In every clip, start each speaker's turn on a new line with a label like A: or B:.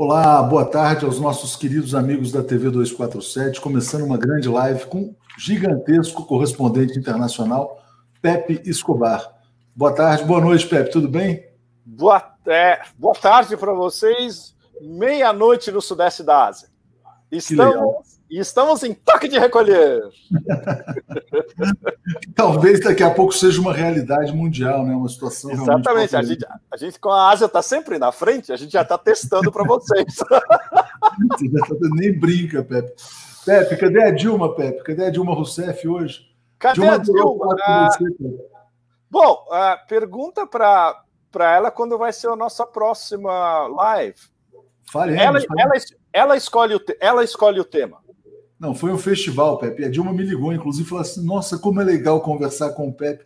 A: Olá, boa tarde aos nossos queridos amigos da TV 247, começando uma grande live com gigantesco correspondente internacional, Pepe Escobar. Boa tarde, boa noite, Pepe, tudo bem?
B: Boa, é, boa tarde para vocês, meia-noite no Sudeste da Ásia. Estamos e estamos em toque de recolher.
A: Talvez daqui a pouco seja uma realidade mundial, né? Uma situação
B: Exatamente. A gente, a gente, com a Ásia está sempre na frente, a gente já está testando para vocês.
A: Nem brinca, Pepe. Pepe, cadê a Dilma, Pepe? Cadê a Dilma Rousseff hoje?
B: Cadê Dilma a Dilma? Ah, você, bom, ah, pergunta para ela quando vai ser a nossa próxima live.
A: Falemos,
B: ela, ela, ela, escolhe o, ela escolhe o tema.
A: Não, foi um festival, Pepe. A Dilma me ligou, inclusive, falou assim: nossa, como é legal conversar com o Pepe,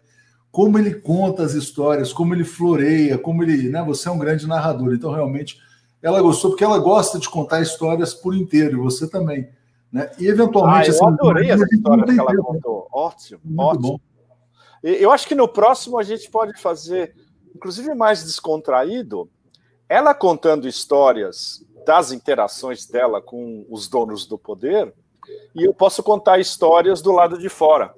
A: como ele conta as histórias, como ele floreia, como ele. Né, você é um grande narrador. Então, realmente, ela gostou, porque ela gosta de contar histórias por inteiro, e você também. Né? E eventualmente.
B: Ah, eu assim, adorei essa história que ela contou. Ótimo, Muito ótimo. Bom. Eu acho que no próximo a gente pode fazer, inclusive mais descontraído, ela contando histórias das interações dela com os donos do poder e eu posso contar histórias do lado de fora.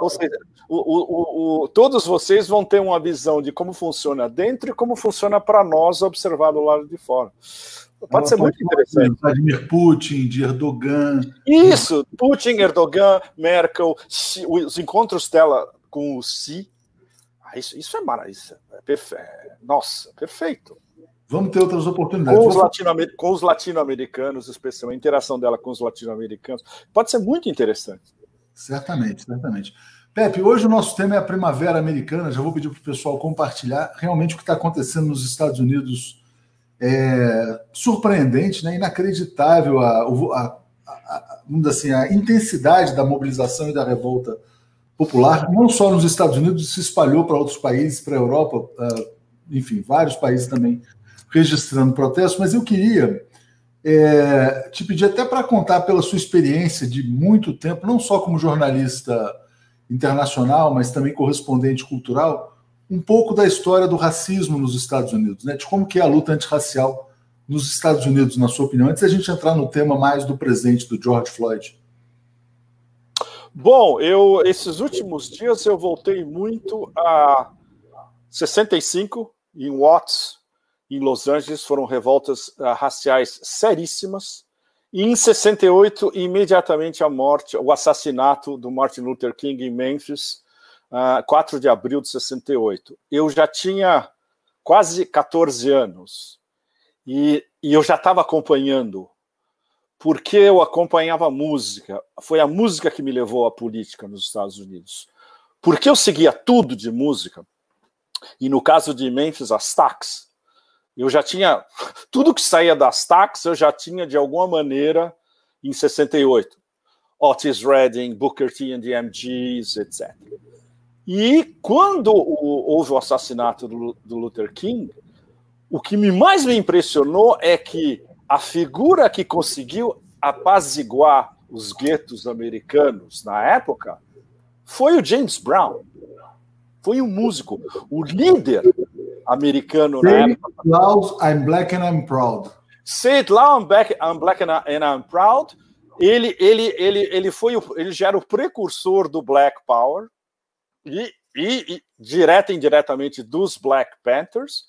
B: Ou seja, o, o, o, todos vocês vão ter uma visão de como funciona dentro e como funciona para nós observar do lado de fora. Pode ser muito interessante.
A: Vladimir Putin, de Erdogan.
B: Isso, Putin, Erdogan, Merkel, os encontros dela com o Xi. Ah, isso, isso é maravilhoso. É perfeito. Nossa, perfeito.
A: Vamos ter outras oportunidades.
B: Com os, latino-americanos, especialmente, a interação dela com os latino-americanos. Pode ser muito interessante.
A: Certamente, certamente. Pepe, hoje o nosso tema é a primavera americana. Já vou pedir para o pessoal compartilhar realmente o que está acontecendo nos Estados Unidos. É surpreendente, né? inacreditável a, a, a, assim, a intensidade da mobilização e da revolta popular, não só nos Estados Unidos, se espalhou para outros países, para a Europa, ah, enfim, vários países também registrando protestos, mas eu queria é, te pedir até para contar pela sua experiência de muito tempo, não só como jornalista internacional, mas também correspondente cultural, um pouco da história do racismo nos Estados Unidos, né? de como que é a luta antirracial nos Estados Unidos, na sua opinião, antes da gente entrar no tema mais do presente do George Floyd.
B: Bom, eu esses últimos dias eu voltei muito a 65 em Watts, em Los Angeles foram revoltas uh, raciais seríssimas. E em 68, imediatamente a morte, o assassinato do Martin Luther King em Memphis, uh, ah, 4 de abril de 68. Eu já tinha quase 14 anos e, e eu já estava acompanhando, porque eu acompanhava música. Foi a música que me levou à política nos Estados Unidos. Porque eu seguia tudo de música, e no caso de Memphis, as Stax, eu já tinha tudo que saía das taxas, eu já tinha de alguma maneira em 68. Otis Redding, Booker T and the MGs, etc. E quando houve o assassinato do, Luther King, o que mais me impressionou é que a figura que conseguiu apaziguar os guetos americanos na época foi o James Brown. Foi um músico, o líder americano
A: Say na época. Loud, I'm black and I'm proud.
B: Say it loud, I'm black, I'm black and, I'm proud. Ele, ele, ele, ele foi, o, ele já era o precursor do Black Power e, e, e direta e indiretamente dos Black Panthers.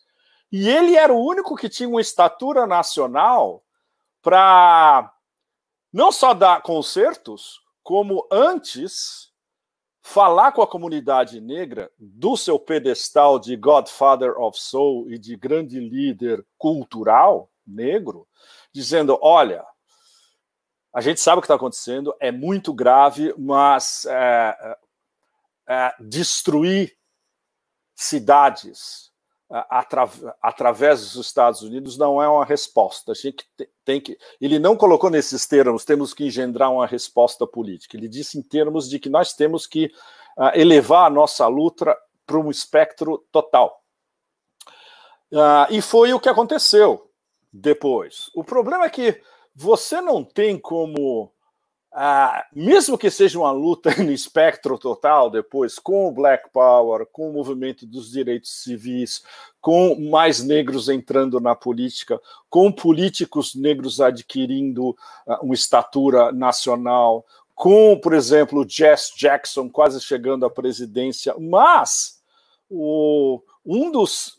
B: E ele era o único que tinha uma estatura nacional para não só dar concertos, como antes falar com a comunidade negra do seu pedestal de Godfather of Soul e de grande líder cultural negro, dizendo: olha, a gente sabe o que está acontecendo, é muito grave, mas é, é, destruir cidades atra, através dos Estados Unidos não é uma resposta. A gente tem que. Ele não colocou nesses termos, temos que engendrar uma resposta política. Ele disse em termos de que nós temos que uh, elevar a nossa luta para um espectro total. Uh, e foi o que aconteceu depois. O problema é que você não tem como ah, mesmo que seja uma luta no espectro total depois, com o Black Power, com o movimento dos direitos civis, com mais negros entrando na política, com políticos negros adquirindo uh, uma estatura nacional, com, por exemplo, Jess Jackson quase chegando à presidência, mas o, um dos,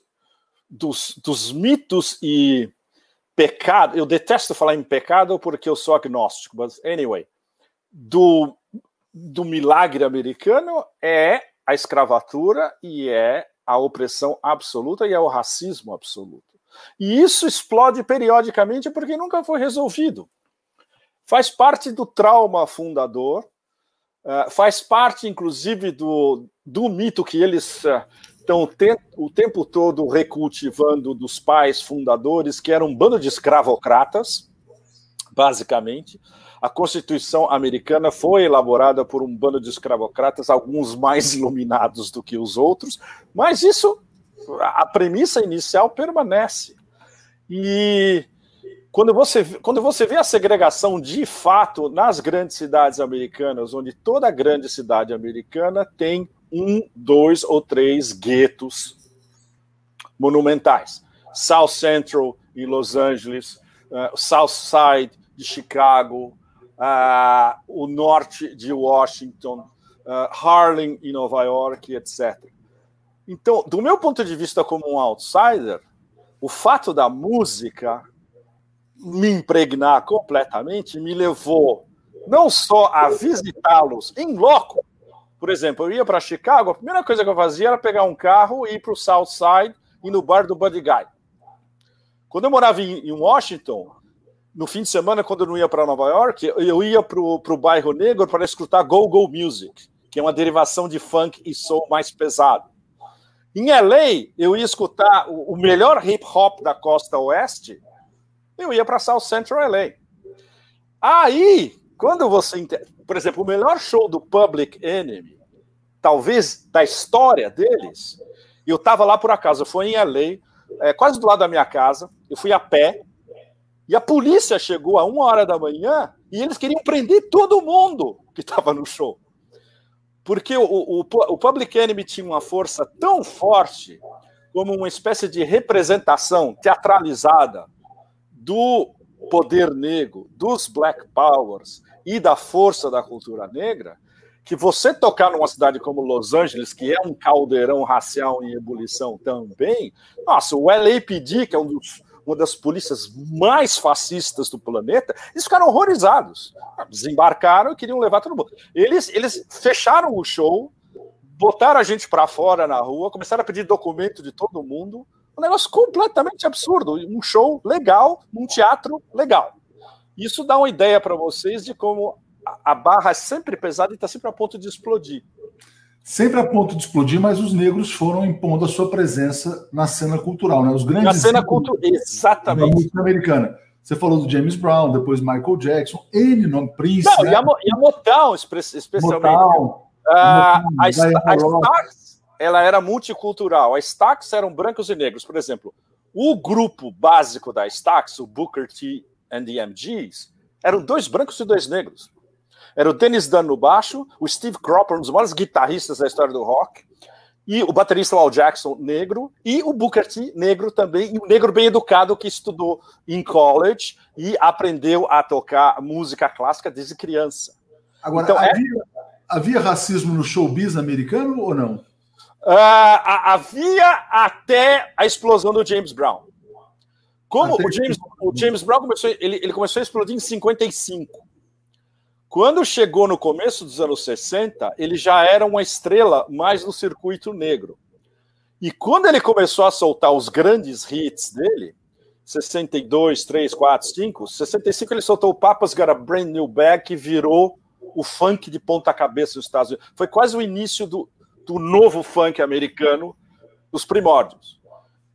B: dos, dos mitos e pecado, eu detesto falar em pecado porque eu sou agnóstico, mas anyway, do, do milagre americano é a escravatura e é a opressão absoluta e é o racismo absoluto. E isso explode periodicamente porque nunca foi resolvido. Faz parte do trauma fundador, uh, faz parte, inclusive, do, do mito que eles estão uh, o tempo todo recultivando dos pais fundadores, que eram um bando de escravocratas, basicamente. A Constituição americana foi elaborada por um bando de escravocratas, alguns mais iluminados do que os outros, mas isso, a premissa inicial permanece. E quando você, quando você vê a segregação de fato nas grandes cidades americanas, onde toda grande cidade americana tem um, dois ou três guetos monumentais. South Central em Los Angeles, uh, South Side de Chicago, uh, o norte de Washington, uh, Harlem em Nova York, etc. Então, do meu ponto de vista como um outsider, o fato da música me impregnar completamente me levou não só a visitá-los em loco. Por exemplo, eu ia para Chicago, a primeira coisa que eu fazia era pegar um carro e ir para o South Side e no bar do Buddy Guy. Quando eu morava em Washington, no fim de semana, quando eu não ia para Nova York, eu ia para o bairro negro para escutar Go-Go Music, que é uma derivação de funk e soul mais pesado. Em LA, eu ia escutar o, o melhor hip hop da costa oeste, eu ia para South Central LA. Aí, quando você. Por exemplo, o melhor show do Public Enemy, talvez da história deles, eu estava lá por acaso, foi em LA, é, quase do lado da minha casa, eu fui a pé, e a polícia chegou a uma hora da manhã e eles queriam prender todo mundo que estava no show. Porque o, o, o Public Enemy tinha uma força tão forte como uma espécie de representação teatralizada do poder negro, dos Black Powers e da força da cultura negra, que você tocar numa cidade como Los Angeles, que é um caldeirão racial em ebulição também, nossa, o LAPD, que é um dos uma das polícias mais fascistas do planeta, eles ficaram horrorizados. Desembarcaram e queriam levar todo mundo. Eles, eles fecharam o show, botaram a gente para fora na rua, começaram a pedir documento de todo mundo. Um negócio completamente absurdo. Um show legal, um teatro legal. Isso dá uma ideia para vocês de como a barra é sempre pesada e está sempre a ponto de explodir
A: sempre a ponto de explodir, mas os negros foram impondo a sua presença na cena cultural, né? Os grandes
B: na cena cultural, exatamente.
A: Da música americana. Você falou do James Brown, depois Michael Jackson, ele nome Prince.
B: Não, né? e, a, e a Motown, especialmente. Motown, a, a, a, Stax, ela era multicultural. A Stax eram brancos e negros. Por exemplo, o grupo básico da Stax, o Booker T and the MGs, eram dois brancos e dois negros. Era o Dennis Dunn no baixo, o Steve Cropper, um dos maiores guitarristas da história do rock, e o baterista Al Jackson, negro, e o Booker T, negro também, e o negro bem educado que estudou em college e aprendeu a tocar música clássica desde criança.
A: Agora, então, é havia, é... havia racismo no showbiz americano ou não?
B: Uh, havia até a explosão do James Brown. Como o James, o James Brown começou, ele, ele começou a explodir em 55. Quando chegou no começo dos anos 60, ele já era uma estrela mais no circuito negro. E quando ele começou a soltar os grandes hits dele, 62, 3, 4, 5, 65 ele soltou o Papas Got a Brand New Bag, que virou o funk de ponta cabeça nos Estados Unidos. Foi quase o início do, do novo funk americano, dos primórdios.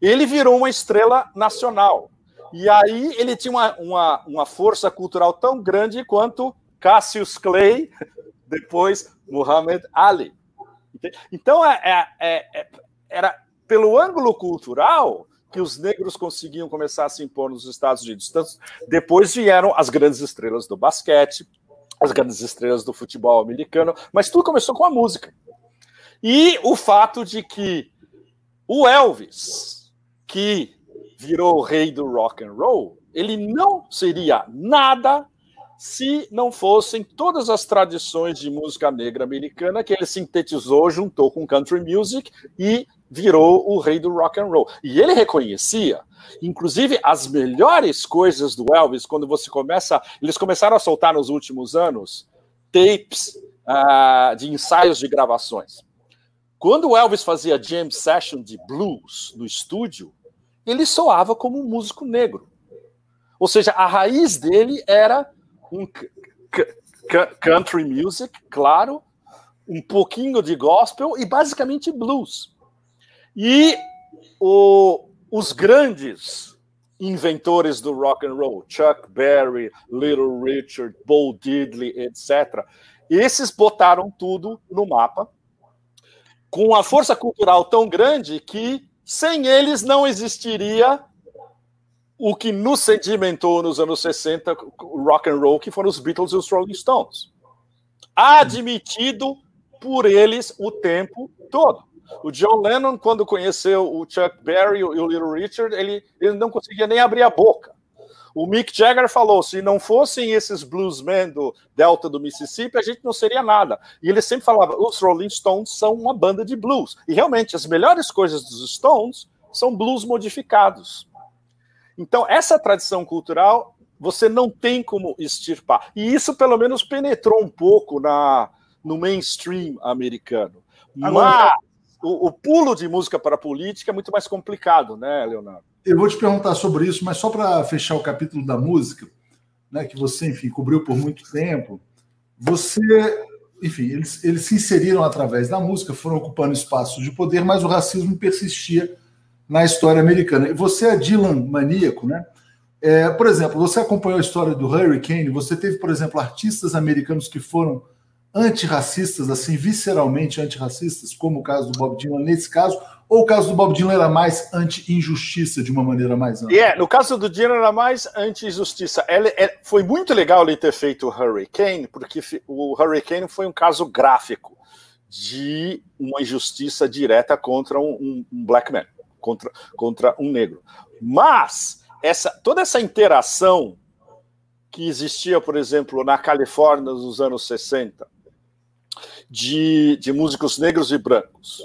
B: Ele virou uma estrela nacional. E aí ele tinha uma, uma, uma força cultural tão grande quanto Cassius Clay, depois Muhammad Ali. Então, é, é, é, é, era pelo ângulo cultural que os negros conseguiam começar a se impor nos Estados Unidos. Então, depois vieram as grandes estrelas do basquete, as grandes estrelas do futebol americano, mas tudo começou com a música. E o fato de que o Elvis, que virou o rei do rock and roll, ele não seria nada se não fossem todas as tradições de música negra americana que ele sintetizou, juntou com country music e virou o rei do rock and roll. E ele reconhecia, inclusive as melhores coisas do Elvis, quando você começa, eles começaram a soltar nos últimos anos tapes uh, de ensaios de gravações. Quando o Elvis fazia jam session de blues no estúdio, ele soava como um músico negro. Ou seja, a raiz dele era um country music, claro, um pouquinho de gospel e basicamente blues. E o, os grandes inventores do rock and roll, Chuck Berry, Little Richard, Bo Diddley, etc. Esses botaram tudo no mapa com uma força cultural tão grande que sem eles não existiria o que nos sedimentou nos anos 60, rock and roll, que foram os Beatles e os Rolling Stones. Admitido por eles o tempo todo. O John Lennon, quando conheceu o Chuck Berry e o Little Richard, ele, ele não conseguia nem abrir a boca. O Mick Jagger falou: se não fossem esses bluesmen do Delta do Mississippi, a gente não seria nada. E ele sempre falava: os Rolling Stones são uma banda de blues. E realmente, as melhores coisas dos Stones são blues modificados. Então, essa tradição cultural você não tem como extirpar. E isso, pelo menos, penetrou um pouco na, no mainstream americano. Mas o, o pulo de música para a política é muito mais complicado, né, Leonardo?
A: Eu vou te perguntar sobre isso, mas só para fechar o capítulo da música, né, que você, enfim, cobriu por muito tempo, você, enfim, eles, eles se inseriram através da música, foram ocupando espaços de poder, mas o racismo persistia na história americana. Você é Dylan maníaco, né? É, por exemplo, você acompanhou a história do Hurricane, você teve, por exemplo, artistas americanos que foram antirracistas, assim, visceralmente antirracistas, como o caso do Bob Dylan nesse caso, ou o caso do Bob Dylan era mais anti-injustiça de uma maneira mais
B: ampla? É, no caso do Dylan era mais anti-injustiça. Foi muito legal ele ter feito o Hurricane, porque o Hurricane foi um caso gráfico de uma injustiça direta contra um, um, um black man contra, contra um negro. Mas essa, toda essa interação que existia, por exemplo, na Califórnia nos anos 60, de, de músicos negros e brancos,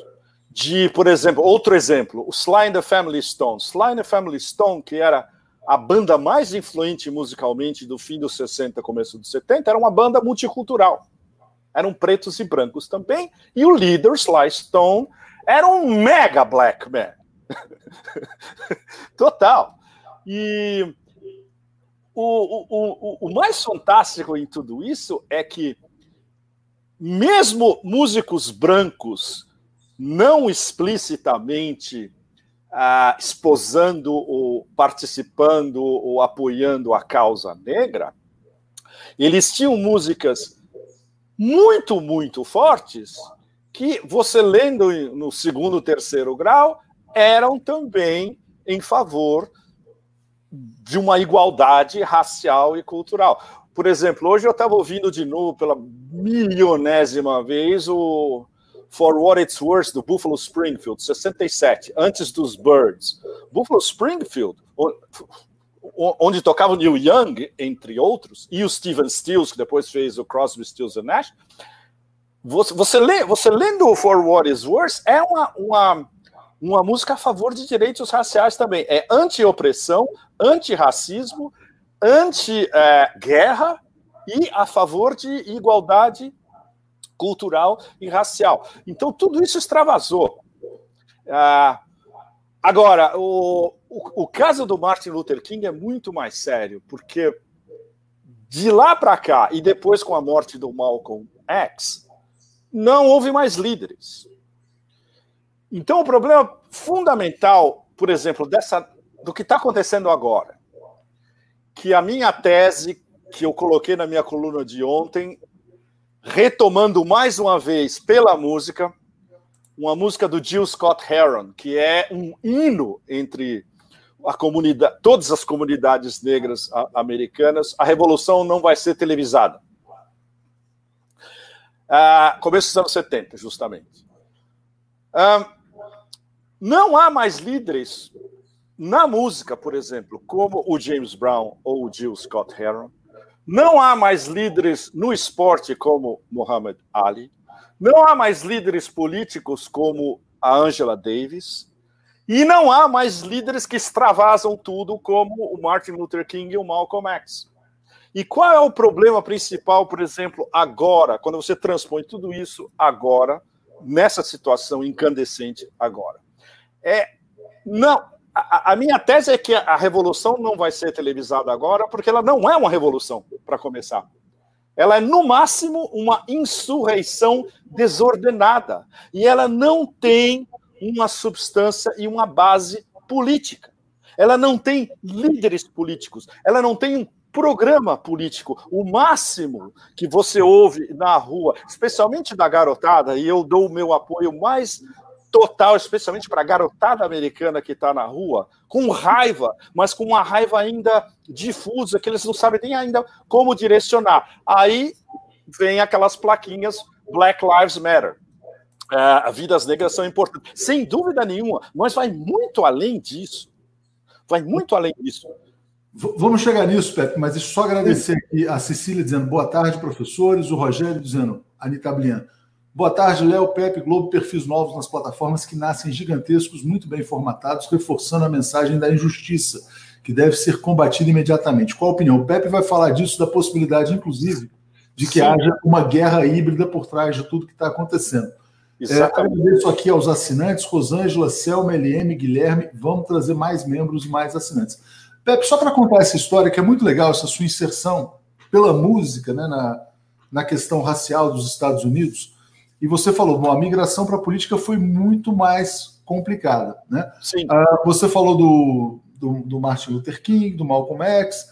B: de, por exemplo, outro exemplo, o Sly and the Family Stone. Sly and the Family Stone, que era a banda mais influente musicalmente do fim dos 60, começo dos 70, era uma banda multicultural. Eram pretos e brancos também, e o líder, Sly Stone, era um mega black man. Total. E o, o, o, o mais fantástico em tudo isso é que, mesmo músicos brancos não explicitamente ah, esposando ou participando ou apoiando a causa negra, eles tinham músicas muito, muito fortes que você lendo no segundo, terceiro grau eram também em favor de uma igualdade racial e cultural. Por exemplo, hoje eu estava ouvindo de novo pela milionésima vez o For What It's Worth do Buffalo Springfield, 67, antes dos Birds. Buffalo Springfield, onde tocava o Neil Young, entre outros, e o Steven Stills, que depois fez o Crosby, Stills and Nash. Você, você, lê, você lendo o For What It's Worth é uma, uma uma música a favor de direitos raciais também. É anti-opressão, anti-racismo, anti-guerra e a favor de igualdade cultural e racial. Então, tudo isso extravasou. Ah, agora, o, o, o caso do Martin Luther King é muito mais sério, porque de lá para cá, e depois com a morte do Malcolm X, não houve mais líderes. Então, o problema fundamental, por exemplo, dessa, do que está acontecendo agora, que a minha tese que eu coloquei na minha coluna de ontem, retomando mais uma vez pela música, uma música do Jill Scott Heron, que é um hino entre a comunidade, todas as comunidades negras americanas. A revolução não vai ser televisada. Uh, começo dos anos 70, justamente. Não há mais líderes na música, por exemplo, como o James Brown ou o Jill Scott Heron. Não há mais líderes no esporte como Muhammad Ali. Não há mais líderes políticos como a Angela Davis. E não há mais líderes que extravasam tudo como o Martin Luther King e o Malcolm X. E qual é o problema principal, por exemplo, agora, quando você transpõe tudo isso agora, nessa situação incandescente agora? É não, a, a minha tese é que a revolução não vai ser televisada agora, porque ela não é uma revolução, para começar. Ela é, no máximo, uma insurreição desordenada. E ela não tem uma substância e uma base política. Ela não tem líderes políticos. Ela não tem um programa político. O máximo que você ouve na rua, especialmente da garotada, e eu dou o meu apoio mais total, especialmente para a garotada americana que está na rua, com raiva, mas com uma raiva ainda difusa, que eles não sabem nem ainda como direcionar. Aí vem aquelas plaquinhas Black Lives Matter. Uh, vidas negras são importantes, sem dúvida nenhuma, mas vai muito além disso. Vai muito além disso.
A: Vamos chegar nisso, Pepe, mas só agradecer aqui a Cecília dizendo boa tarde, professores, o Rogério dizendo, Anitta Blian, boa tarde, Léo, Pepe, Globo, perfis novos nas plataformas que nascem gigantescos, muito bem formatados, reforçando a mensagem da injustiça, que deve ser combatida imediatamente. Qual a opinião? O Pepe vai falar disso, da possibilidade, inclusive, de que Sim. haja uma guerra híbrida por trás de tudo que está acontecendo. Exatamente. É, agradeço aqui aos assinantes, Rosângela, Selma, LM, Guilherme. Vamos trazer mais membros e mais assinantes. Pepe, só para contar essa história, que é muito legal, essa sua inserção pela música né, na, na questão racial dos Estados Unidos. E você falou, bom, a migração para a política foi muito mais complicada. Né?
B: Sim.
A: Ah, você falou do, do, do, Martin Luther King, do Malcolm X.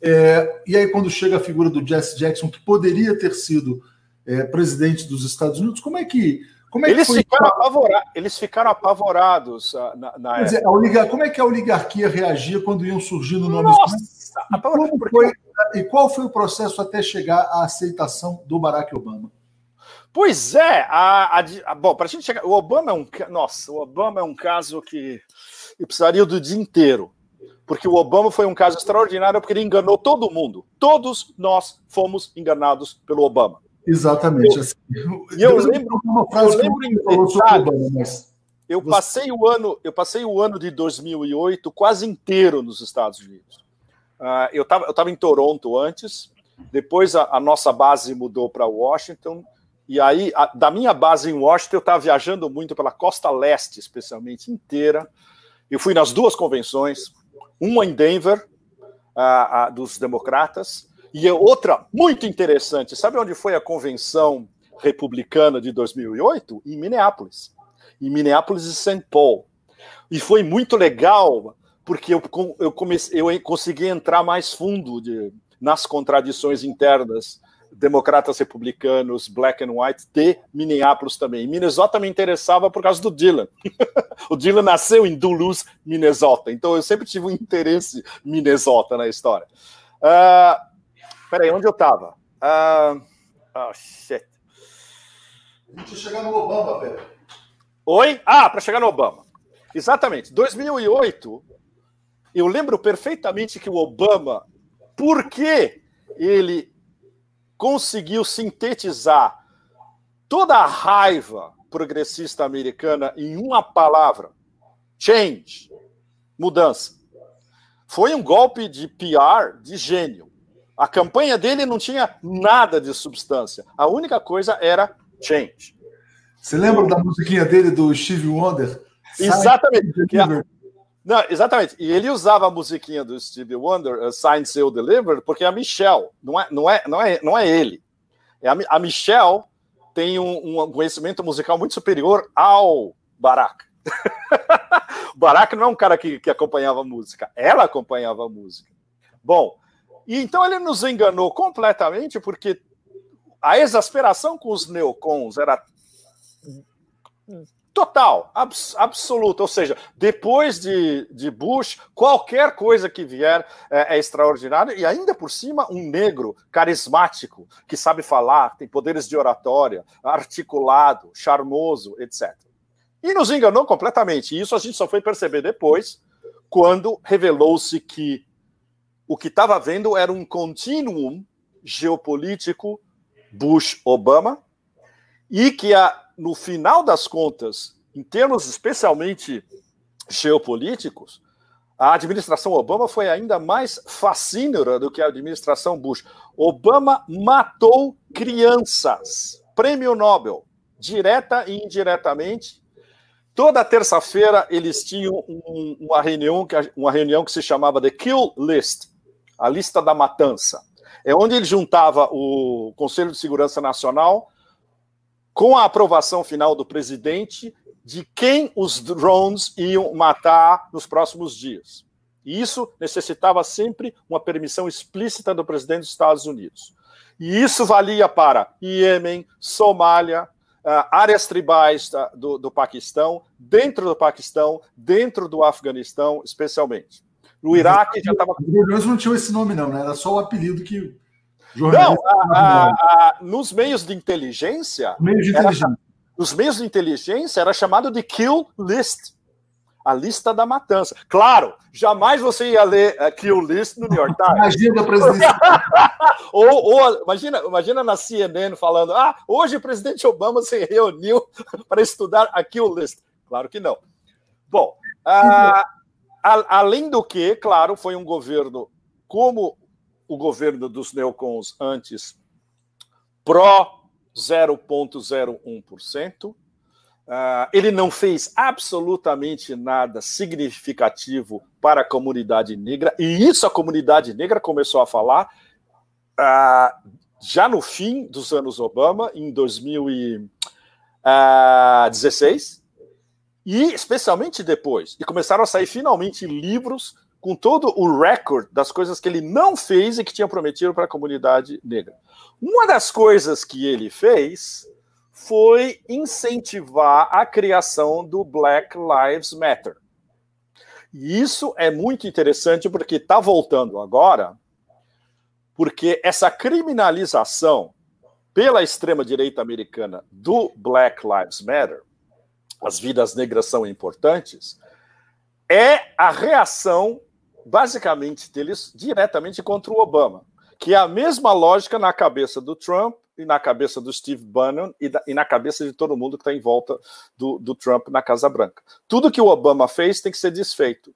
A: É, e aí, quando chega a figura do Jesse Jackson, que poderia ter sido é, presidente dos Estados Unidos, como é que como é
B: eles, ficaram apavorados, eles ficaram apavorados ah, na, na
A: dizer, oligar... Como é que a oligarquia reagia quando iam surgindo nomes? Nossa, e, como foi, e qual foi o processo até chegar à aceitação do Barack Obama?
B: Pois é, a, a, a bom, para a gente chegar, o Obama é um, nossa, o Obama é um caso que eu precisaria do dia inteiro, porque o Obama foi um caso extraordinário porque ele enganou todo mundo. Todos nós fomos enganados pelo Obama.
A: Exatamente.
B: Assim, e eu lembro, eu lembro em detalhes, mas eu passei o ano, eu passei o ano de 2008 quase inteiro nos Estados Unidos. Uh, eu estava eu tava em Toronto antes, depois a, a nossa base mudou para Washington, e aí a, da minha base em Washington eu estava viajando muito pela costa leste, especialmente inteira. Eu fui nas duas convenções, uma em Denver, dos democratas, e outra muito interessante, sabe onde foi a convenção republicana de 2008? Em Minneapolis. Em Minneapolis e St. Paul. E foi muito legal, porque eu, eu, comecei, eu consegui entrar mais fundo de, nas contradições internas democratas republicanos, black and white, de Minneapolis também. Minnesota me interessava por causa do Dylan. o Dylan nasceu em Duluth, Minnesota, então eu sempre tive um interesse Minnesota na história. Uh, Peraí, onde eu estava? Uh... Oh, shit.
A: A gente chegar no Obama, velho.
B: Oi? Ah, para chegar no Obama. Exatamente. 2008, eu lembro perfeitamente que o Obama, por que ele conseguiu sintetizar toda a raiva progressista americana em uma palavra: change, mudança. Foi um golpe de PR de gênio. A campanha dele não tinha nada de substância. A única coisa era change.
A: Você lembra da musiquinha dele do Steve Wonder?
B: Exatamente. Não, exatamente. E ele usava a musiquinha do Steve Wonder, uh, Sign Seal Delivered, porque a Michelle, não é, não é, não é, não é ele. É a, a Michelle tem um, um, conhecimento musical muito superior ao Barack. Barack não é um cara que, que acompanhava música, ela acompanhava música. Bom, e então ele nos enganou completamente, porque a exasperação com os neocons era Total, abs, absoluta. Ou seja, depois de, de Bush, qualquer coisa que vier é, é extraordinária, e ainda por cima, um negro carismático, que sabe falar, tem poderes de oratória, articulado, charmoso, etc. E nos enganou completamente. E isso a gente só foi perceber depois, quando revelou-se que o que estava vendo era um contínuo geopolítico Bush-Obama, e que a no final das contas, em termos especialmente geopolíticos, a administração Obama foi ainda mais fascínora do que a administração Bush. Obama matou crianças. Prêmio Nobel, direta e indiretamente. Toda terça-feira eles tinham um, uma, reunião, uma reunião que se chamava The Kill List, a lista da matança. É onde ele juntava o Conselho de Segurança Nacional, com a aprovação final do presidente de quem os drones iam matar nos próximos dias. E isso necessitava sempre uma permissão explícita do presidente dos Estados Unidos. E isso valia para Iêmen, Somália, Uh, áreas tribais do, do, Paquistão, dentro do Paquistão, dentro do Afeganistão, especialmente. No Iraque já estava.
A: Os não tinham esse nome, não, né? Era só o apelido que
B: não, a, a, nos meios de inteligência.
A: Meios de inteligência. Era,
B: nos meios de inteligência era chamado de kill list a lista da matança. Claro, jamais você ia ler a Kill List no New York Times.
A: Imagina, presidente.
B: ou, ou imagina, imagina na CNN falando: ah, hoje o presidente Obama se reuniu para estudar a Kill List. Claro que não. Bom, a, além do que, claro, foi um governo como o governo dos neocons antes pró 0,01%. Uh, ele não fez absolutamente nada significativo para a comunidade negra, e isso a comunidade negra começou a falar uh, já no fim dos anos Obama, em 2016, e especialmente depois. E começaram a sair finalmente livros com todo o recorde das coisas que ele não fez e que tinha prometido para a comunidade negra. Uma das coisas que ele fez foi incentivar a criação do Black Lives Matter. E isso é muito interessante porque está voltando agora, porque essa criminalização pela extrema-direita americana do Black Lives Matter, as vidas negras são importantes, é a reação basicamente deles diretamente contra o Obama, que é a mesma lógica na cabeça do Trump e na cabeça do Steve Bannon e, da, e na cabeça de todo mundo que está em volta do, do Trump na Casa Branca. Tudo que o Obama fez tem que ser desfeito.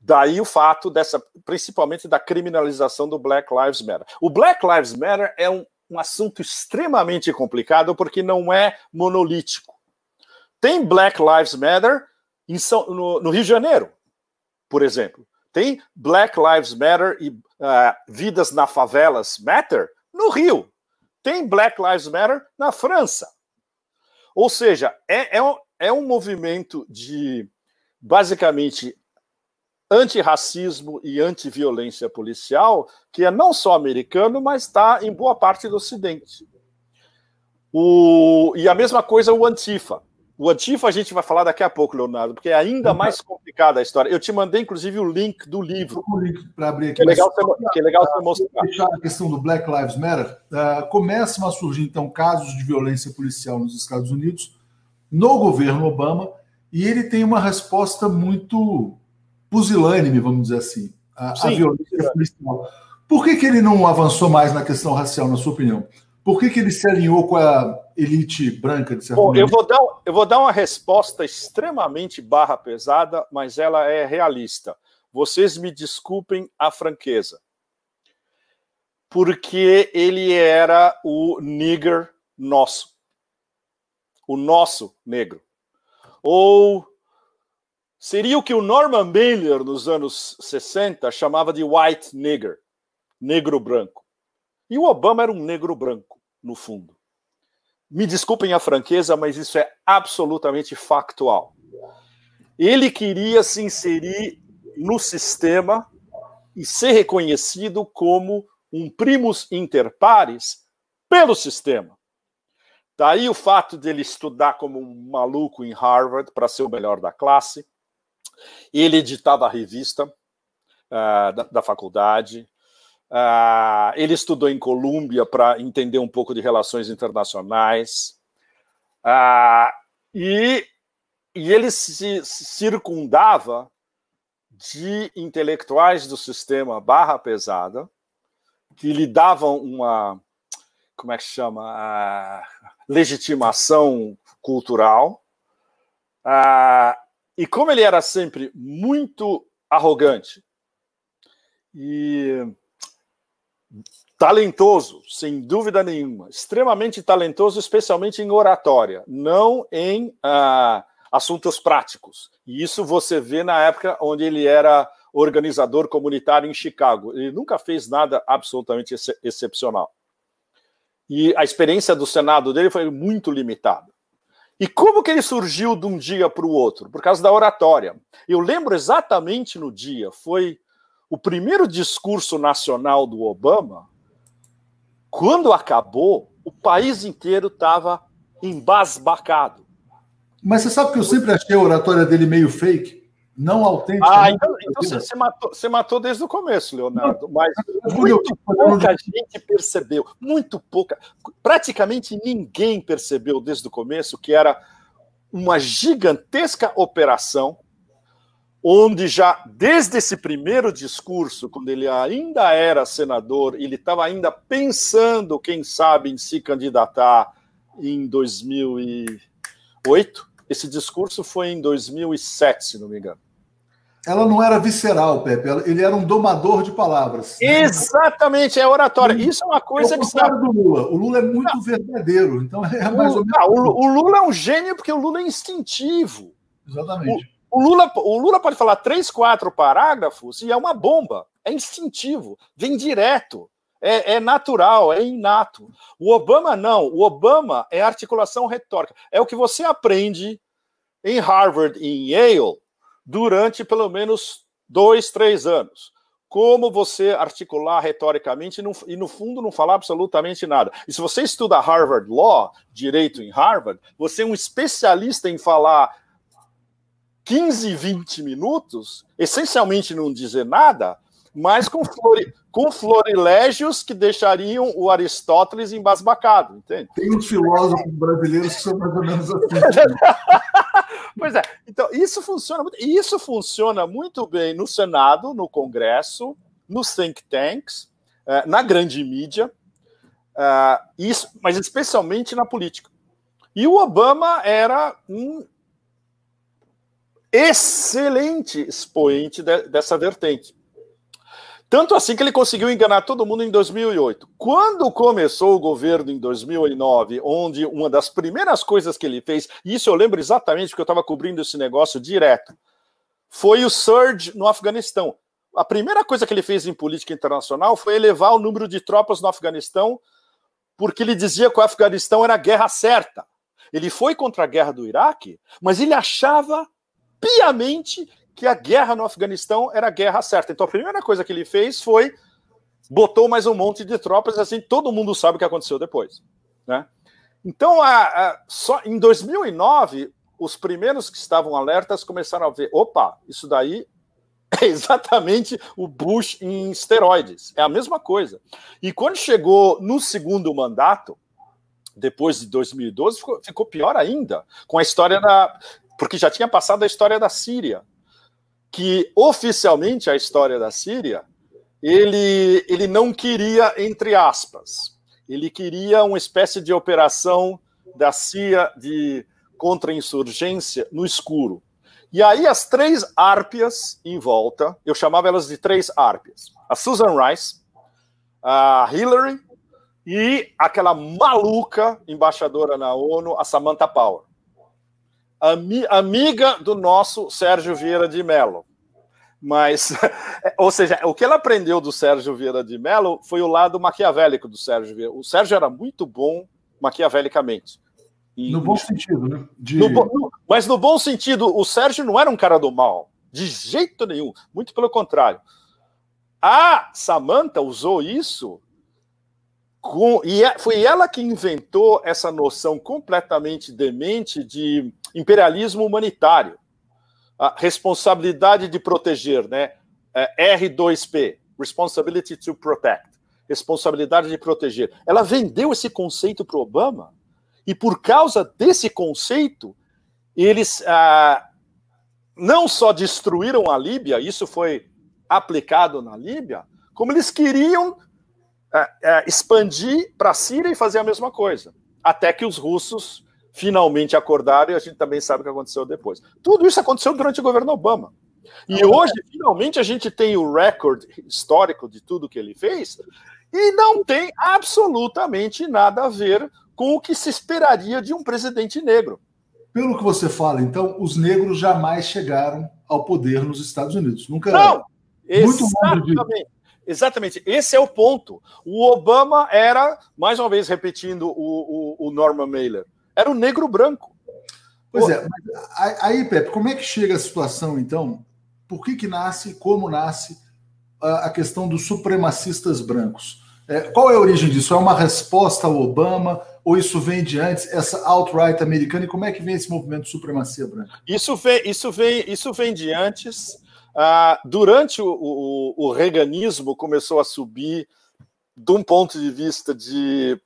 B: Daí o fato dessa, principalmente da criminalização do Black Lives Matter. O Black Lives Matter é um, um assunto extremamente complicado porque não é monolítico. Tem Black Lives Matter São, no, no Rio de Janeiro, por exemplo. Tem Black Lives Matter e uh, Vidas na Favelas Matter no Rio. Tem Black Lives Matter na França. Ou seja, é, é, um, é um movimento de, basicamente, antirracismo e antiviolência policial que é não só americano, mas está em boa parte do Ocidente. O, e a mesma coisa o Antifa. O Antifa a gente vai falar daqui a pouco, Leonardo, porque é ainda mais complicada a história. Eu te mandei, inclusive, o link do livro.
A: O link para abrir aqui.
B: Que é legal, você, que é legal você mostrar.
A: Fechar a questão do Black Lives Matter, uh, começam a surgir, então, casos de violência policial nos Estados Unidos, no governo Obama, e ele tem uma resposta muito pusilânime, vamos dizer assim, a, Sim, a violência policial. Por que, que ele não avançou mais na questão racial, na sua opinião? Por que, que ele se alinhou com a elite branca, de
B: Bom, eu vou, dar, eu vou dar uma resposta extremamente barra pesada, mas ela é realista. Vocês me desculpem a franqueza. Porque ele era o nigger nosso. O nosso negro. Ou seria o que o Norman Mailer, nos anos 60, chamava de white nigger negro branco. E o Obama era um negro branco no fundo. Me desculpem a franqueza, mas isso é absolutamente factual. Ele queria se inserir no sistema e ser reconhecido como um primus inter pares pelo sistema. Daí o fato dele estudar como um maluco em Harvard para ser o melhor da classe. Ele editava a revista uh, da, da, faculdade. Uh, ele estudou em Colômbia para entender um pouco de relações internacionais. Uh, e, e ele se circundava de intelectuais do sistema barra pesada que lhe davam uma como é que chama a legitimação cultural ah, e como ele era sempre muito arrogante e talentoso, sem dúvida nenhuma, extremamente talentoso, especialmente em oratória, não em ah, assuntos práticos. E isso você vê na época onde ele era organizador comunitário em Chicago. Ele nunca fez nada absolutamente ex excepcional. E a experiência do Senado dele foi muito limitada. E como que ele surgiu de um dia para o outro? Por causa da oratória. Eu lembro exatamente no dia, foi o primeiro discurso nacional do Obama. Quando acabou, o país inteiro estava embasbacado.
A: Mas você sabe que eu sempre achei a oratória dele meio fake? Não autêntica.
B: Ah, então, então você, você, matou, você matou desde o começo, Leonardo. Mas muito pouca gente percebeu, muito pouca. Praticamente ninguém percebeu desde o começo que era uma gigantesca operação onde já desde esse primeiro discurso, quando ele ainda era senador, ele estava ainda pensando, quem sabe, em se candidatar em 2008, esse discurso foi em 2007, se não me engano.
A: Ela não era visceral, Pepe. Ele era um domador de palavras.
B: Exatamente, é oratória. Isso é uma coisa é que
A: sabe. do Lula. O Lula é muito não. verdadeiro. Então é mais
B: o, ou menos. Não, o, o, Lula é um gênio porque o Lula é instintivo.
A: Exatamente.
B: O, o, Lula, o Lula pode falar três, quatro parágrafos e é uma bomba. É instintivo, vem direto. É, é, natural, é inato. O Obama não. O Obama é articulação retórica. É o que você aprende em Harvard e em Yale durante pelo menos dois, três anos. Como você articular retoricamente e, não, e, no fundo, não falar absolutamente nada. E se você estuda Harvard Law, direito em Harvard, você é um especialista em falar 15, 20 minutos, essencialmente não dizer nada, mas com, flori, com florilégios que deixariam o Aristóteles embasbacado, entende?
A: Tem uns filósofos brasileiros que são mais ou menos assim.
B: pois é, então isso funciona muito, isso funciona muito bem no Senado, no Congresso, nos think tanks, eh, na grande mídia, eh, isso, mas especialmente na política. E o Obama era um excelente expoente dessa vertente. Tanto assim que ele conseguiu enganar todo mundo em 2008. Quando começou o governo em 2009, onde uma das primeiras coisas que ele fez, e isso eu lembro exatamente porque eu estava cobrindo esse negócio direto, foi o surge no Afeganistão. A primeira coisa que ele fez em política internacional foi elevar o número de tropas no Afeganistão, porque ele dizia que o Afeganistão era a guerra certa. Ele foi contra a guerra do Iraque, mas ele achava piamente que a guerra no Afeganistão era a guerra certa. Então a primeira coisa que ele fez foi botou mais um monte de tropas, assim todo mundo sabe o que aconteceu depois, né? Então, a, a, só em 2009, os primeiros que estavam alertas começaram a ver, opa, isso daí é exatamente o Bush em esteroides, é a mesma coisa. E quando chegou no segundo mandato, depois de 2012, ficou, ficou pior ainda, com a história da. Porque já tinha passado a história da Síria, que oficialmente a história da Síria, ele, ele não queria, entre aspas, ele queria uma espécie de operação da CIA de contra-insurgência no escuro. E aí as três árpias em volta, eu chamava elas de três árpias. A Susan Rice, a Hillary e aquela maluca embaixadora na ONU, a Samantha Power ami, amiga do nosso Sérgio Vieira de Mello. Mas, ou seja, o que ela aprendeu do Sérgio Vieira de Mello foi o lado maquiavélico do Sérgio Vieira. O Sérgio era muito bom maquiavelicamente.
A: E, no bom sentido, né?
B: De... No, no, mas no bom sentido, o Sérgio não era um cara do mal, de jeito nenhum. Muito pelo contrário. A Samantha usou isso com, e é, foi ela que inventou essa noção completamente demente de imperialismo humanitário. A responsabilidade de proteger, né? É, R2P, Responsibility to Protect, responsabilidade de proteger. Ela vendeu esse conceito para Obama e por causa desse conceito eles ah, não só destruíram a Líbia, isso foi aplicado na Líbia, como eles queriam expandir para a Síria e fazer a mesma coisa. Até que os russos finalmente acordaram e a gente também sabe o que aconteceu depois. Tudo isso aconteceu durante o governo Obama. E hoje, finalmente, a gente tem o recorde histórico de tudo que ele fez e não tem absolutamente nada a ver com o que se esperaria de um presidente negro.
A: Pelo que você fala, então, os negros jamais chegaram ao poder nos Estados Unidos. Nunca.
B: Não, muito exatamente. Exatamente, esse é o ponto. O Obama era, mais uma vez repetindo o, o, o Norman Mailer, era o negro branco.
A: Pois o... é, aí, Pepe, como é que chega a situação, então? Por que, que nasce, como nasce a questão dos supremacistas brancos? É, qual é a origem disso? É uma resposta ao Obama ou isso vem de antes, essa alt-right americana? E como é que vem esse movimento de supremacia branca?
B: Isso vem, isso vem, isso vem de antes. Ah, durante o, o, o reaganismo começou a subir de um ponto de vista de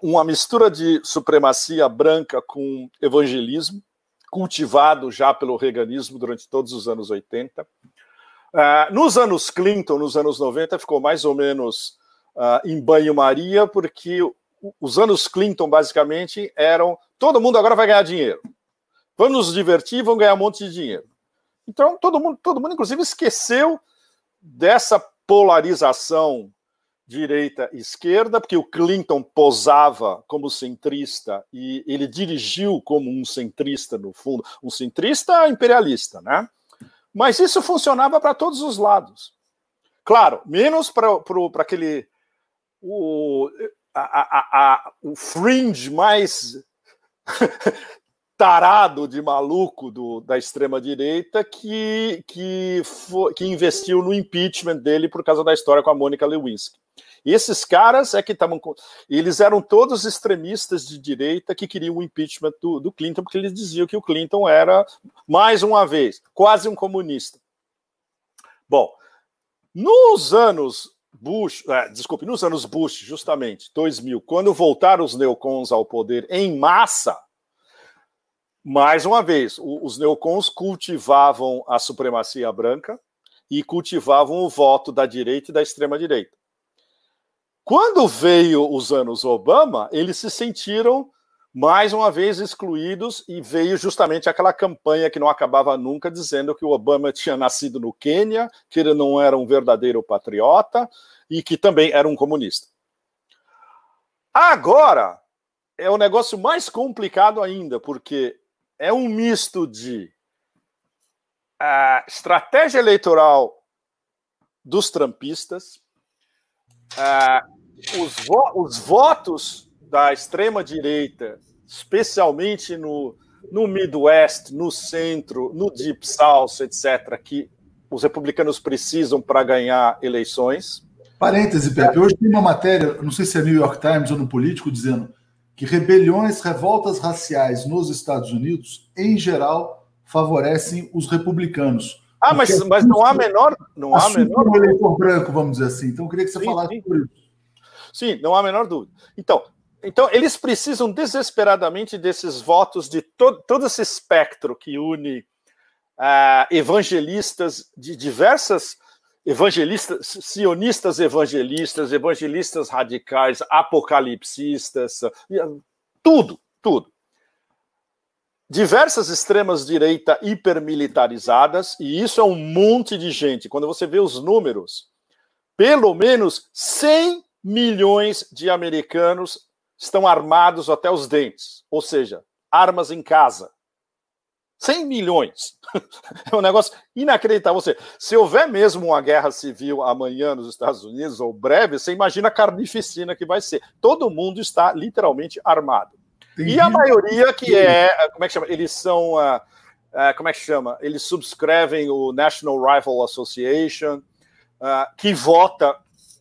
B: uma mistura de supremacia branca com evangelismo, cultivado já pelo reaganismo durante todos os anos 80. Ah, nos anos Clinton, nos anos 90, ficou mais ou menos uh, em banho-maria, porque os anos Clinton, basicamente, eram todo mundo agora vai ganhar dinheiro. Vamos nos divertir, vamos ganhar um monte de dinheiro. Então, todo mundo, todo mundo, inclusive, esqueceu dessa polarização direita-esquerda, porque o Clinton posava como centrista e ele dirigiu como um centrista, no fundo, um centrista imperialista, né? Mas isso funcionava para todos os lados. Claro, menos para aquele. O, a, a, a, o fringe mais tarado de maluco do, da extrema-direita que, que, que investiu no impeachment dele por causa da história com a Mônica Lewinsky. E esses caras é que estavam. Eles eram todos extremistas de direita que queriam o impeachment do, do, Clinton, porque eles diziam que o Clinton era, mais uma vez, quase um comunista. Bom, nos anos Bush, é, desculpe, nos anos Bush, justamente, 2000, quando voltaram os neocons ao poder em massa, mais uma vez, os neocons cultivavam a supremacia branca e cultivavam o voto da direita e da extrema-direita. Quando veio os anos Obama, eles se sentiram mais uma vez excluídos e veio justamente aquela campanha que não acabava nunca dizendo que o Obama tinha nascido no Quênia, que ele não era um verdadeiro patriota e que também era um comunista. Agora é o negócio mais complicado ainda, porque é um misto de uh, estratégia eleitoral dos trampistas, uh, os, vo os, votos da extrema-direita, especialmente no, no Midwest, no centro, no Deep South, etc., que os republicanos precisam para ganhar eleições.
A: Parêntese, Pepe. Hoje tem uma matéria, não sei se é New York Times ou no Político, dizendo que rebeliões, revoltas raciais nos Estados Unidos, em geral, favorecem os republicanos.
B: Ah, mas, mas não há menor. Não há menor.
A: Um eleitor branco, vamos dizer assim. Então, eu queria que você sim, falasse sim. sobre isso.
B: Sim, não há a menor dúvida. Então, então, eles precisam desesperadamente desses votos de to todo esse espectro que une uh, evangelistas de diversas evangelistas, sionistas evangelistas, evangelistas radicais, apocalipsistas, tudo, tudo. Diversas extremas direita hipermilitarizadas, e isso é um monte de gente. Quando você vê os números, pelo menos 100 milhões de americanos estão armados até os dentes, ou seja, armas em casa. 100 milhões. É um negócio inacreditável. Você, se houver mesmo uma guerra civil amanhã nos Estados Unidos, ou breve, você imagina a carnificina que vai ser. Todo mundo está literalmente armado. Entendi. E a maioria que é, como é que chama? Eles são, uh, uh, como é que chama? Eles subscrevem o National Rifle Association, uh, que vota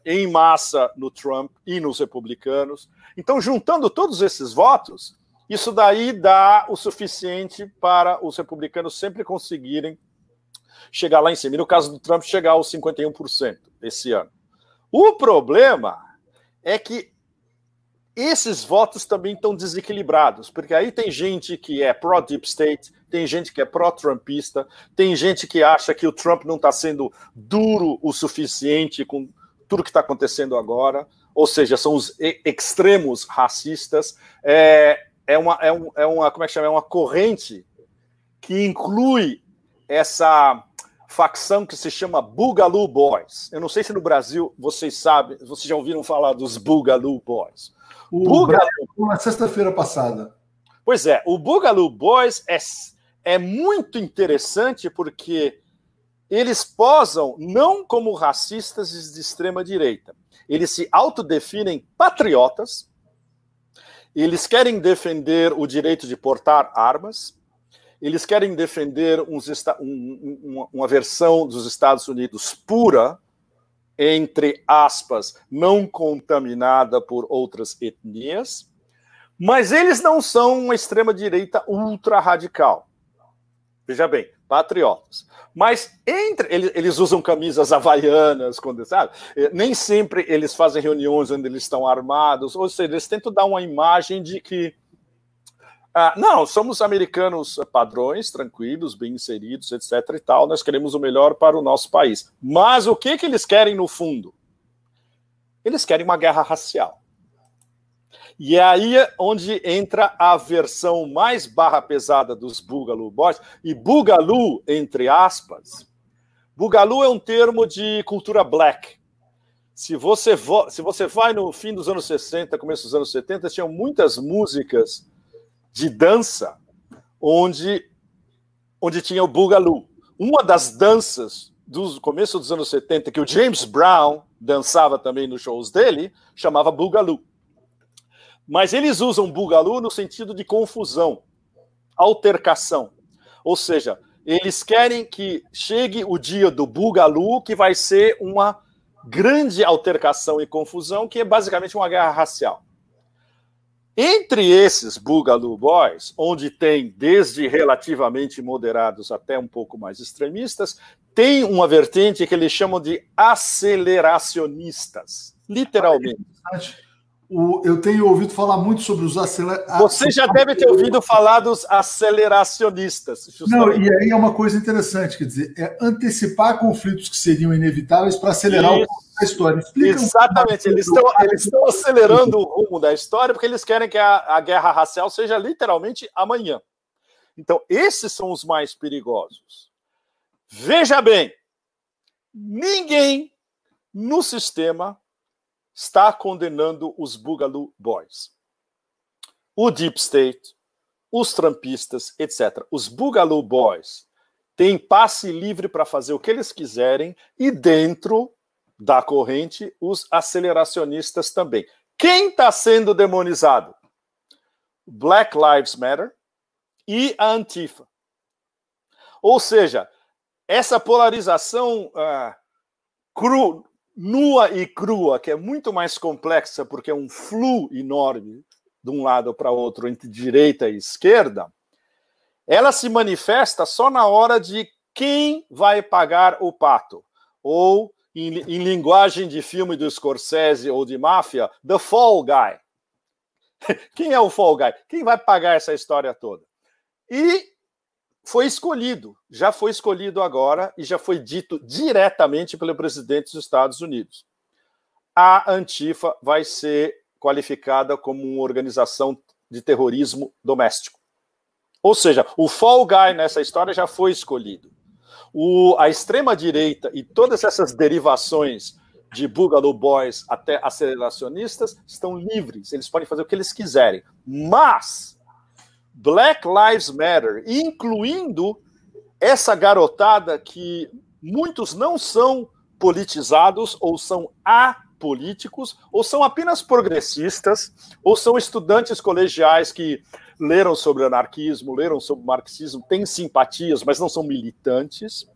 B: em massa no Trump e nos republicanos. Então, juntando todos esses votos, isso daí dá o suficiente para os republicanos sempre conseguirem chegar lá em cima. E no caso do Trump, chegar aos 51% esse ano. O problema é que esses votos também estão desequilibrados, porque aí tem gente que é pró-deep state, tem gente que é pró-trumpista, tem gente que acha que o Trump não está sendo duro o suficiente com tudo que está acontecendo agora, ou seja, são os extremos racistas. É, é, uma, é, um, é uma, como é que chama? É uma corrente que inclui essa facção que se chama Boogaloo Boys. Eu não sei se no Brasil vocês sabem, vocês já ouviram falar dos Boogaloo Boys.
A: O Boogaloo... na sexta-feira passada.
B: Pois é, o Boogaloo Boys é, é muito interessante porque eles posam não como racistas de extrema direita. Eles se autodefinem patriotas. Eles querem defender o direito de portar armas eles querem defender uns, um, uma versão dos Estados Unidos pura, entre aspas, não contaminada por outras etnias, mas eles não são uma extrema-direita ultra radical. Veja bem, patriotas. Mas entre eles, eles usam camisas havaianas, quando, sabe? Nem sempre eles fazem reuniões onde eles estão armados, ou seja, eles tentam dar uma imagem de que ah, não, somos americanos padrões, tranquilos, bem inseridos, etc. e tal. Nós queremos o melhor para o nosso país. Mas o que, que eles querem no fundo? Eles querem uma guerra racial. E é aí onde entra a versão mais barra pesada dos Boogaloo Boys. E Boogaloo, entre aspas, Boogaloo é um termo de cultura black. Se você, se você vai no fim dos anos 60, começo dos anos 70, tinham muitas músicas de dança onde, onde tinha o Boogaloo. Uma das danças do começo dos anos 70 que o James Brown dançava também nos shows dele, chamava Boogaloo. Mas eles usam Boogaloo no sentido de confusão, altercação. Ou seja, eles querem que chegue o dia do Boogaloo, que vai ser uma grande altercação e confusão, que é basicamente uma guerra racial. Entre esses Boogaloo Boys, onde tem desde relativamente moderados até um pouco mais extremistas, tem uma vertente que eles chamam de aceleracionistas, literalmente.
A: O, eu tenho ouvido falar muito sobre os aceleracionistas.
B: Você já deve ter ouvido falar dos aceleracionistas.
A: Justamente. Não, e aí é uma coisa interessante, quer dizer, é antecipar conflitos que seriam inevitáveis para acelerar Isso. o curso da história.
B: Explica Exatamente, um eles, estão, eles estão acelerando o rumo da história porque eles querem que a, a guerra racial seja literalmente amanhã. Então, esses são os mais perigosos. Veja bem, ninguém no sistema está condenando os Boogaloo Boys. O Deep State, os Trumpistas, etc. Os Boogaloo Boys têm passe livre para fazer o que eles quiserem e dentro da corrente os aceleracionistas também. Quem está sendo demonizado? Black Lives Matter e a Antifa. Ou seja, essa polarização uh, cru, nua e crua, que é muito mais complexa, porque é um flu enorme de um lado para outro, entre direita e esquerda, ela se manifesta só na hora de quem vai pagar o pato. Ou, em, em linguagem de filme do Scorsese ou de máfia, The Fall Guy. Quem é o Fall Guy? Quem vai pagar essa história toda? E foi escolhido, já foi escolhido agora e já foi dito diretamente pelo presidente dos Estados Unidos. A Antifa vai ser qualificada como uma organização de terrorismo doméstico. Ou seja, o Fall Guy nessa história já foi escolhido. O, a extrema-direita e todas essas derivações de Boogaloo Boys até aceleracionistas estão livres, eles podem fazer o que eles quiserem. Mas Black Lives Matter, incluindo essa garotada que muitos não são politizados ou são apolíticos, ou são apenas progressistas, ou são estudantes colegiais que leram sobre anarquismo, leram sobre marxismo, têm simpatias, mas não são militantes,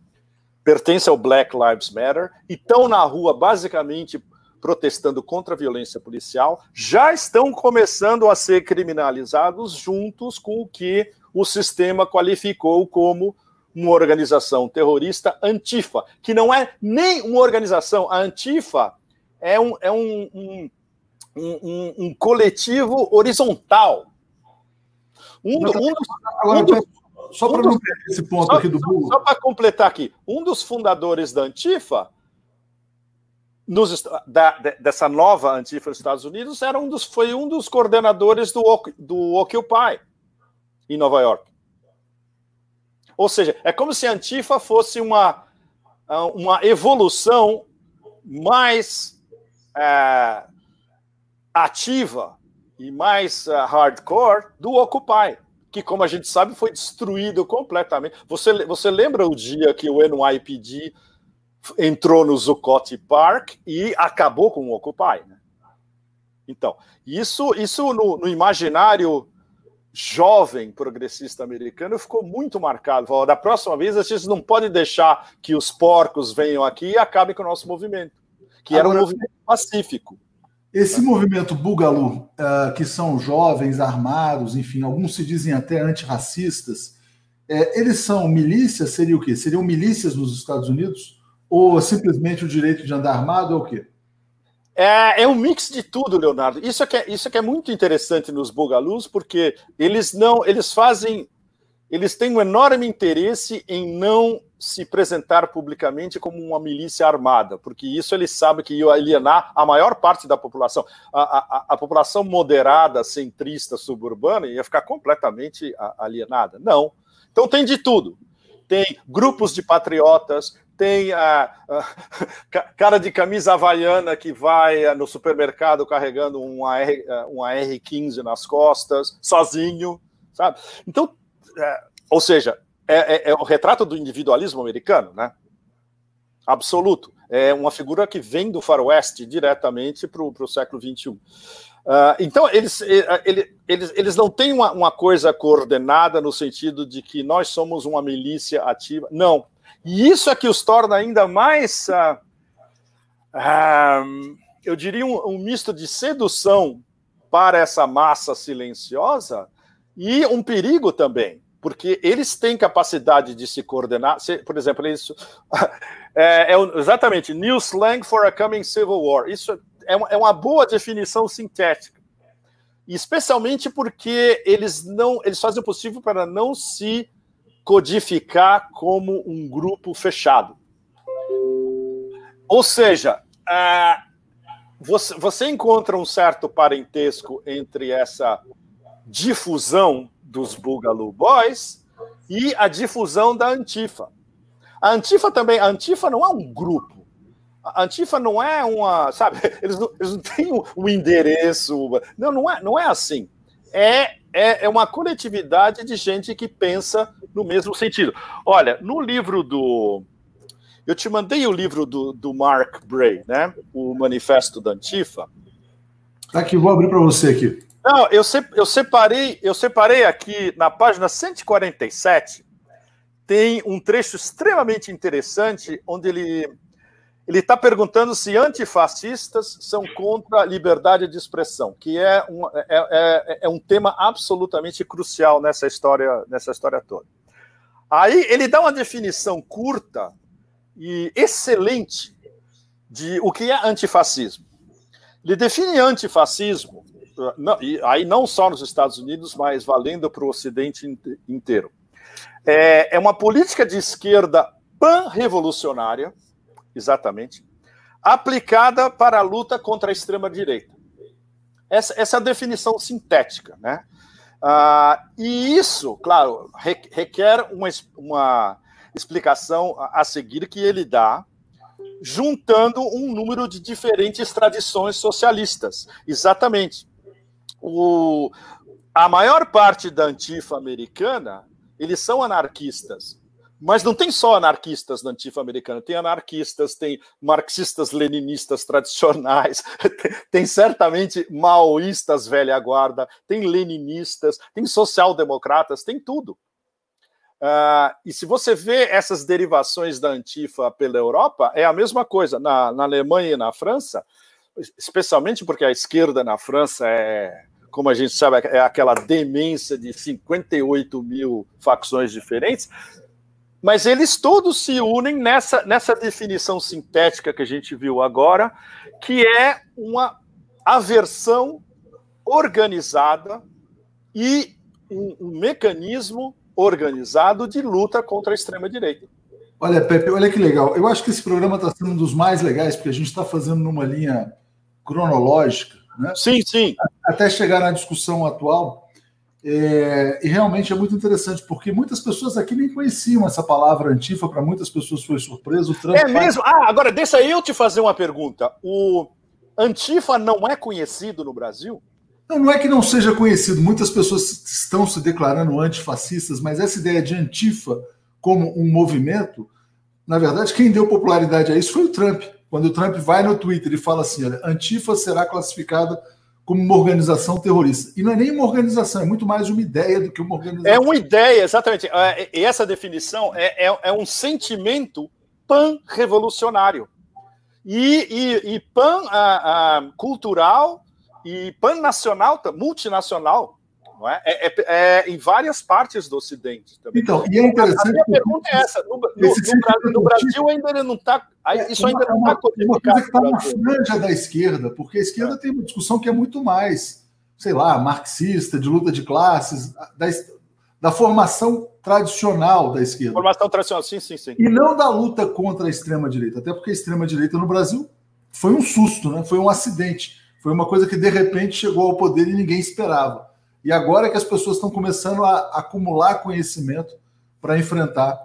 B: pertencem ao Black Lives Matter e estão na rua basicamente protestando contra a violência policial já estão começando a ser criminalizados juntos com o que o sistema qualificou como uma organização terrorista antifa, que não é nem uma organização. A antifa é um, é um, um, um, um coletivo horizontal.
A: Um, um, um dos, só para perder esse ponto só, aqui do Google.
B: Só, só para completar aqui, um dos fundadores da Antifa, nos, da, dessa nova Antifa dos Estados Unidos, era um dos, foi um dos coordenadores do, do Occupy em Nova York. Ou seja, é como se a Antifa fosse uma, uma evolução mais é, ativa e mais uh, hardcore do Occupy, que, como a gente sabe, foi destruído completamente. Você, você lembra o dia que o NYPD entrou no Zuccotti Park e acabou com o Occupy? Né? Então, isso, isso no, no, imaginário jovem progressista americano ficou muito marcado. Falou, da próxima vez a gente não pode deixar que os porcos venham aqui e acabem com o nosso movimento, que Agora, era um movimento pacífico.
A: Esse movimento Bugalu, uh, que são jovens armados, enfim, alguns se dizem até antirracistas, é, eles são milícias? Seria o quê? Seriam milícias nos Estados Unidos? Ou simplesmente o direito de andar armado é o quê?
B: É, é um mix de tudo, Leonardo. Isso é, que é, isso é que é muito interessante nos Bugalus, porque eles não, eles fazem, eles têm um enorme interesse em não se apresentar publicamente como uma milícia armada, porque isso ele sabe que ia alienar a maior parte da população. A, a, a população moderada, centrista, suburbana ia ficar completamente alienada. Não. Então tem de tudo. Tem grupos de patriotas, tem a, a, cara de camisa havaiana que vai no supermercado carregando uma, R, uma R15 nas costas, sozinho, sabe? Então, é, ou seja, é, é, é, o retrato do individualismo americano, né? Absoluto. É uma figura que vem do faroeste diretamente para o século XXI. Uh, ah, então, eles, eles, eles, eles não têm uma, uma coisa coordenada no sentido de que nós somos uma milícia ativa. Não. E isso é que os torna ainda mais, uh, uh, eu diria, um, um misto de sedução para essa massa silenciosa e um perigo também porque eles têm capacidade de se coordenar. Por exemplo, isso é, é, exatamente new slang for a coming civil war. Isso é é uma boa definição sintética, especialmente porque eles não eles fazem o possível para não se codificar como um grupo fechado. Ou seja, uh, você, encontra um certo parentesco entre essa difusão dos Boogaloo Boys e a difusão da Antifa. A Antifa também, a Antifa não é um grupo. A Antifa não é uma, sabe, eles não, eles não têm um endereço. Não, não é, não é assim. É, é, é uma coletividade de gente que pensa no mesmo sentido. Olha, no livro do. Eu te mandei o livro do, do Mark Bray, né? O Manifesto da Antifa.
A: Tá aqui, vou abrir para você aqui.
B: Não, eu, se, eu separei, eu separei aqui na página 147, tem um trecho extremamente interessante onde ele ele está perguntando se antifascistas são contra a liberdade de expressão, que é um, é, é, é um tema absolutamente crucial nessa história, nessa história toda. Aí ele dá uma definição curta e excelente de o que é antifascismo. Ele define antifascismo não, e aí não só nos Estados Unidos, mas valendo para o Ocidente inteiro. É, é uma política de esquerda pan-revolucionária, exatamente, aplicada para a luta contra a extrema-direita. Essa, essa, é a definição sintética, né? Ah, e isso, claro, requer uma, uma explicação a seguir que ele dá juntando um número de diferentes tradições socialistas. Exatamente o, a maior parte da antifa americana, eles são anarquistas. Mas não tem só anarquistas na antifa americana, tem anarquistas, tem marxistas leninistas tradicionais, tem, certamente maoístas velha guarda, tem leninistas, tem social-democratas, tem tudo. Uh, e se você vê essas derivações da antifa pela Europa, é a mesma coisa. Na, na Alemanha e na França, especialmente porque a esquerda na França é, como a gente sabe, é aquela demência de 58 mil facções diferentes, mas eles todos se unem nessa, nessa definição sintética que a gente viu agora, que é uma aversão organizada e um, um mecanismo organizado de luta contra a extrema-direita.
A: Olha, Pepe, olha que legal. Eu acho que esse programa está sendo um dos mais legais, porque a gente está fazendo numa linha cronológica. Né?
B: Sim, sim.
A: Até chegar na discussão atual. É, e realmente é muito interessante, porque muitas pessoas aqui nem conheciam essa palavra antifa, para muitas pessoas foi surpresa. O
B: Trump é mesmo? Faz... Ah, agora deixa eu te fazer uma pergunta. O antifa não é conhecido no Brasil?
A: Não, não é que não seja conhecido. Muitas pessoas estão se declarando antifascistas, mas essa ideia de antifa como um movimento, na verdade, quem deu popularidade a isso foi o Trump. Quando o Trump vai no Twitter e fala assim: olha, Antifa será classificada como uma organização terrorista. E não é nem uma organização, é muito mais uma ideia do que uma organização.
B: É uma ideia, exatamente. É, e essa definição é, é, é um sentimento pan-revolucionário. E, e, e pan-cultural e pan-nacional, multinacional não é? É, é, é? em várias partes do Ocidente também.
A: Então, e é interessante. A minha
B: pergunta é essa: no, no, no, no Brasil ainda não está. É, isso ainda não está
A: codificado. Uma coisa que está na franja da esquerda, porque a esquerda tem uma discussão que é muito mais, sei lá, marxista, de luta de classes, da, da formação tradicional da esquerda.
B: Formação tradicional, sim, sim, sim.
A: E não da luta contra a extrema-direita, até porque a extrema-direita no Brasil foi um susto, né? foi um acidente. Foi uma coisa que de repente chegou ao poder e ninguém esperava. E agora que as pessoas estão começando a acumular conhecimento para enfrentar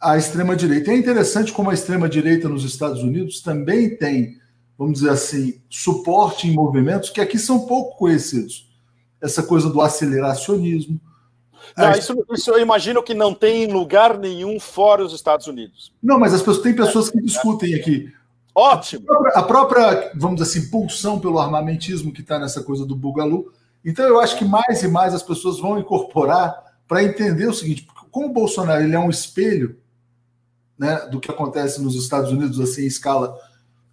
A: a extrema-direita. É interessante como a extrema-direita nos Estados Unidos também tem, vamos dizer assim, suporte em movimentos que aqui são pouco conhecidos. Essa coisa do aceleracionismo.
B: Não, isso, isso, eu imagino que não tem em lugar nenhum fora os Estados Unidos.
A: Não, mas as pessoas, tem pessoas que discutem aqui.
B: Ótimo.
A: A própria, a própria vamos dizer assim, pulsão pelo armamentismo que está nessa coisa do Bugalu então eu acho que mais e mais as pessoas vão incorporar para entender o seguinte: como o Bolsonaro ele é um espelho né, do que acontece nos Estados Unidos assim em escala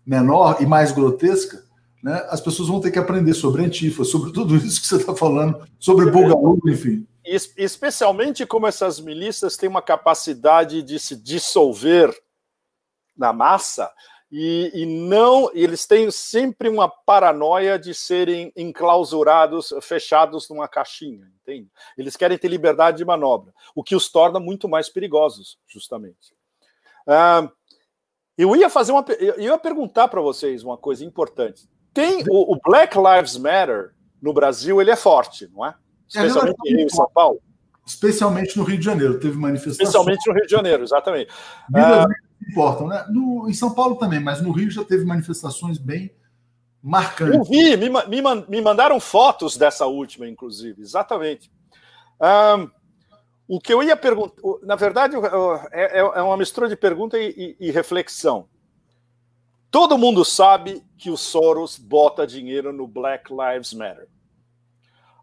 A: menor e mais grotesca, né, as pessoas vão ter que aprender sobre Antifa, sobre tudo isso que você está falando, sobre Bulgaru, enfim.
B: Especialmente como essas milícias têm uma capacidade de se dissolver na massa, e, e não eles têm sempre uma paranoia de serem enclausurados, fechados numa caixinha, entende? Eles querem ter liberdade de manobra, o que os torna muito mais perigosos, justamente. Ah, eu ia fazer uma, eu ia perguntar para vocês uma coisa importante. Tem o, o, Black Lives Matter no Brasil, ele é forte, não é?
A: é Especialmente é em São Paulo. Especialmente no Rio de Janeiro, teve manifestações.
B: Especialmente no Rio de Janeiro, exatamente.
A: Ah, importam, né? No, em São Paulo também, mas no Rio já teve manifestações bem marcantes.
B: Eu vi, me, me, me mandaram fotos dessa última, inclusive, exatamente. Um, o que eu ia perguntar, na verdade, é, é, é uma mistura de pergunta e, e, e reflexão. Todo mundo sabe que o Soros bota dinheiro no Black Lives Matter.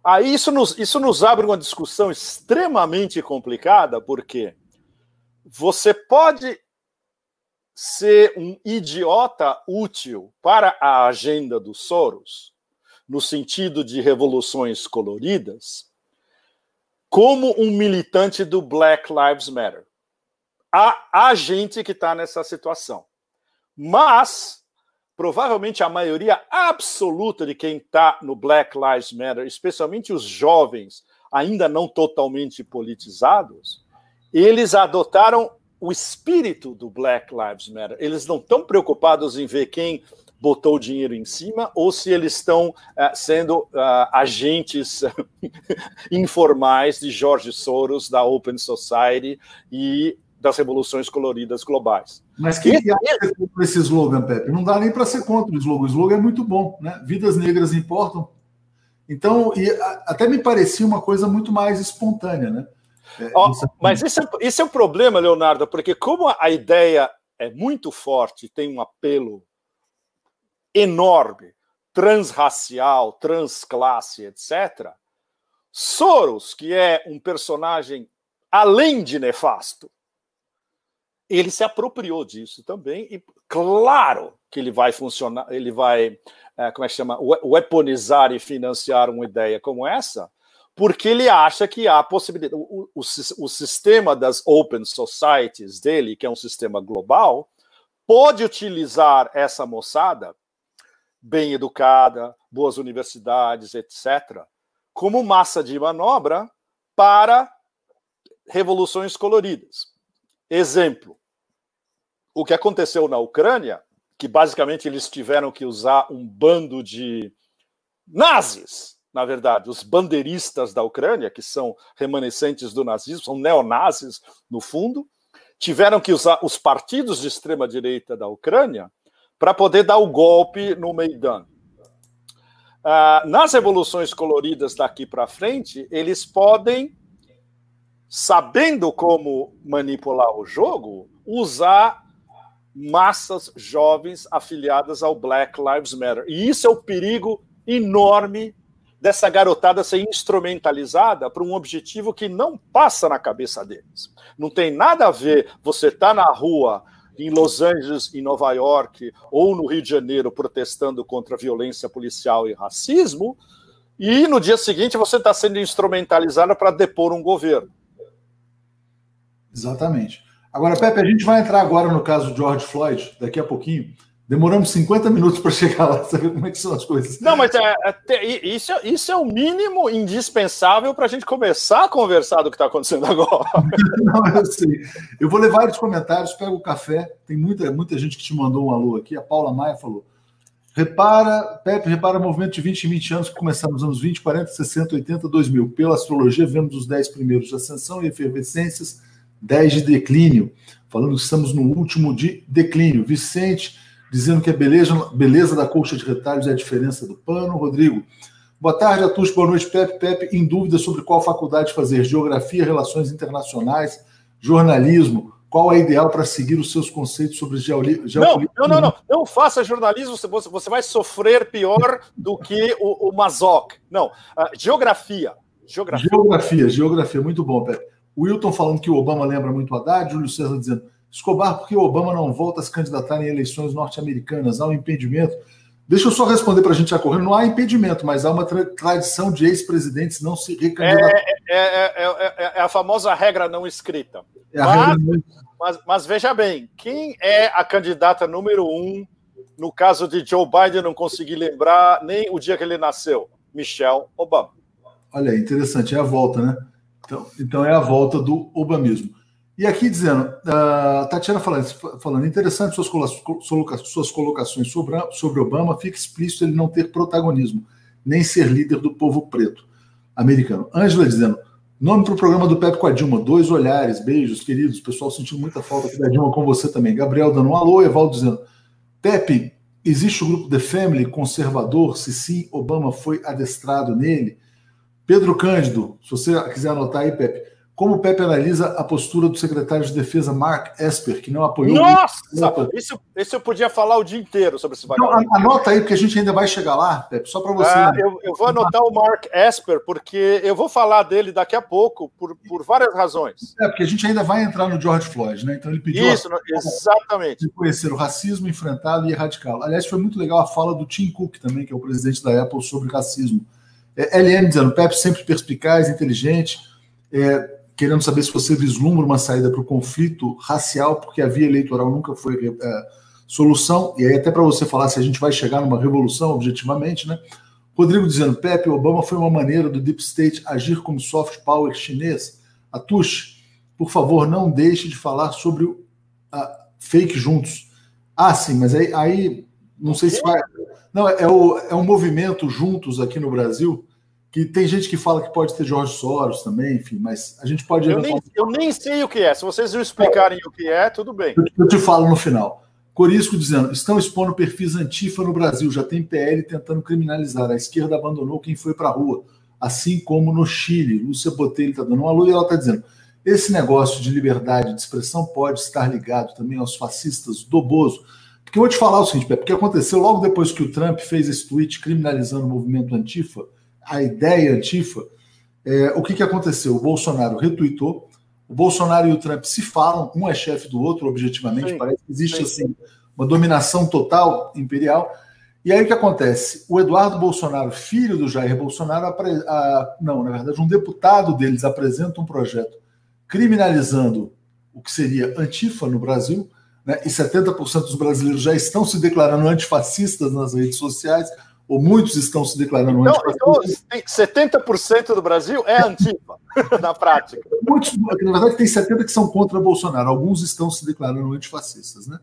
B: Aí isso nos, isso nos abre uma discussão extremamente complicada, porque você pode ser um idiota útil para a agenda dos Soros, no sentido de revoluções coloridas, como um militante do Black Lives Matter. Há, há gente que está nessa situação. Mas, provavelmente, a maioria absoluta de quem está no Black Lives Matter, especialmente os jovens ainda não totalmente politizados, eles adotaram o espírito do Black Lives Matter. Eles não estão preocupados em ver quem botou o dinheiro em cima ou se eles estão uh, sendo uh, agentes informais de George Soros, da Open Society e das revoluções coloridas globais.
A: Mas quem que acha contra esse slogan, Pepe? Não dá nem para ser contra o slogan. O slogan é muito bom, né? Vidas negras importam. Então, e até me parecia uma coisa muito mais espontânea, né?
B: Oh, mas esse é, esse é o problema, Leonardo, porque como a ideia é muito forte, tem um apelo enorme, transracial, transclasse, etc. Soros, que é um personagem além de nefasto, ele se apropriou disso também e, claro, que ele vai funcionar, ele vai, é, como é que chama, weaponizar e financiar uma ideia como essa, porque ele acha que há possibilidade. O, o, o sistema das open societies dele, que é um sistema global, pode utilizar essa moçada bem educada, boas universidades, etc., como massa de manobra para revoluções coloridas. Exemplo: o que aconteceu na Ucrânia, que basicamente eles tiveram que usar um bando de nazis na verdade, os bandeiristas da Ucrânia, que são remanescentes do nazismo, são neonazis, no fundo, tiveram que usar os partidos de extrema-direita da Ucrânia para poder dar o golpe no Maidan. Uh, nas revoluções coloridas daqui para frente, eles podem, sabendo como manipular o jogo, usar massas jovens afiliadas ao Black Lives Matter. E isso é o perigo enorme dessa garotada ser instrumentalizada para um objetivo que não passa na cabeça deles. Não tem nada a ver você tá na rua em Los Angeles, em Nova York ou no Rio de Janeiro protestando contra a violência policial e racismo, e no dia seguinte você está sendo instrumentalizado para depor um governo.
A: Exatamente. Agora, Pepe, a gente vai entrar agora no caso de George Floyd, daqui a pouquinho. Demoramos 50 minutos para chegar lá, saber como é que são as coisas.
B: Não, mas é, é, isso, isso é o mínimo indispensável para a gente começar a conversar do que está acontecendo agora.
A: Não, eu sei. Eu vou levar os comentários, pego o café. Tem muita, muita gente que te mandou um alô aqui. A Paula Maia falou. Repara, Pepe, repara o movimento de 20 em 20 anos que começaram nos anos 20, 40, 60, 80, 2000. Pela astrologia, vemos os 10 primeiros de ascensão e efervescências, 10 de declínio. Falando que estamos no último de declínio. Vicente dizendo que a beleza, beleza da colcha de retalhos é a diferença do pano. Rodrigo, boa tarde a todos, boa noite, Pepe. Pepe, em dúvida sobre qual faculdade fazer, geografia, relações internacionais, jornalismo, qual é ideal para seguir os seus conceitos sobre geopolítica?
B: Não, não, não, não, não faça jornalismo, você, você vai sofrer pior do que o, o Mazoc. Não, uh, geografia.
A: Geografia. Geografia, geografia, muito bom, Pepe. O Wilton falando que o Obama lembra muito Haddad, Júlio César dizendo Escobar, por que Obama não volta a se candidatar em eleições norte-americanas? Há um impedimento? Deixa eu só responder para a gente já correndo. Não há impedimento, mas há uma tra tradição de ex-presidentes não se recandidatar.
B: É, é, é, é, a famosa regra não escrita. Mas, não... Mas, mas, veja bem, quem é a candidata número um no caso de Joe Biden não conseguir lembrar nem o dia que ele nasceu? Michelle Obama.
A: Olha interessante, é a volta, né? Então, então é a volta do Obamismo. E aqui dizendo, uh, Tatiana falando, falando interessante suas, suas colocações sobre, sobre Obama, fica explícito ele não ter protagonismo, nem ser líder do povo preto americano. Ângela dizendo, nome para o programa do Pepe com a Dilma, dois olhares, beijos, queridos, pessoal sentiu muita falta aqui da Dilma com você também. Gabriel dando um alô, Evaldo dizendo, Pepe, existe o grupo The Family conservador? Se sim, Obama foi adestrado nele? Pedro Cândido, se você quiser anotar aí, Pepe, como o Pepe analisa a postura do secretário de Defesa Mark Esper, que não apoiou.
B: Nossa! Isso, isso eu podia falar o dia inteiro sobre esse
A: vagabundo. Então, anota aí, porque a gente ainda vai chegar lá, Pepe, só para você. Ah,
B: eu, eu, vou anotar o Mark Esper, porque eu vou falar dele daqui a pouco, por, por várias razões.
A: É, porque a gente ainda vai entrar no George Floyd, né? Então ele pediu.
B: Isso, a... exatamente.
A: De conhecer o racismo, enfrentá-lo e erradicá-lo. Aliás, foi muito legal a fala do Tim Cook também, que é o presidente da Apple, sobre racismo. É, LM dizendo, Pepe sempre perspicaz, inteligente. É, querendo saber se você vislumbra uma saída para o conflito racial, porque a via eleitoral nunca foi é, solução, e aí até para você falar se a gente vai chegar numa revolução objetivamente, né? Rodrigo dizendo, Pepe, Obama foi uma maneira do Deep State agir como soft power chinês. Atush, por favor, não deixe de falar sobre o fake juntos. Ah, sim, mas aí, aí não sei se vai... Não, é, é, o, é um movimento juntos aqui no Brasil, que tem gente que fala que pode ter Jorge Soros também, enfim, mas a gente pode.
B: Eu, nem, eu nem sei o que é. Se vocês não explicarem é. o que é, tudo bem.
A: Eu te falo no final. Corisco dizendo: estão expondo perfis antifa no Brasil, já tem PL tentando criminalizar. A esquerda abandonou quem foi para a rua, assim como no Chile. Lúcia Botelho está dando uma luz e ela está dizendo: esse negócio de liberdade de expressão pode estar ligado também aos fascistas do Bozo. Porque eu vou te falar o seguinte, porque aconteceu logo depois que o Trump fez esse tweet criminalizando o movimento antifa a ideia antifa, é, o que, que aconteceu? O Bolsonaro retuitou, o Bolsonaro e o Trump se falam, um é chefe do outro, objetivamente, sim, parece que existe sim. assim uma dominação total imperial. E aí o que acontece? O Eduardo Bolsonaro, filho do Jair Bolsonaro, a, não, na verdade, um deputado deles apresenta um projeto criminalizando o que seria antifa no Brasil, né, e 70% dos brasileiros já estão se declarando antifascistas nas redes sociais, ou muitos estão se declarando
B: então, antifascistas. Então, 70% do Brasil é antifa, na prática.
A: Muitos, na verdade, tem 70% que são contra Bolsonaro, alguns estão se declarando antifascistas. Né?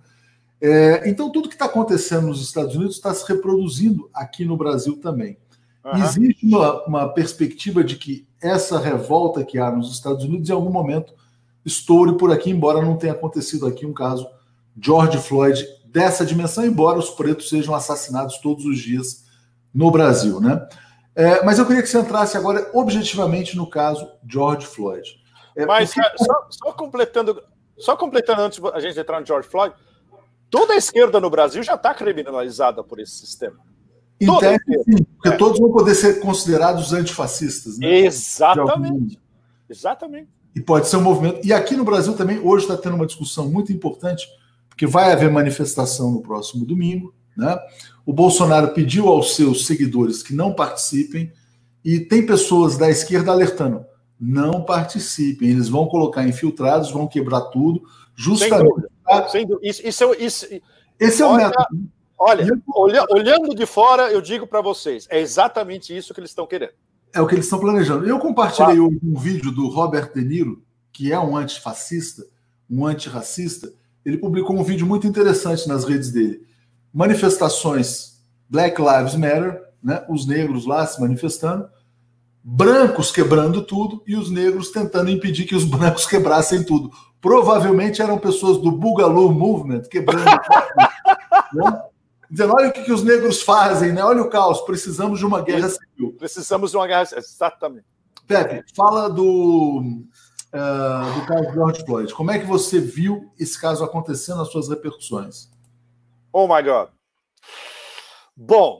A: É, então, tudo que está acontecendo nos Estados Unidos está se reproduzindo aqui no Brasil também. Uhum. Existe uma, uma perspectiva de que essa revolta que há nos Estados Unidos, em algum momento, estoure por aqui, embora não tenha acontecido aqui um caso George Floyd dessa dimensão, embora os pretos sejam assassinados todos os dias no Brasil, né? É, mas eu queria que você entrasse agora objetivamente no caso George Floyd.
B: É, mas porque... só, só, completando, só completando antes a gente entrar no George Floyd, toda a esquerda no Brasil já está criminalizada por esse sistema.
A: Em tese, sim, porque é. todos vão poder ser considerados antifascistas.
B: Né? Exatamente. Exatamente.
A: E pode ser um movimento. E aqui no Brasil também, hoje está tendo uma discussão muito importante porque vai haver manifestação no próximo domingo. Né? O Bolsonaro pediu aos seus seguidores que não participem, e tem pessoas da esquerda alertando: não participem, eles vão colocar infiltrados, vão quebrar tudo, justamente. Sem
B: dúvida. Sem dúvida. Isso, isso, é isso, Esse é o olha, método. Olha, olha, olhando de fora, eu digo para vocês: é exatamente isso que eles estão querendo.
A: É o que eles estão planejando. Eu compartilhei claro. um vídeo do Robert De Niro, que é um antifascista, um antirracista, ele publicou um vídeo muito interessante nas redes dele. Manifestações Black Lives Matter, né? os negros lá se manifestando, brancos quebrando tudo e os negros tentando impedir que os brancos quebrassem tudo. Provavelmente eram pessoas do Boogaloo Movement quebrando tudo. Né? Dizendo, olha o que, que os negros fazem, né? olha o caos, precisamos de uma guerra civil.
B: Precisamos de uma guerra exatamente.
A: Pepe, fala do uh, do caso George Floyd. Como é que você viu esse caso acontecendo, as suas repercussões?
B: Oh my God. Bom,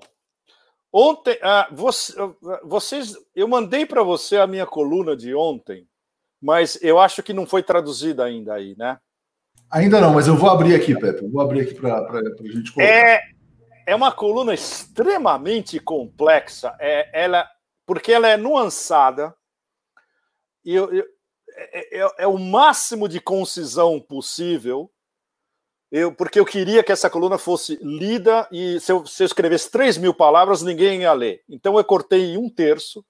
B: ontem, uh, você, uh, vocês, eu mandei para você a minha coluna de ontem, mas eu acho que não foi traduzida ainda aí, né?
A: Ainda não, mas eu vou abrir aqui, Pepe. Eu vou abrir aqui para a gente
B: colocar. É, é uma coluna extremamente complexa. É, ela, porque ela é nuançada. E eu, eu, é, é, é, o máximo de concisão possível, eu, porque eu queria que essa coluna fosse lida e se eu, se eu escrevesse 3 mil palavras, ninguém ia ler. Então eu cortei um terço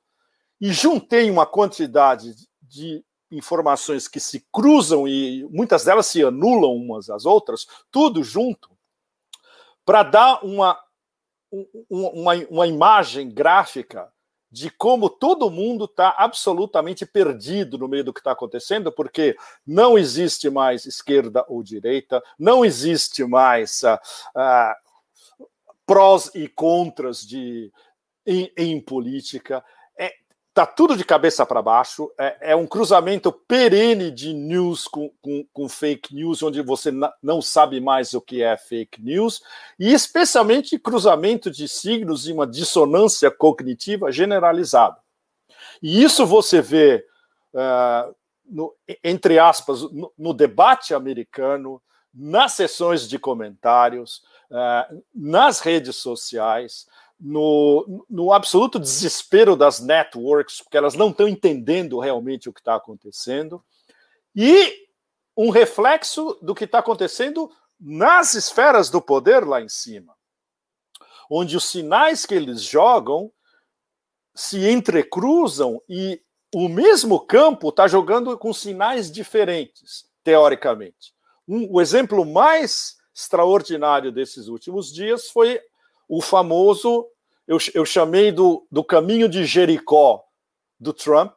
B: e juntei uma quantidade de informações que se cruzam e muitas delas se anulam umas às outras, tudo junto, para dar uma, uma, uma imagem gráfica de como todo mundo está absolutamente perdido no meio do que está acontecendo, porque não existe mais esquerda ou direita, não existe mais uh, uh, prós e contras de, em, em política. Tá tudo de cabeça para baixo, é, é, um cruzamento perene de news com, com, com fake news, onde você não sabe mais o que é fake news, e especialmente cruzamento de signos e uma dissonância cognitiva generalizada. E isso você vê, uh, no, entre aspas, no, no, debate americano, nas sessões de comentários, uh, nas redes sociais, no, no absoluto desespero das networks, porque elas não estão entendendo realmente o que está acontecendo, e um reflexo do que está acontecendo nas esferas do poder lá em cima, onde os sinais que eles jogam se entrecruzam e o mesmo campo está jogando com sinais diferentes, teoricamente. Um, o exemplo mais extraordinário desses últimos dias foi o famoso eu, eu chamei do, do caminho de Jericó do Trump,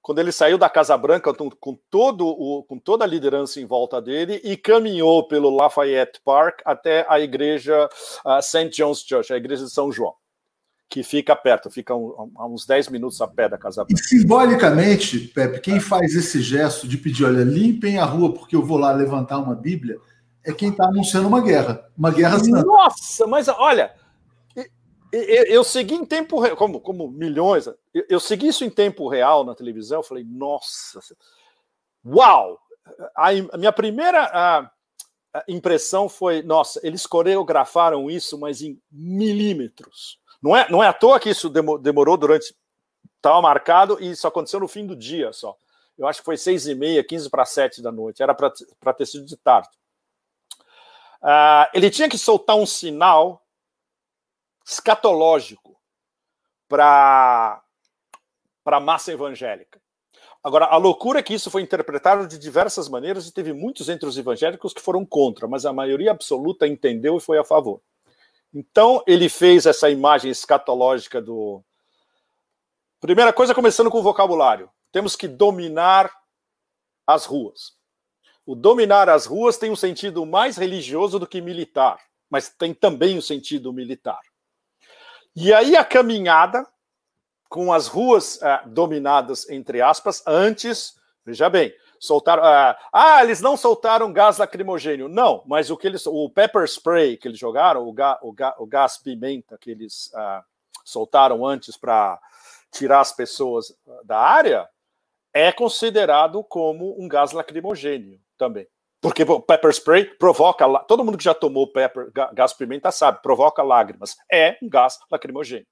B: quando ele saiu da Casa Branca com, todo o, com toda a liderança em volta dele e caminhou pelo Lafayette Park até a igreja uh, St. John's Church, a igreja de São João, que fica perto, fica um, a uns 10 minutos a pé da Casa Branca.
A: E simbolicamente, Pepe, quem faz esse gesto de pedir, olha, limpem a rua porque eu vou lá levantar uma Bíblia, é quem está anunciando uma guerra, uma guerra
B: santa. Nossa, mas olha, eu, eu, segui em tempo real, como, como milhões, eu, eu, segui isso em tempo real na televisão. Eu falei, nossa, uau! A, a minha primeira a, impressão foi: nossa, eles coreografaram isso, mas em milímetros. Não é, não é à toa que isso demorou durante. Estava marcado e isso aconteceu no fim do dia só. Eu acho que foi seis e meia, quinze para sete da noite. Era para ter sido de tarde. Uh, ele tinha que soltar um sinal escatológico para a massa evangélica. Agora, a loucura é que isso foi interpretado de diversas maneiras e teve muitos entre os evangélicos que foram contra, mas a maioria absoluta entendeu e foi a favor. Então, ele fez essa imagem escatológica do. Primeira coisa, começando com o vocabulário. Temos que dominar as ruas. O dominar as ruas tem um sentido mais religioso do que militar, mas tem também o um sentido militar. E aí a caminhada com as ruas uh, dominadas, entre aspas, antes, veja bem, soltaram. Uh, ah, eles não soltaram gás lacrimogênio. Não, mas o que eles. O pepper spray que eles jogaram, o, ga, o, ga, o gás pimenta que eles uh, soltaram antes para tirar as pessoas da área, é considerado como um gás lacrimogênio também. Porque o pepper spray provoca. Todo mundo que já tomou pepper, gás pimenta sabe, provoca lágrimas. É um gás lacrimogêneo.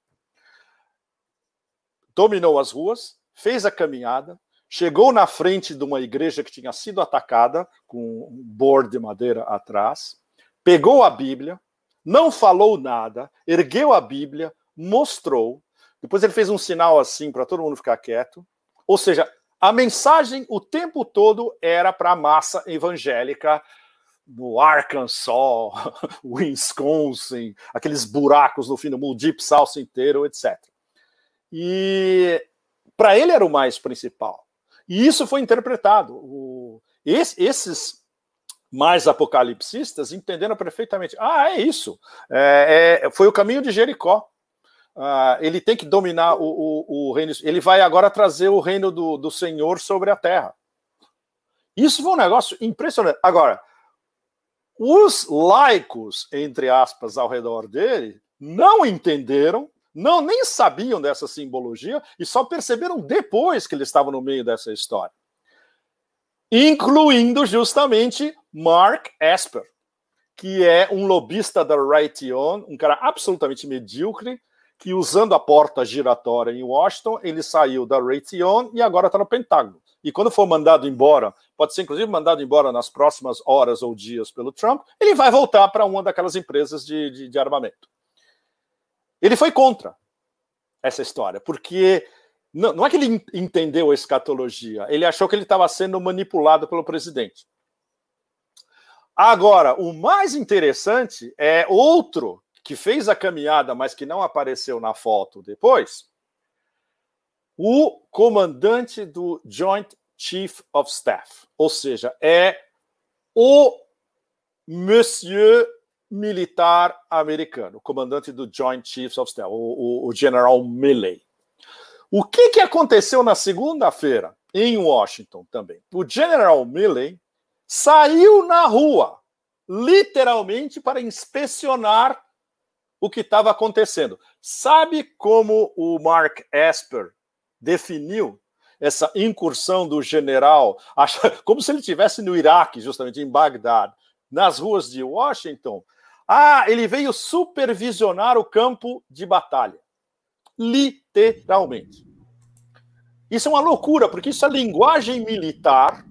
B: Dominou as ruas, fez a caminhada, chegou na frente de uma igreja que tinha sido atacada, com um board de madeira atrás, pegou a Bíblia, não falou nada, ergueu a Bíblia, mostrou. Depois ele fez um sinal assim para todo mundo ficar quieto. Ou seja, a mensagem o tempo todo era para a massa evangélica no Arkansas, Wisconsin, aqueles buracos no fim do mundo, Deep South inteiro, etc. E para ele era o mais principal. E isso foi interpretado. O, esse, esses mais apocalipsistas entenderam perfeitamente. Ah, é isso. É, é, foi o caminho de Jericó. Uh, ele tem que dominar o, o, o, reino. Ele vai agora trazer o reino do, do Senhor sobre a terra. Isso foi um negócio impressionante. Agora, os laicos, entre aspas, ao redor dele, não entenderam, não nem sabiam dessa simbologia e só perceberam depois que ele estava no meio dessa história. Incluindo justamente Mark Esper, que é um lobista da Raytheon, um cara absolutamente medíocre, que usando a porta giratória em Washington, ele saiu da Raytheon e agora está no Pentágono. E quando for mandado embora, pode ser inclusive mandado embora nas próximas horas ou dias pelo Trump, ele vai voltar para uma daquelas empresas de, de, de armamento. Ele foi contra essa história, porque não, não, é que ele entendeu a escatologia, ele achou que ele estava sendo manipulado pelo presidente. Agora, o mais interessante é outro que fez a caminhada, mas que não apareceu na foto depois, o comandante do Joint Chief of Staff, ou seja, é o Monsieur militar americano, comandante do Joint Chiefs of Staff, o, o, o General Milley. O que, que aconteceu na segunda-feira em Washington também? O General Milley saiu na rua, literalmente, para inspecionar o que estava acontecendo. Sabe como o Mark Esper definiu essa incursão do general, como se ele estivesse no Iraque, justamente em Bagdad, nas ruas de Washington? Ah, ele veio supervisionar o campo de batalha. Literalmente. Isso é uma loucura, porque isso é linguagem militar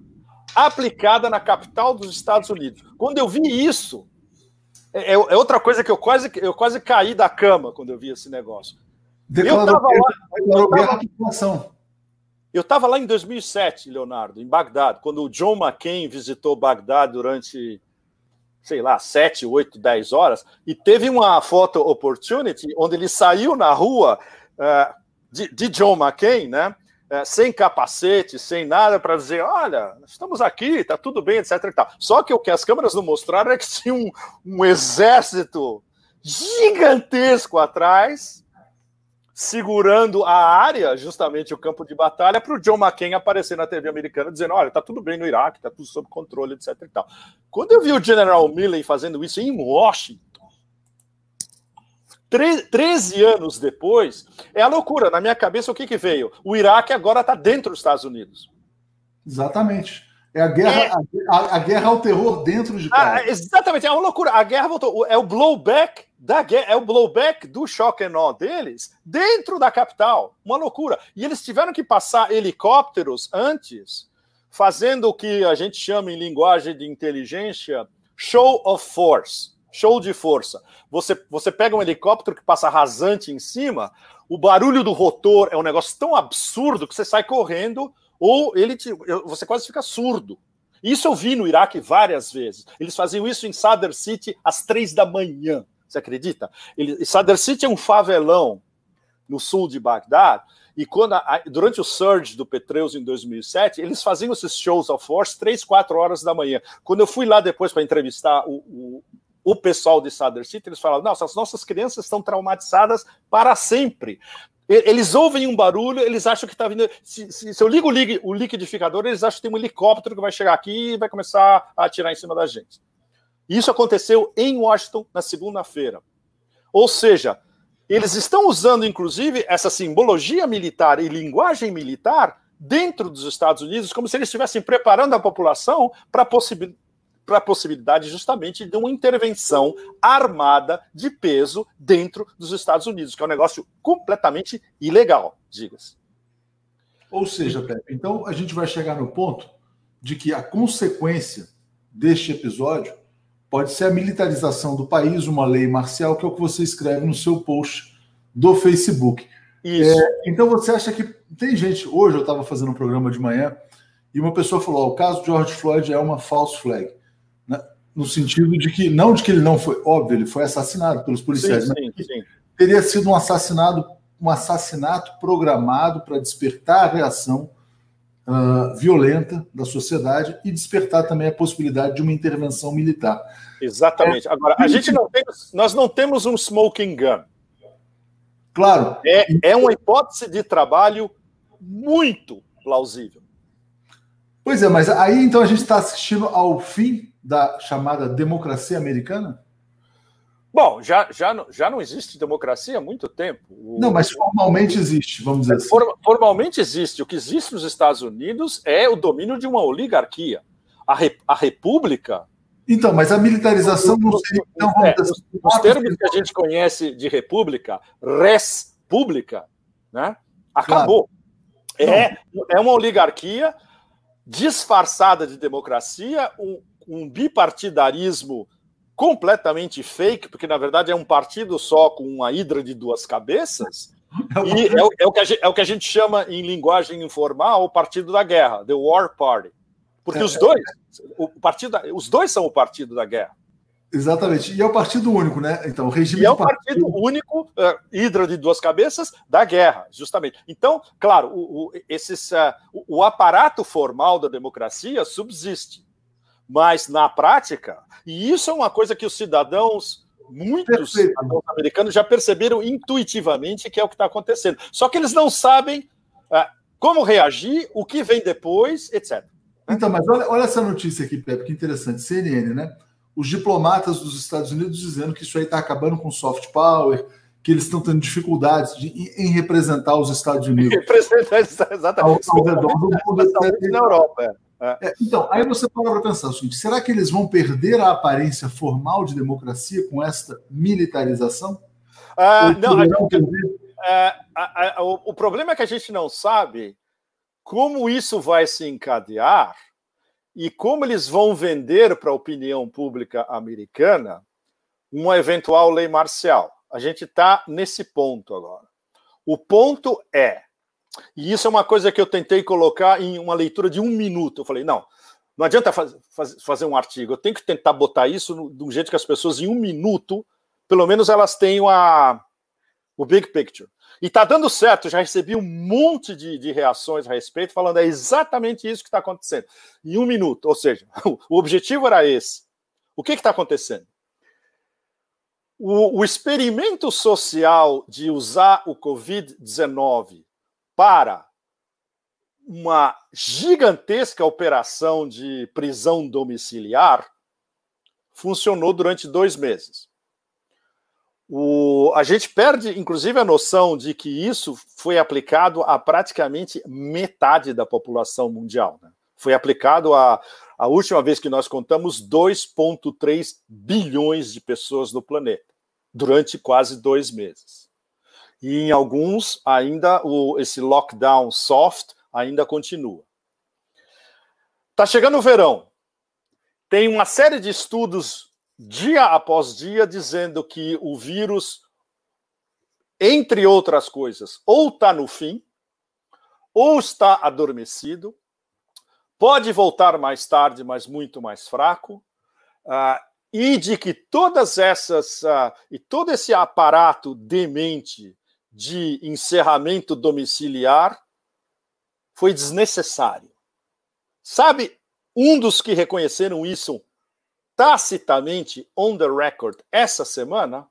B: aplicada na capital dos Estados Unidos. Quando eu vi isso, é, é, outra coisa que eu quase, eu quase caí da cama quando eu vi esse negócio. Declarou, eu estava lá. Eu estava lá em 2007, Leonardo, em Bagdad, quando o John McCain visitou Bagdad durante, sei lá, 7, 8, 10 horas, e teve uma photo opportunity onde ele saiu na rua uh, de, de John McCain, né? É, sem capacete, sem nada, para dizer: olha, estamos aqui, está tudo bem, etc. Só que o que as câmeras não mostraram é que tinha um, um exército gigantesco atrás, segurando a área, justamente o campo de batalha, para o John McCain aparecer na TV americana dizendo: olha, está tudo bem no Iraque, está tudo sob controle, etc. Quando eu vi o General Milley fazendo isso em Washington, 13 anos depois, é a loucura. Na minha cabeça, o que, que veio? O Iraque agora está dentro dos Estados Unidos.
A: Exatamente. É a guerra, é... A, a, guerra ao terror dentro de
B: casa. Ah, exatamente, é uma loucura. A guerra voltou. É o blowback da guerra, é o blowback do choque and deles dentro da capital. Uma loucura. E eles tiveram que passar helicópteros antes, fazendo o que a gente chama em linguagem de inteligência show of force. Show de força. Você, você pega um helicóptero que passa rasante em cima, o barulho do rotor é um negócio tão absurdo que você sai correndo ou ele te, você quase fica surdo. Isso eu vi no Iraque várias vezes. Eles faziam isso em Sadr City às três da manhã. Você acredita? Ele, Sadr City é um favelão no sul de Bagdá. E quando a, durante o surge do Petreus em 2007, eles faziam esses shows of force três, quatro horas da manhã. Quando eu fui lá depois para entrevistar o, o, o, pessoal de Sadr City, eles falaram: nossa, as nossas crianças estão traumatizadas para sempre. Eles ouvem um barulho, eles acham que está vindo. Se, se, se, eu ligo o, liquidificador, eles acham que tem um helicóptero que vai chegar aqui e vai começar a atirar em cima da gente. Isso aconteceu em Washington na segunda-feira. Ou seja, eles estão usando, inclusive, essa simbologia militar e linguagem militar dentro dos Estados Unidos, como se eles estivessem preparando a população para a possibilidade para a possibilidade justamente de uma intervenção armada de peso dentro dos Estados Unidos, que é um negócio completamente ilegal, diga-se.
A: Ou seja, Pepe, então a gente vai chegar no ponto de que a consequência deste episódio pode ser a militarização do país, uma lei marcial, que é o que você escreve no seu post do Facebook. Isso. É, então você acha que tem gente, hoje eu estava fazendo um programa de manhã e uma pessoa falou: o caso de George Floyd é uma false flag no sentido de que, não de que ele não foi, óbvio, ele foi assassinado pelos policiais, sim, mas sim, sim. teria sido um assassinado, um assassinato programado para despertar a reação uh, violenta da sociedade e despertar também a possibilidade de uma intervenção militar.
B: Exatamente. É, Agora, a gente não tem, nós não temos um smoking gun.
A: Claro.
B: É, é uma hipótese de trabalho muito plausível.
A: Pois é, mas aí então a gente está assistindo ao fim da chamada democracia americana?
B: Bom, já, já, já não existe democracia há muito tempo.
A: O... Não, mas formalmente existe, vamos dizer assim.
B: Formalmente existe. O que existe nos Estados Unidos é o domínio de uma oligarquia. A, re, a república.
A: Então, mas a militarização não seria. Então,
B: é, os, os termos que a gente conhece de república, res pública, né? Acabou. Claro. É, é uma oligarquia disfarçada de democracia, um, um bipartidarismo completamente fake, porque na verdade é um partido só com uma hidra de duas cabeças. É e é, o, é, o que gente, é o que a gente chama em linguagem informal o partido da guerra, the war party. Porque é, os dois, o partido, os dois são o partido da guerra.
A: Exatamente. E é o partido único, né? Então, o regime
B: e é o partido, partido único, uh, hidra de duas cabeças, da guerra, justamente. Então, claro, o, o esses, uh, o, o aparato formal da democracia subsiste. Mas na prática, e isso é uma coisa que os cidadãos, muitos cidadãos americanos, já perceberam intuitivamente que é o que está acontecendo. Só que eles não sabem é, como reagir, o que vem depois, etc.
A: Então, mas olha, olha essa notícia aqui, Pepe, que interessante. CNN, né? Os diplomatas dos Estados Unidos dizendo que isso aí está acabando com o soft power, que eles estão tendo dificuldades de, em representar os Estados Unidos. Representar, exatamente. Ao, ao redor do mundo. Na Europa, é. É. é, então, aí você para para pensar o seguinte: será que eles vão perder a aparência formal de democracia com esta militarização?
B: Ah, não, gente, é, a, a, o, o problema é que a gente não sabe como isso vai se encadear e como eles vão vender para a opinião pública americana uma eventual lei marcial. A gente está nesse ponto agora. O ponto é e isso é uma coisa que eu tentei colocar em uma leitura de um minuto. Eu falei, não, não adianta faz, faz, fazer um artigo, eu tenho que tentar botar isso no, de um jeito que as pessoas, em um minuto, pelo menos elas tenham a, o big picture. E está dando certo, já recebi um monte de, de, reações a respeito, falando é exatamente isso que está acontecendo. Em um minuto, ou seja, o, o objetivo era esse. O que está acontecendo? O, o experimento social de usar o Covid-19 para uma gigantesca operação de prisão domiciliar funcionou durante dois meses. O, a gente perde, inclusive, a noção de que isso foi aplicado a praticamente metade da população mundial. Né? Foi aplicado a, a última vez que nós contamos 2,3 bilhões de pessoas no planeta, durante quase dois meses. E em alguns, ainda o, esse lockdown soft ainda continua. Está chegando o verão. Tem uma série de estudos dia após dia dizendo que o vírus, entre outras coisas, ou está no fim, ou está adormecido, pode voltar mais tarde, mas muito mais fraco, uh, e de que todas essas uh, e todo esse aparato demente de encerramento domiciliar foi desnecessário. Sabe, um dos que reconheceram isso tacitamente on the record essa semana,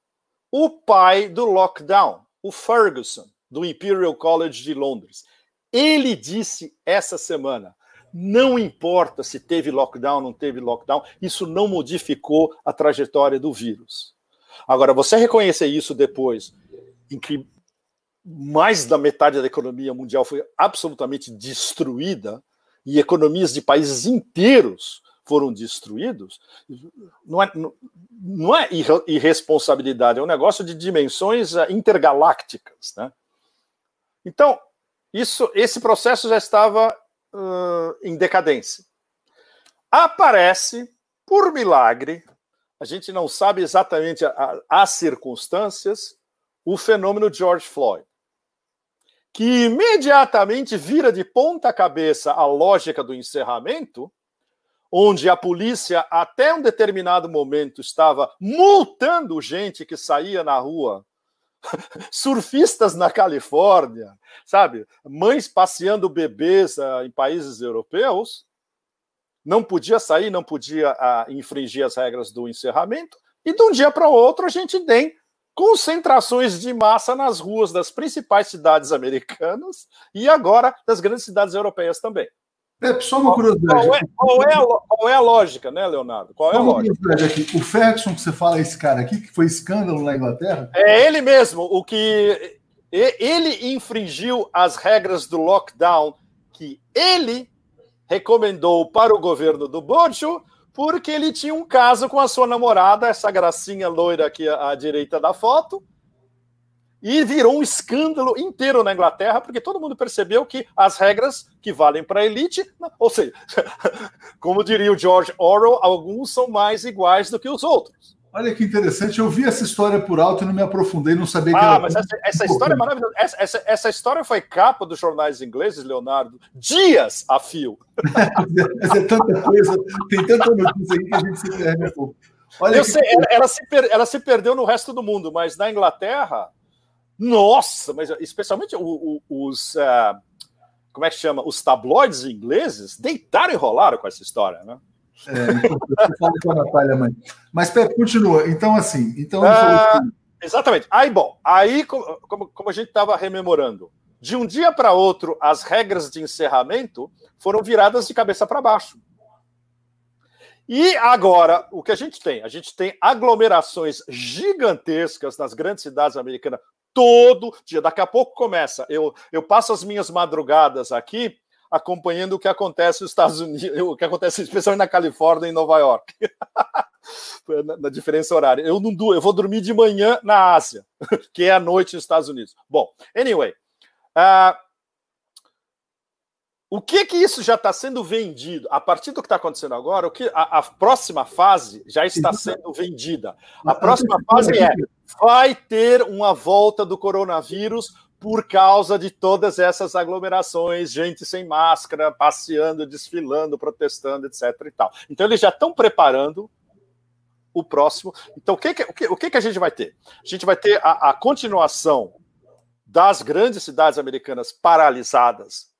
B: o pai do lockdown, o Ferguson, do Imperial College de Londres. Ele disse essa semana: não importa se teve lockdown, não teve lockdown, isso não modificou a trajetória do vírus. Agora, você reconhecer isso depois, que mais da metade da economia mundial foi absolutamente destruída e economias de países inteiros foram destruídos, não é, não é irresponsabilidade, é um negócio de dimensões eh, intergalácticas. Né? Então, isso, esse processo já estava uh, em decadência. Aparece, por milagre, a gente não sabe exatamente as circunstâncias, o fenômeno George Floyd que imediatamente vira de ponta cabeça a lógica do encerramento, onde a polícia, até um determinado momento, estava multando gente que saía na rua, surfistas na Califórnia, sabe? Mães passeando bebês uh, em países europeus, não podia sair, não podia uh, infringir as regras do encerramento, e de um dia para o outro a gente tem concentrações de massa nas ruas das principais cidades americanas e agora das grandes cidades europeias também.
A: É, só uma curiosidade.
B: Qual é, qual é, a, qual é a lógica, né, Leonardo? Qual é a lógica?
A: Aqui. O Ferguson, que você fala, esse cara aqui, que foi escândalo na Inglaterra?
B: É ele mesmo, o que. Ele infringiu as regras do lockdown que ele recomendou para o governo do Bojo porque ele tinha um caso com a sua namorada, essa gracinha loira aqui à, direita da foto, e virou um escândalo inteiro na Inglaterra, porque todo mundo percebeu que as regras que valem para a elite, ou seja, como diria o George Orwell, alguns são mais iguais do que os outros.
A: Olha que interessante, eu vi essa história por alto e não me aprofundei, não sabia que
B: ah, era. mas essa, essa história é maravilhosa. Essa, essa, essa, história foi capa dos jornais ingleses, Leonardo, dias a fio.
A: mas é tanta coisa, tem tanta notícia aí que a gente se perde um pouco.
B: Olha eu sei, ela, ela, se per, ela se perdeu no resto do mundo, mas na Inglaterra, nossa, mas especialmente o, o, os. Uh, como é que chama? Os tabloides ingleses deitaram e rolaram com essa história, né?
A: É, Natália, mãe. Mas, Pepe, continua. Então, assim. Então,
B: ah, Exatamente. Aí, bom, aí, como, como a gente estava rememorando, de um dia para outro, as regras de encerramento foram viradas de cabeça para baixo. E agora, o que a gente tem? A gente tem aglomerações gigantescas nas grandes cidades americanas todo dia. Daqui a pouco começa. Eu, eu passo as minhas madrugadas aqui acompanhando o que acontece nos Estados Unidos, o que acontece especialmente na Califórnia e em Nova York. na, na, diferença horária. Eu não eu vou dormir de manhã na Ásia, que é à noite nos Estados Unidos. Bom, anyway, uh, o que que isso já está sendo vendido? A partir do que está acontecendo agora, o que a, a, próxima fase já está sendo vendida. A próxima fase é vai ter uma volta do coronavírus por causa de todas essas aglomerações, gente sem máscara, passeando, desfilando, protestando, etc. E tal. Então eles já estão preparando o próximo. Então o que, que, o que, o que, que a gente vai ter? A gente vai ter a, a continuação das grandes cidades americanas paralisadas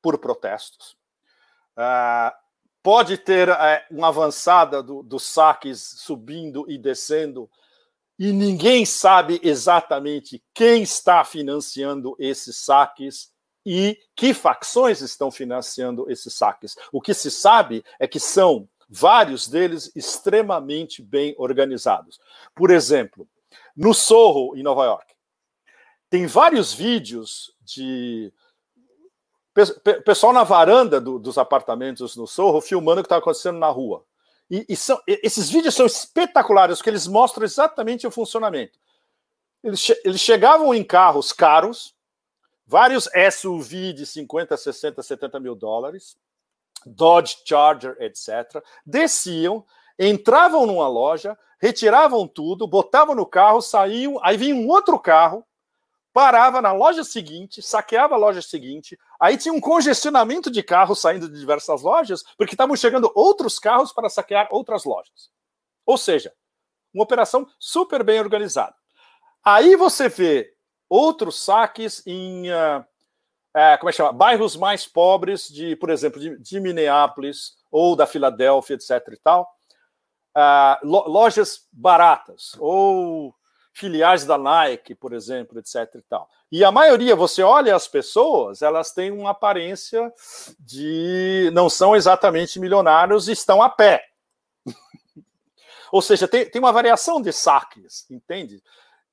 B: por protestos. Uh, pode ter uh, uma avançada dos do saques subindo e descendo e ninguém sabe exatamente quem está financiando esses saques e que facções estão financiando esses saques. O que se sabe é que são vários deles extremamente bem organizados. Por exemplo, no Sorro, em Nova York, tem vários vídeos de pessoal na varanda do, dos apartamentos no Sorro filmando o que estava acontecendo na rua. E, e são, esses vídeos são espetaculares, porque eles mostram exatamente o funcionamento. Eles, che eles chegavam em carros caros, vários SUV de 50, 60, 70 mil dólares, Dodge Charger, etc. Desciam, entravam numa loja, retiravam tudo, botavam no carro, saíam, aí vinha um outro carro, parava na loja seguinte, saqueava a loja seguinte, aí tinha um congestionamento de carros saindo de diversas lojas, porque estavam chegando outros carros para saquear outras lojas. Ou seja, uma operação super bem organizada. Aí você vê outros saques em uh, uh, como é que chama? bairros mais pobres de, por exemplo, de, de Minneapolis ou da Filadélfia, etc. e tal. Uh, lo, lojas baratas ou filiais da Nike, por exemplo, etc. E, tal. e a maioria, você olha as pessoas, elas têm uma aparência de não são exatamente milionários e estão a pé. Ou seja, tem, tem uma variação de saques, entende?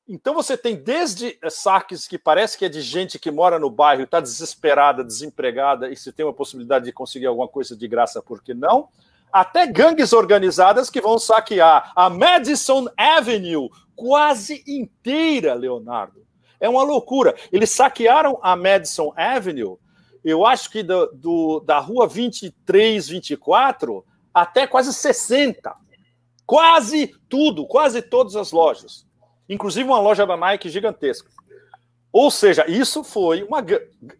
B: Então você tem desde saques que parece que é de gente que mora no bairro, está desesperada, desempregada, e se tem uma possibilidade de conseguir alguma coisa de graça, por que não? Até gangues organizadas que vão saquear a Madison Avenue quase inteira, Leonardo. É uma loucura. Eles saquearam a Madison Avenue, eu acho que do, do, da rua 23, 24 até quase 60. Quase tudo, quase todas as lojas. Inclusive uma loja da Nike gigantesca. Ou seja, isso foi uma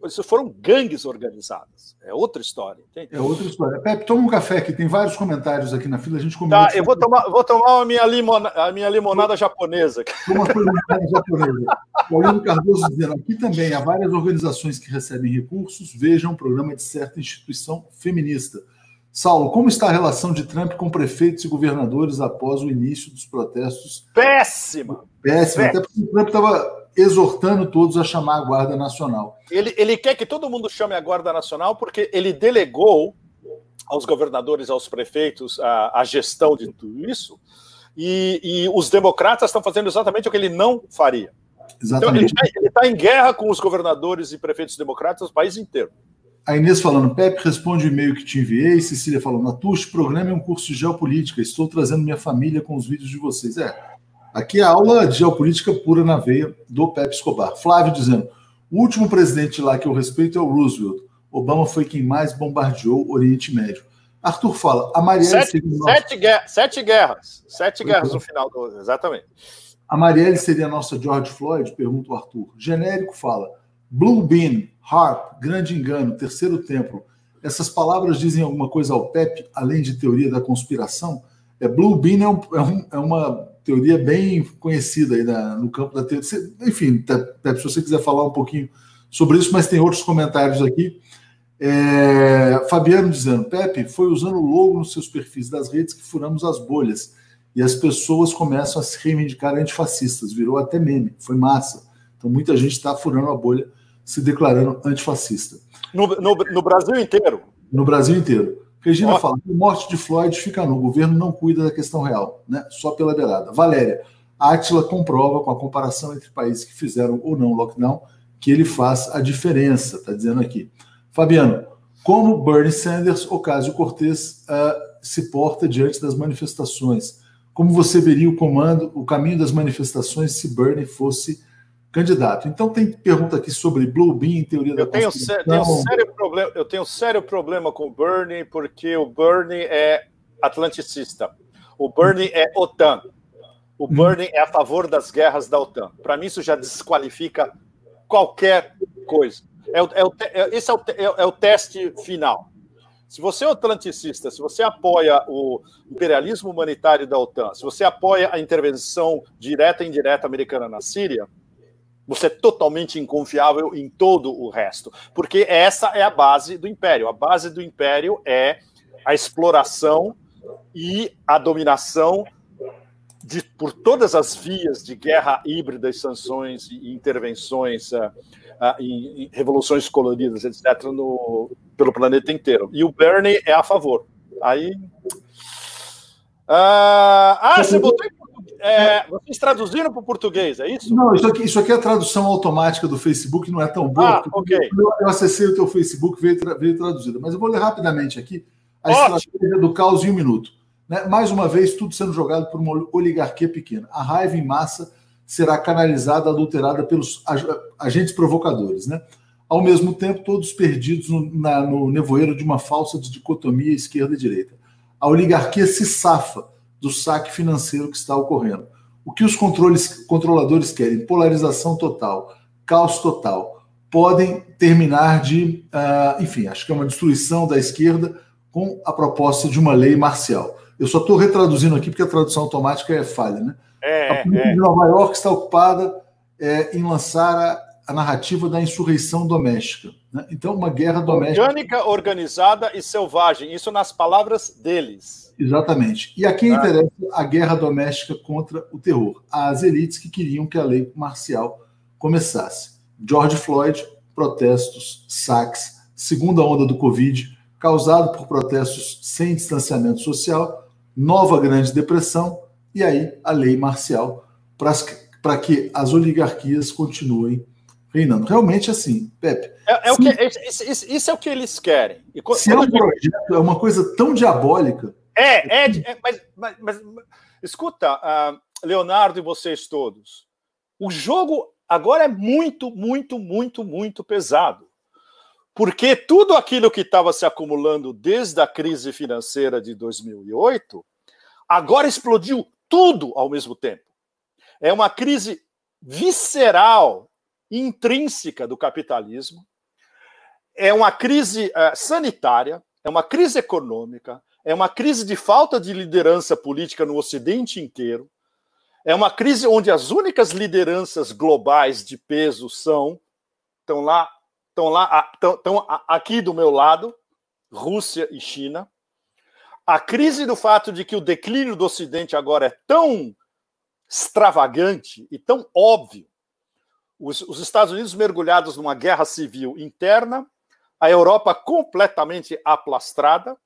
B: isso foram gangues organizadas. É outra história, entende?
A: É outra história. Pepe, toma um café aqui, tem vários comentários aqui na fila, a gente comenta.
B: Tá, eu vou tomar, vou tomar a minha, limona, a minha limonada japonesa.
A: Uma limonada japonesa. Paulinho Cardoso dizendo, aqui também há várias organizações que recebem recursos, vejam o programa de certa instituição feminista. Saulo, como está a relação de Trump com prefeitos e governadores após o início dos protestos?
B: Péssima!
A: Péssima, Péssima. até porque o Trump estava exortando todos a chamar a Guarda Nacional.
B: Ele, ele quer que todo mundo chame a Guarda Nacional porque ele delegou aos governadores, aos prefeitos, a, a gestão de tudo isso, e, e, os democratas estão fazendo exatamente o que ele não faria. Exatamente. Então, ele está tá em guerra com os governadores e prefeitos democratas do país inteiro.
A: A Inês falando, Pepe, responde o e-mail que te enviei. Cecília falando, Natush, programa é um curso de geopolítica. Estou trazendo minha família com os vídeos de vocês. É, Aqui é a aula de geopolítica pura na veia do Pepe Escobar. Flávio dizendo: o último presidente lá que eu respeito é o Roosevelt. Obama foi quem mais bombardeou o Oriente Médio. Arthur fala: a Marielle.
B: Sete, seria nossa... sete, guerra, sete guerras. Sete guerras no final do. Exatamente.
A: A Marielle seria a nossa George Floyd? Pergunta o Arthur. Genérico fala: Blue Bean, Harp, grande engano, terceiro templo. Essas palavras dizem alguma coisa ao Pepe, além de teoria da conspiração? É, Blue Bean é, um, é, um, é uma teoria bem conhecida aí na, no campo da teoria. Enfim, Pepe, se você quiser falar um pouquinho sobre isso, mas tem outros comentários aqui. É, Fabiano dizendo, Pepe, foi usando o logo nos seus perfis das redes que furamos as bolhas e as pessoas começam a se reivindicar antifascistas, virou até meme, foi massa. Então muita gente está furando a bolha, se declarando antifascista.
B: No, no, no Brasil inteiro?
A: No Brasil inteiro. Regina fala: a morte de Floyd fica no. O governo não cuida da questão real, né? Só pela beirada. Valéria, Átila comprova, com a comparação entre países que fizeram ou não lockdown, que ele faz a diferença, está dizendo aqui. Fabiano, como Bernie Sanders, Ocasio Cortez uh, se porta diante das manifestações? Como você veria o comando, o caminho das manifestações se Bernie fosse candidato. Então tem pergunta aqui sobre Blue Bean, teoria da
B: eu tenho, tenho sério problema, Eu tenho sério problema com o Bernie, porque o Bernie é atlanticista. O Bernie é OTAN. O hum. Bernie é a favor das guerras da OTAN. Para mim, isso já desqualifica qualquer coisa. É o, é o, é, esse é o, é, é o teste final. Se você é atlanticista, se você apoia o imperialismo humanitário da OTAN, se você apoia a intervenção direta e indireta americana na Síria, você é totalmente inconfiável em todo o resto, porque essa é a base do império. A base do império é a exploração e a dominação de, por todas as vias de guerra híbrida sanções e intervenções uh, uh, em, em, revoluções coloridas, etc., no, pelo planeta inteiro. E o Bernie é a favor. Aí. Uh, ah, você botou em É, vocês traduziram para o português, é isso?
A: Não, isso aqui, isso aqui é a tradução automática do Facebook, não é tão boa.
B: Ah, ok.
A: Eu acessei o teu Facebook, veio, veio traduzida. Mas eu vou ler rapidamente aqui a Ótimo. estratégia do caos em um minuto. Né? Mais uma vez, tudo sendo jogado por uma oligarquia pequena. A raiva em massa será canalizada, adulterada pelos agentes provocadores. Né? Ao mesmo tempo, todos perdidos no, na, no nevoeiro de uma falsa dicotomia esquerda e direita. A oligarquia se safa do saque financeiro que está ocorrendo. O que os controles, controladores querem? Polarização total, caos total. Podem terminar de, uh, enfim, acho que é uma destruição da esquerda com a proposta de uma lei marcial. Eu só estou retraduzindo aqui porque a tradução automática é falha, né?
B: É,
A: a polícia é. de Nova York está ocupada é, em lançar a, a, narrativa da insurreição doméstica. Né? Então, uma guerra doméstica.
B: Orgânica, organizada e selvagem. Isso nas palavras deles.
A: Exatamente. E aqui ah. interessa a guerra doméstica contra o terror. As elites que queriam que a lei marcial começasse. George Floyd, protestos, saques, segunda onda do Covid, causado por protestos sem distanciamento social, nova Grande Depressão e aí a lei marcial para que as oligarquias continuem reinando. Realmente assim, Pepe.
B: É, é o que, isso, isso, é o que eles querem.
A: E, se é um projeto, é uma coisa tão diabólica
B: é, é, é mas, mas, mas, escuta, uh, Leonardo e vocês todos, o jogo agora é muito, muito, muito, muito pesado. Porque tudo aquilo que estava se acumulando desde a crise financeira de 2008, agora explodiu tudo ao mesmo tempo. É uma crise visceral, intrínseca do capitalismo, é uma crise uh, sanitária, é uma crise econômica, é uma crise de falta de liderança política no Ocidente inteiro. É uma crise onde as únicas lideranças globais de peso são estão lá, estão lá, estão aqui do meu lado, Rússia e China. A crise do fato de que o declínio do Ocidente agora é tão extravagante e tão óbvio. Os, os Estados Unidos mergulhados numa guerra civil interna, a Europa completamente aplastrada,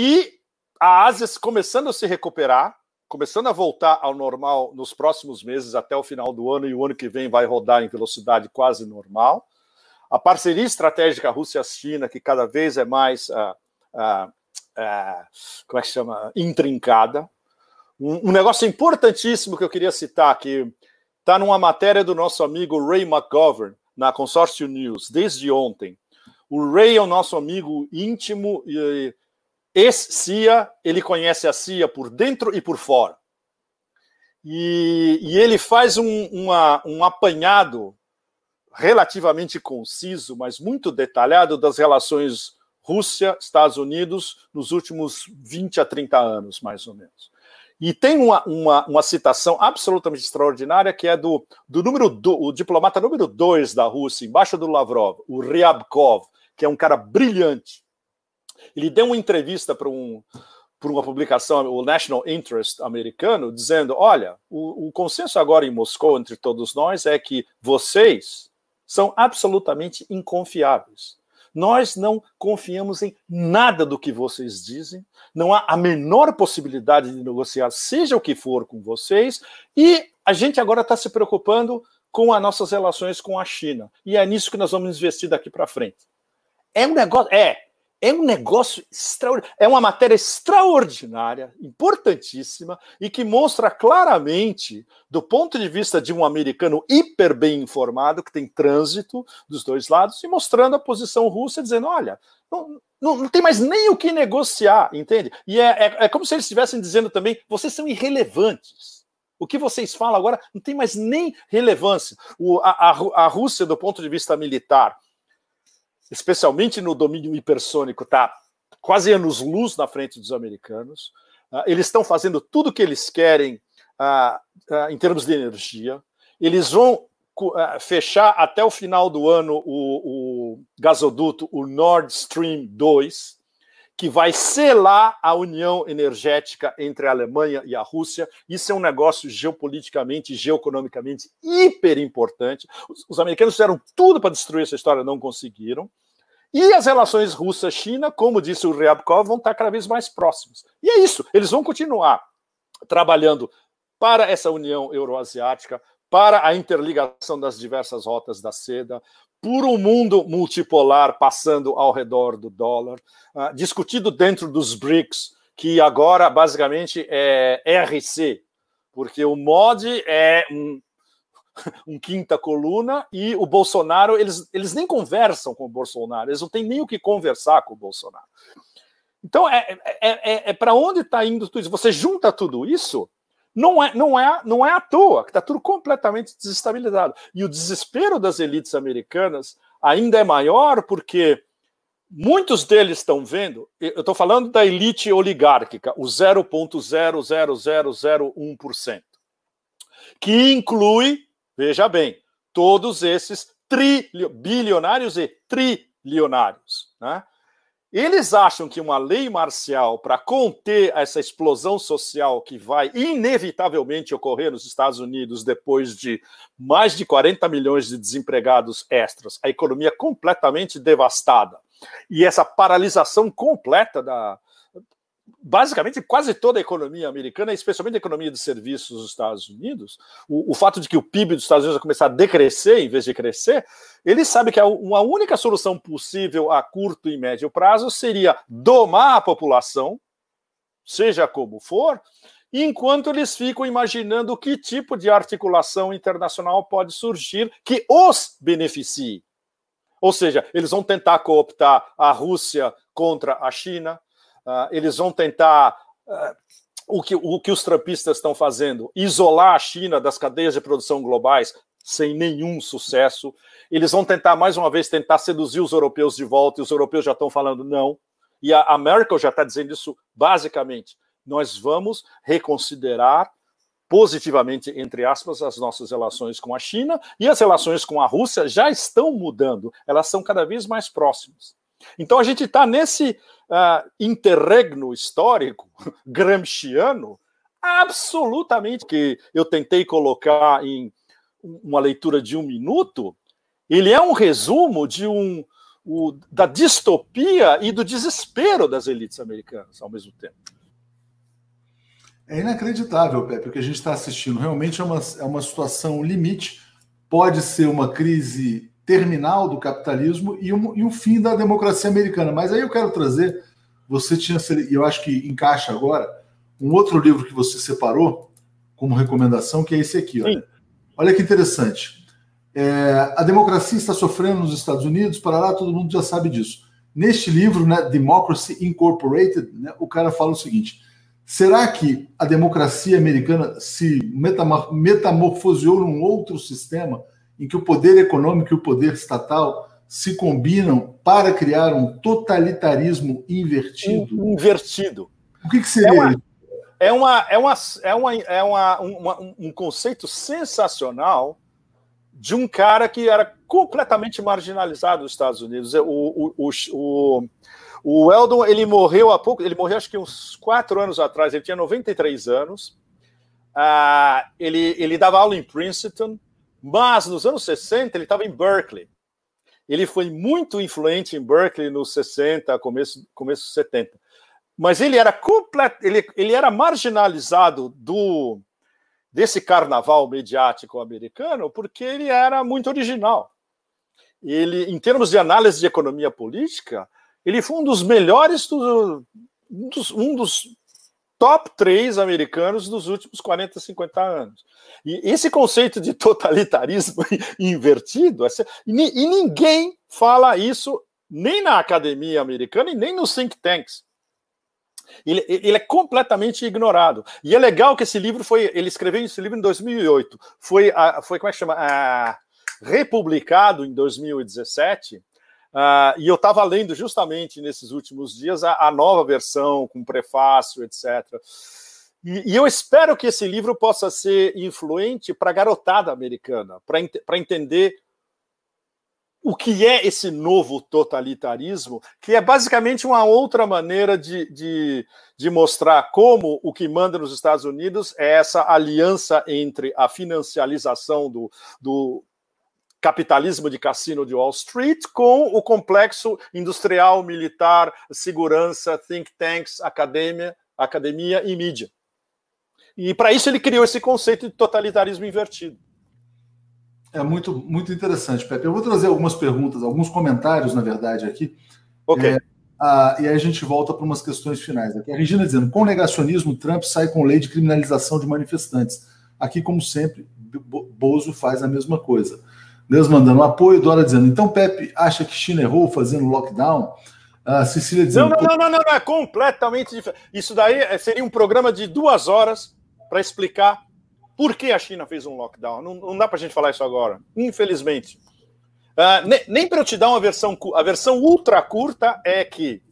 B: e a Ásia começando a se recuperar, começando a voltar ao normal nos próximos meses, até o final do ano, e o ano que vem vai rodar em velocidade quase normal. A parceria estratégica Rússia-China, que cada vez é mais, uh, uh, uh, como é que chama, intrincada. Um, um, negócio importantíssimo que eu queria citar aqui, está numa matéria do nosso amigo Ray McGovern, na Consórcio News, desde ontem. O Ray é o nosso amigo íntimo e ex-CIA, ele conhece a CIA por dentro e por fora. E, e ele faz um, uma, um apanhado relativamente conciso, mas muito detalhado das relações Rússia-Estados Unidos nos últimos 20 a 30 anos, mais ou menos. E tem uma, uma, uma citação absolutamente extraordinária que é do, do número do, o diplomata número 2 da Rússia, embaixo do Lavrov, o Ryabkov, que é um cara brilhante, ele deu uma entrevista para um, por uma publicação, o National Interest americano, dizendo: olha, o, o, consenso agora em Moscou entre todos nós é que vocês são absolutamente inconfiáveis. Nós não confiamos em nada do que vocês dizem, não há a menor possibilidade de negociar, seja o que for, com vocês, e a gente agora está se preocupando com as nossas relações com a China. E é nisso que nós vamos investir daqui para frente. É um negócio. É, é um negócio extraordinário, é uma matéria extraordinária, importantíssima e que mostra claramente, do ponto de vista de um americano hiper bem informado, que tem trânsito dos dois lados, e mostrando a posição russa, dizendo: olha, não, não, não tem mais nem o que negociar, entende? E é, é, é como se eles estivessem dizendo também: vocês são irrelevantes. O que vocês falam agora não tem mais nem relevância. O, a, a, a Rússia, do ponto de vista militar, especialmente no domínio hipersônico, está quase anos-luz na frente dos americanos. Uh, eles estão fazendo tudo o que eles querem uh, uh, em termos de energia. Eles vão fechar até o final do ano o, o gasoduto, o Nord Stream 2, que vai selar a união energética entre a Alemanha e a Rússia. Isso é um negócio geopoliticamente geoeconomicamente hiper importante. Os, os americanos fizeram tudo para destruir essa história, não conseguiram. E as relações Rússia-China, como disse o Ryabkov, vão estar cada vez mais próximas. E é isso, eles vão continuar trabalhando para essa União Euroasiática, para a interligação das diversas rotas da seda, por um mundo multipolar passando ao redor do dólar, uh, discutido dentro dos BRICS, que agora basicamente é RC, porque o MOD é um, um quinta coluna e o Bolsonaro, eles, eles nem conversam com o Bolsonaro, eles não têm nem o que conversar com o Bolsonaro. Então, é, é, é, é para onde está indo tudo isso? Você junta tudo isso, não é, não é, não é à toa, que está tudo completamente desestabilizado. E o desespero das elites americanas ainda é maior porque muitos deles estão vendo, eu estou falando da elite oligárquica, o 0,00001%, que inclui, veja bem, todos esses bilionários e trilionários. Né? Eles acham que uma lei marcial para conter essa explosão social que vai inevitavelmente ocorrer nos Estados Unidos depois de mais de 40 milhões de desempregados extras, a economia completamente devastada. E essa paralisação completa da, basicamente quase toda a economia americana, especialmente a economia de serviços dos Estados Unidos, o, o, fato de que o PIB dos Estados Unidos vai começar a decrescer em vez de crescer, ele sabe que uma única solução possível a curto e médio prazo seria domar a população, seja como for, enquanto eles ficam imaginando que tipo de articulação internacional pode surgir que os beneficie. Ou seja, eles vão tentar cooptar a Rússia contra a China, eles vão tentar uh, o, que, o que os trampistas estão fazendo, isolar a China das cadeias de produção globais sem nenhum sucesso. Eles vão tentar, mais uma vez, tentar seduzir os europeus de volta, e os europeus já estão falando não. E a, a Merkel já está dizendo isso basicamente. Nós vamos reconsiderar positivamente, entre aspas, as nossas relações com a China e as relações com a Rússia já estão mudando, elas são cada vez mais próximas. Então a gente está nesse uh, interregno histórico gramsciano absolutamente que eu tentei colocar em uma leitura de um minuto, ele é um resumo de um o, da distopia e do desespero das elites americanas ao mesmo tempo.
A: É inacreditável, Pepe, o que a gente está assistindo. Realmente é uma, é uma situação limite. Pode ser uma crise terminal do capitalismo e um, e um fim da democracia americana. Mas aí eu quero trazer, você tinha, e eu acho que encaixa agora, um outro livro que você separou como recomendação, que é esse aqui. Olha, olha que interessante. É, a democracia está sofrendo nos Estados Unidos, para lá todo mundo já sabe disso. Neste livro, né, Democracy Incorporated, né, o cara fala o seguinte: será que a democracia americana se metamorfoseou num outro sistema? Em que o poder econômico e o poder estatal se combinam para criar um totalitarismo invertido?
B: Invertido.
A: O que, que seria
B: é uma, é uma, é uma, é uma, uma, um conceito sensacional de um cara que era completamente marginalizado nos Estados Unidos. O, o, o, o, o Eldon ele morreu há pouco, ele morreu acho que uns quatro anos atrás, ele tinha 93 anos. Uh, ele, ele dava aula em Princeton, mas nos anos 60 ele estava em Berkeley. Ele foi muito influente em Berkeley nos 60, começo, começo 70. Mas ele era completo, ele, ele era marginalizado do desse carnaval mediático americano porque ele era muito original. Ele, em termos de análise de economia política, ele foi um dos melhores, um, dos, um dos top 3 americanos dos últimos 40, 50 anos. E esse conceito de totalitarismo invertido, e ninguém fala isso nem na academia americana e nem nos think tanks. Ele, ele, é completamente ignorado. E é legal que esse livro foi. Ele escreveu esse livro em 2008. Foi, foi como é que chama? republicado em 2017. Uh, e eu estava lendo justamente nesses últimos dias a, a nova versão, com prefácio, etc. E, e, eu espero que esse livro possa ser influente para a garotada americana, para ent entender o que é esse novo totalitarismo, que é basicamente uma outra maneira de, de, de, mostrar como o que manda nos Estados Unidos é essa aliança entre a financialização do, do capitalismo de cassino de Wall Street com o complexo industrial, militar, segurança, think tanks, academia, academia e mídia. E para isso ele criou esse conceito de totalitarismo invertido.
A: É muito, muito interessante, Pepe. Eu vou trazer algumas perguntas, alguns comentários, na verdade, aqui. Ok. É, a, e aí a gente volta para umas questões finais. Aqui a Regina dizendo: com negacionismo, Trump sai com lei de criminalização de manifestantes. Aqui, como sempre, Bozo faz a mesma coisa. Deus mandando um apoio, Dora dizendo: então Pepe acha que China errou fazendo lockdown? A Cecília dizendo:
B: não, não, não, não, não, é completamente diferente. Isso daí é, seria um programa de duas horas para explicar por que a China fez um lockdown. Não, não dá para a gente falar isso agora, infelizmente. Uh, nem, nem para eu te dar uma versão. A versão ultra curta é que,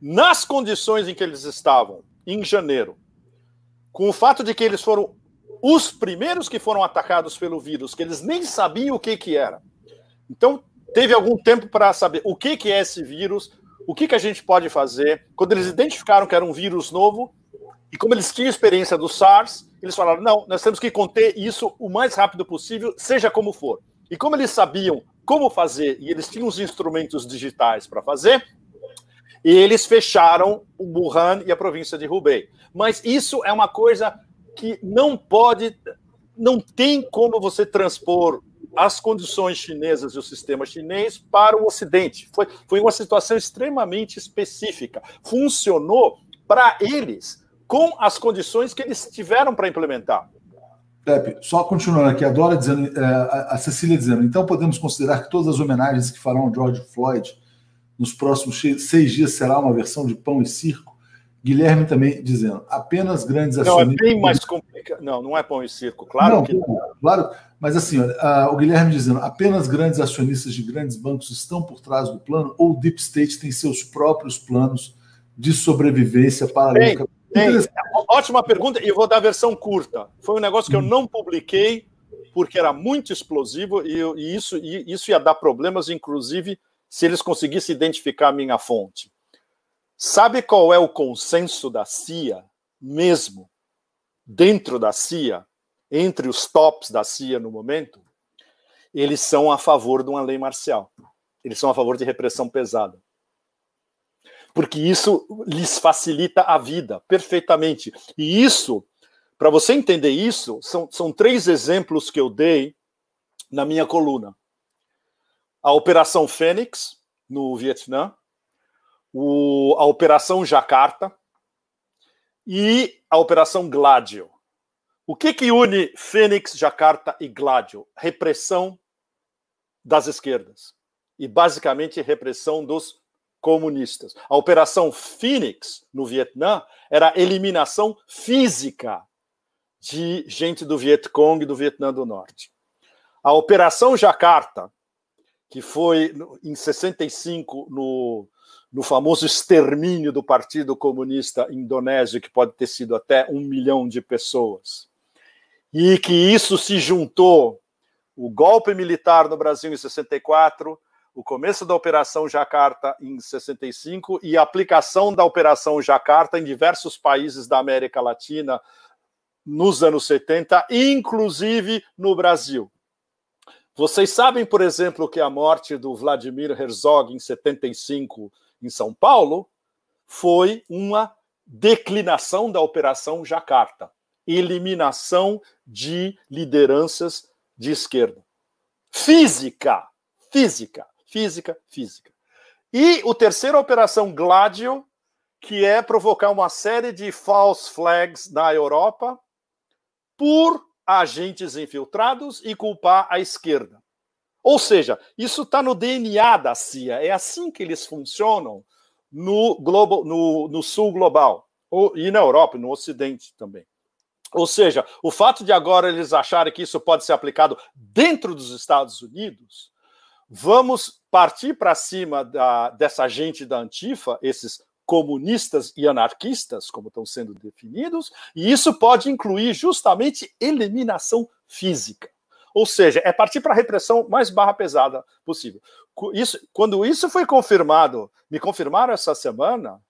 B: nas condições em que eles estavam, em janeiro, com o fato de que eles foram os primeiros que foram atacados pelo vírus, que eles nem sabiam o que, que era. Então, teve algum tempo para saber o que, que é esse vírus, o que, que a gente pode fazer. Quando eles identificaram que era um vírus novo, e como eles tinham experiência do SARS, eles falaram: não, nós temos que conter isso o mais rápido possível, seja como for. E como eles sabiam como fazer e eles tinham os instrumentos digitais para fazer, eles fecharam o Wuhan e a província de Hubei. Mas isso é uma coisa que não pode, não tem como você transpor as condições chinesas e o sistema chinês para o Ocidente. Foi, foi uma situação extremamente específica. Funcionou para eles com as condições que eles tiveram para implementar.
A: Pepe, só continuando aqui, a Dora dizendo, é, a Cecília dizendo, então podemos considerar que todas as homenagens que farão ao George Floyd nos próximos seis dias será uma versão de pão e circo? Guilherme também dizendo, apenas grandes
B: acionistas. Não, é bem mais complicado. Não, não é pão e circo, claro não, que não.
A: Claro, mas assim, olha, o Guilherme dizendo, apenas grandes acionistas de grandes bancos estão por trás do plano ou o Deep State tem seus próprios planos de sobrevivência para
B: Bem, ótima pergunta, e eu vou dar a versão curta. Foi um negócio que eu hum. não publiquei porque era muito explosivo e, e isso, e isso ia dar problemas, inclusive, se eles conseguissem identificar a minha fonte. Sabe qual é o consenso da CIA mesmo, dentro da CIA, entre os tops da CIA no momento? Eles são a favor de uma lei marcial. Eles são a favor de repressão pesada porque isso lhes facilita a vida perfeitamente. E isso, para você entender isso, são, são três exemplos que eu dei na minha coluna: a Operação Fênix, no Vietnã, o, a Operação Jacarta e a Operação Gladio. O que, que une Fênix, Jacarta e Gladio? Repressão das esquerdas. E basicamente repressão dos comunistas. A Operação Phoenix, no Vietnã, era eliminação física de gente do Vietcong e do Vietnã do Norte. A Operação Jacarta, que foi em 65 no, no famoso extermínio do Partido Comunista Indonésio, que pode ter sido até um milhão de pessoas, e que isso se juntou o golpe militar no Brasil em 64, o começo da Operação Jacarta em 65 e a aplicação da Operação Jacarta em diversos países da América Latina nos anos 70, inclusive no Brasil. Vocês sabem, por exemplo, que a morte do Vladimir Herzog em 75 em São Paulo foi uma declinação da Operação Jacarta, eliminação de lideranças de esquerda. Física, física física, física. E o terceiro, a Operação Gladio, que é provocar uma série de false flags na Europa por agentes infiltrados e culpar a esquerda. Ou seja, isso está no DNA da CIA. É assim que eles funcionam no, global, no, no sul global ou, e na Europa, no Ocidente também. Ou seja, o fato de agora eles acharem que isso pode ser aplicado dentro dos Estados Unidos vamos partir para cima da, dessa gente da Antifa, esses comunistas e anarquistas, como estão sendo definidos, e isso pode incluir justamente eliminação física. Ou seja, é partir para a repressão mais barra pesada possível. Isso, quando isso foi confirmado, me confirmaram essa semana,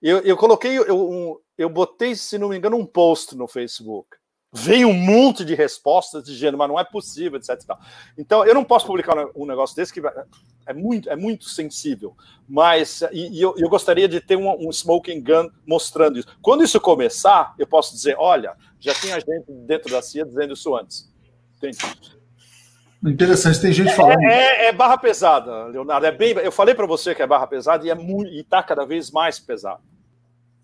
B: eu, eu coloquei, eu, um, eu botei, se não me engano, um post no Facebook. Vem um monte de respostas dizendo, mas não é possível, etc. Então, eu não posso publicar um negócio desse que é muito, é muito sensível. Mas, e, e eu, eu, gostaria de ter um, um, smoking gun mostrando isso. Quando isso começar, eu posso dizer: olha, já tinha gente dentro da CIA dizendo isso antes.
A: Interessante, tem gente falando.
B: É, é, é barra pesada, Leonardo. É bem, eu falei para você que é barra pesada e é muito, e está cada vez mais pesado.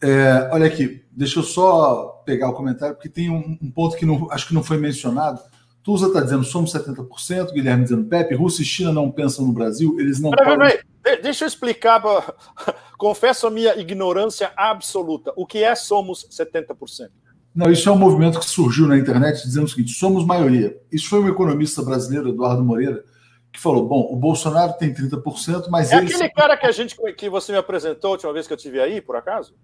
A: É, olha aqui, deixa eu só pegar o comentário, porque tem um, um ponto que não, acho que não foi mencionado. Tusa está dizendo somos 70%, Guilherme dizendo Pepe, Rússia e China não pensam no Brasil, eles não. Peraí,
B: peraí. Deixa eu explicar, confesso a minha ignorância absoluta. O que é somos 70%?
A: Não, isso é um movimento que surgiu na internet dizendo o seguinte: somos maioria. Isso foi um economista brasileiro, Eduardo Moreira, que falou: bom, o Bolsonaro tem 30%, mas.
B: É aquele cara que a gente que você me apresentou a última vez que eu tive aí, por acaso?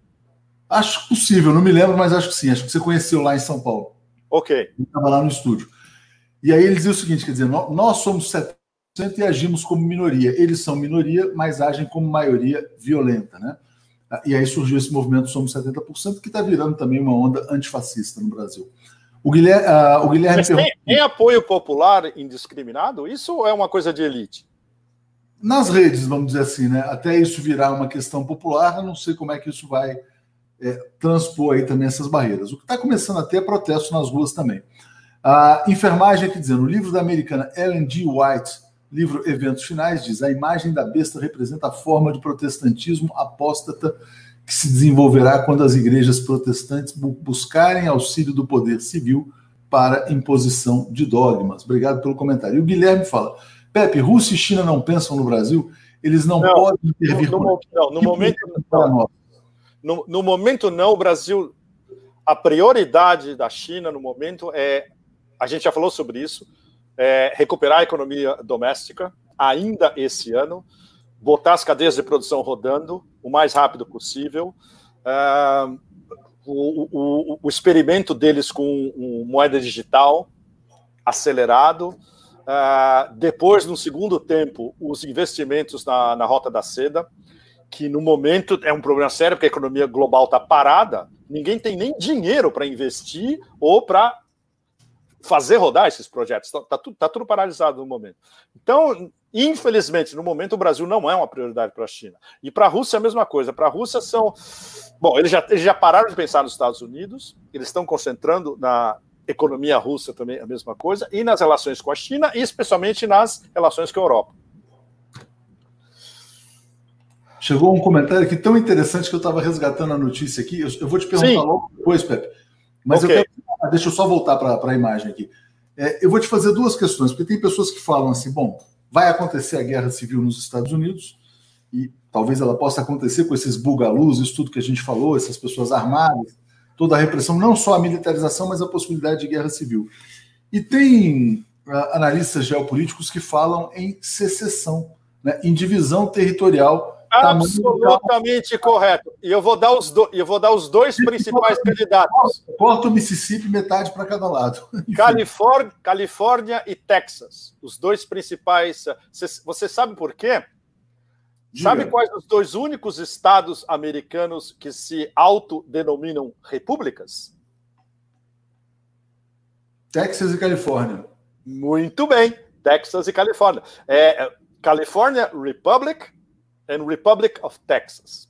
A: Acho possível, não me lembro, mas acho que sim. Acho que você conheceu lá em São Paulo.
B: Ok.
A: Estava lá no estúdio. E aí ele dizia o seguinte: quer dizer, nós somos 70% e agimos como minoria. Eles são minoria, mas agem como maioria violenta, né? E aí surgiu esse movimento Somos 70%, que está virando também uma onda antifascista no Brasil. O Guilherme, uh, o Guilherme
B: Mas tem, tem apoio popular indiscriminado? Isso é uma coisa de elite?
A: Nas redes, vamos dizer assim, né? Até isso virar uma questão popular, eu não sei como é que isso vai é, transpor aí também essas barreiras. O que está começando a ter é protesto nas ruas também. A enfermagem aqui dizendo, o livro da americana Ellen G. White, livro Eventos Finais, diz: a imagem da besta representa a forma de protestantismo apóstata que se desenvolverá quando as igrejas protestantes buscarem auxílio do poder civil para imposição de dogmas. Obrigado pelo comentário. E o Guilherme fala: Pepe, Rússia e China não pensam no Brasil, eles não, não podem intervir.
B: No, no, não, no momento, não. No, no momento, não. O Brasil, a prioridade da China no momento é, a gente já falou sobre isso, é recuperar a economia doméstica ainda esse ano, botar as cadeias de produção rodando o mais rápido possível. Uh, o, o, o, experimento deles com moeda digital acelerado. Uh, depois, no segundo tempo, os investimentos na, na Rota da Seda que no momento é um problema sério, porque a economia global está parada, ninguém tem nem dinheiro para investir ou para fazer rodar esses projetos. Está tá tudo, tá tudo paralisado no momento. Então, infelizmente, no momento, o Brasil não é uma prioridade para a China. E para a Rússia é a mesma coisa. Para a Rússia são. Bom, eles já, eles já pararam de pensar nos Estados Unidos, eles estão concentrando na economia russa também a mesma coisa, e nas relações com a China, e especialmente nas relações com a Europa.
A: Chegou um comentário aqui tão interessante que eu estava resgatando a notícia aqui. Eu, eu vou te perguntar Sim. logo depois, Pepe. Mas okay. eu quero. Deixa eu só voltar para a imagem aqui. É, eu vou te fazer duas questões, porque tem pessoas que falam assim: bom, vai acontecer a guerra civil nos Estados Unidos, e talvez ela possa acontecer com esses bugalus, isso tudo que a gente falou, essas pessoas armadas, toda a repressão, não só a militarização, mas a possibilidade de guerra civil. E tem uh, analistas geopolíticos que falam em secessão, né, em divisão territorial
B: Absolutamente correto. E eu vou dar os, do, eu vou dar os dois principais candidatos.
A: Corta o Mississippi, metade para cada lado.
B: Califórnia, Califórnia e Texas. Os dois principais. Você, você sabe por quê? Diga. Sabe quais os dois únicos estados americanos que se autodenominam repúblicas?
A: Texas e Califórnia.
B: Muito bem, Texas e Califórnia. É, é California Republic and Republic of Texas.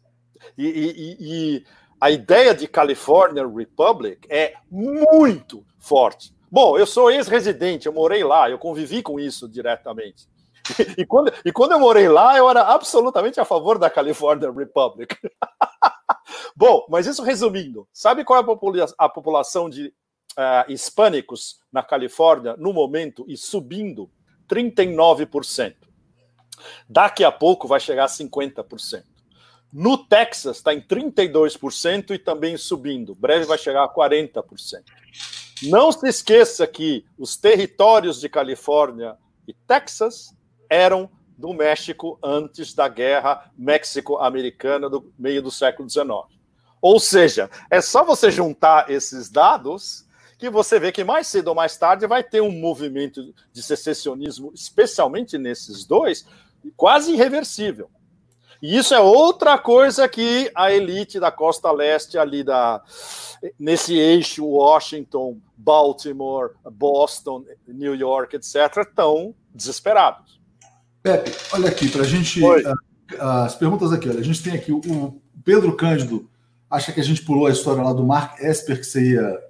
B: E, e, e, a ideia de California Republic é muito forte. Bom, eu sou ex-residente, eu morei lá, eu convivi com isso diretamente. E quando, e quando eu morei lá, eu era absolutamente a favor da California Republic. Bom, mas isso resumindo, sabe qual é a, popula a população de uh, hispânicos na Califórnia no momento e subindo? 39%. Daqui a pouco vai chegar a 50%. No Texas está em 32% e também subindo. Breve vai chegar a 40%. Não se esqueça que os territórios de Califórnia e Texas eram do México antes da guerra México-Americana do meio do século XIX. Ou seja, é só você juntar esses dados que você vê que mais cedo ou mais tarde vai ter um movimento de secessionismo, especialmente nesses dois, quase irreversível. E isso é outra coisa que a elite da costa leste ali da nesse eixo Washington, Baltimore, Boston, New York, etc, estão desesperados.
A: Pepe, olha aqui para a gente uh, as perguntas aqui. Olha, a gente tem aqui o, o Pedro Cândido acha que a gente pulou a história lá do Mark Esper que você ia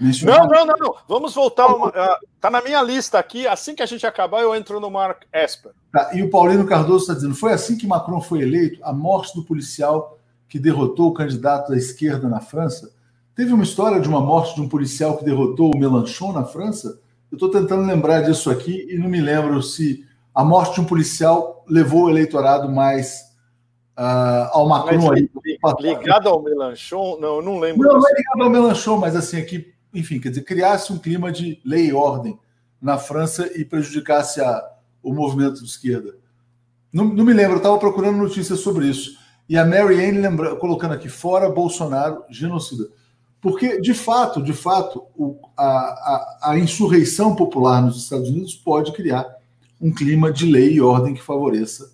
B: não, não, não, não. Vamos voltar. Uma, uh, tá na minha lista aqui. Assim que a gente acabar, eu entro no Mark Esper.
A: Tá, e o Paulino Cardoso está dizendo: foi assim que Macron foi eleito? A morte do policial que derrotou o candidato da esquerda na França? Teve uma história de uma morte de um policial que derrotou o Mélenchon na França? Eu estou tentando lembrar disso aqui e não me lembro se a morte de um policial levou o eleitorado mais uh, ao Macron.
B: Mas, ligado ao Mélenchon? Não, eu não lembro.
A: Não, não é ligado ao Mélenchon, mas assim, aqui enfim, quer dizer, criasse um clima de lei e ordem na França e prejudicasse a, o movimento de esquerda. Não, não me lembro, eu estava procurando notícias sobre isso. E a Mary Anne lembra, colocando aqui fora Bolsonaro genocida. Porque, de fato, de fato, o, a, a, a, insurreição popular nos Estados Unidos pode criar um clima de lei e ordem que favoreça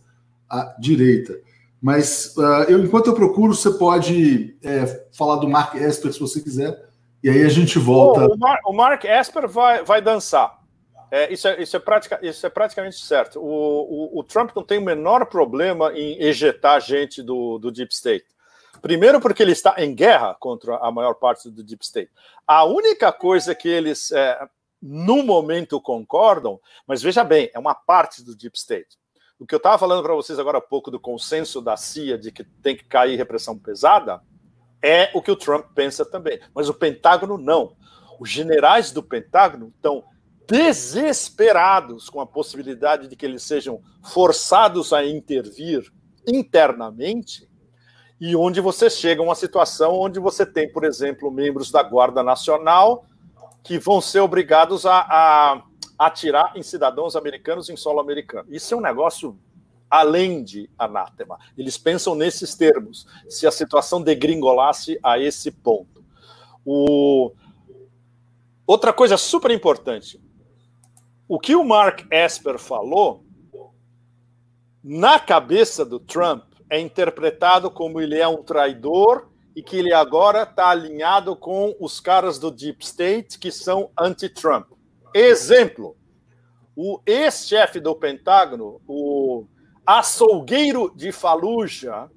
A: a direita. Mas uh, eu, enquanto eu procuro, você pode é, falar do Mark Esper, se você quiser, e aí a gente volta.
B: Oh, o, Mar, o, Mark Esper vai, vai dançar. É, isso, é, isso, é pratica, isso é praticamente certo. O, o, o, Trump não tem o menor problema em ejetar gente do, do Deep State. Primeiro, porque ele está em guerra contra a maior parte do Deep State. A única coisa que eles, é, no momento, concordam, mas veja bem, é uma parte do Deep State. O que eu estava falando para vocês agora há pouco do consenso da CIA de que tem que cair repressão pesada, é o que o Trump pensa também. Mas o Pentágono não. Os generais do Pentágono estão desesperados com a possibilidade de que eles sejam forçados a intervir internamente e onde você chega a uma situação onde você tem, por exemplo, membros da Guarda Nacional que vão ser obrigados a, a atirar em cidadãos americanos em solo americano. Isso é um negócio além de anátema. Eles pensam nesses termos, se a situação degringolasse a esse ponto. O... Outra coisa super importante: o que o Mark Esper falou, na cabeça do Trump, é interpretado como ele é um traidor e que ele agora está alinhado com os caras do Deep State que são anti-Trump. Exemplo: o ex-chefe do Pentágono, o açougueiro de Fallujah,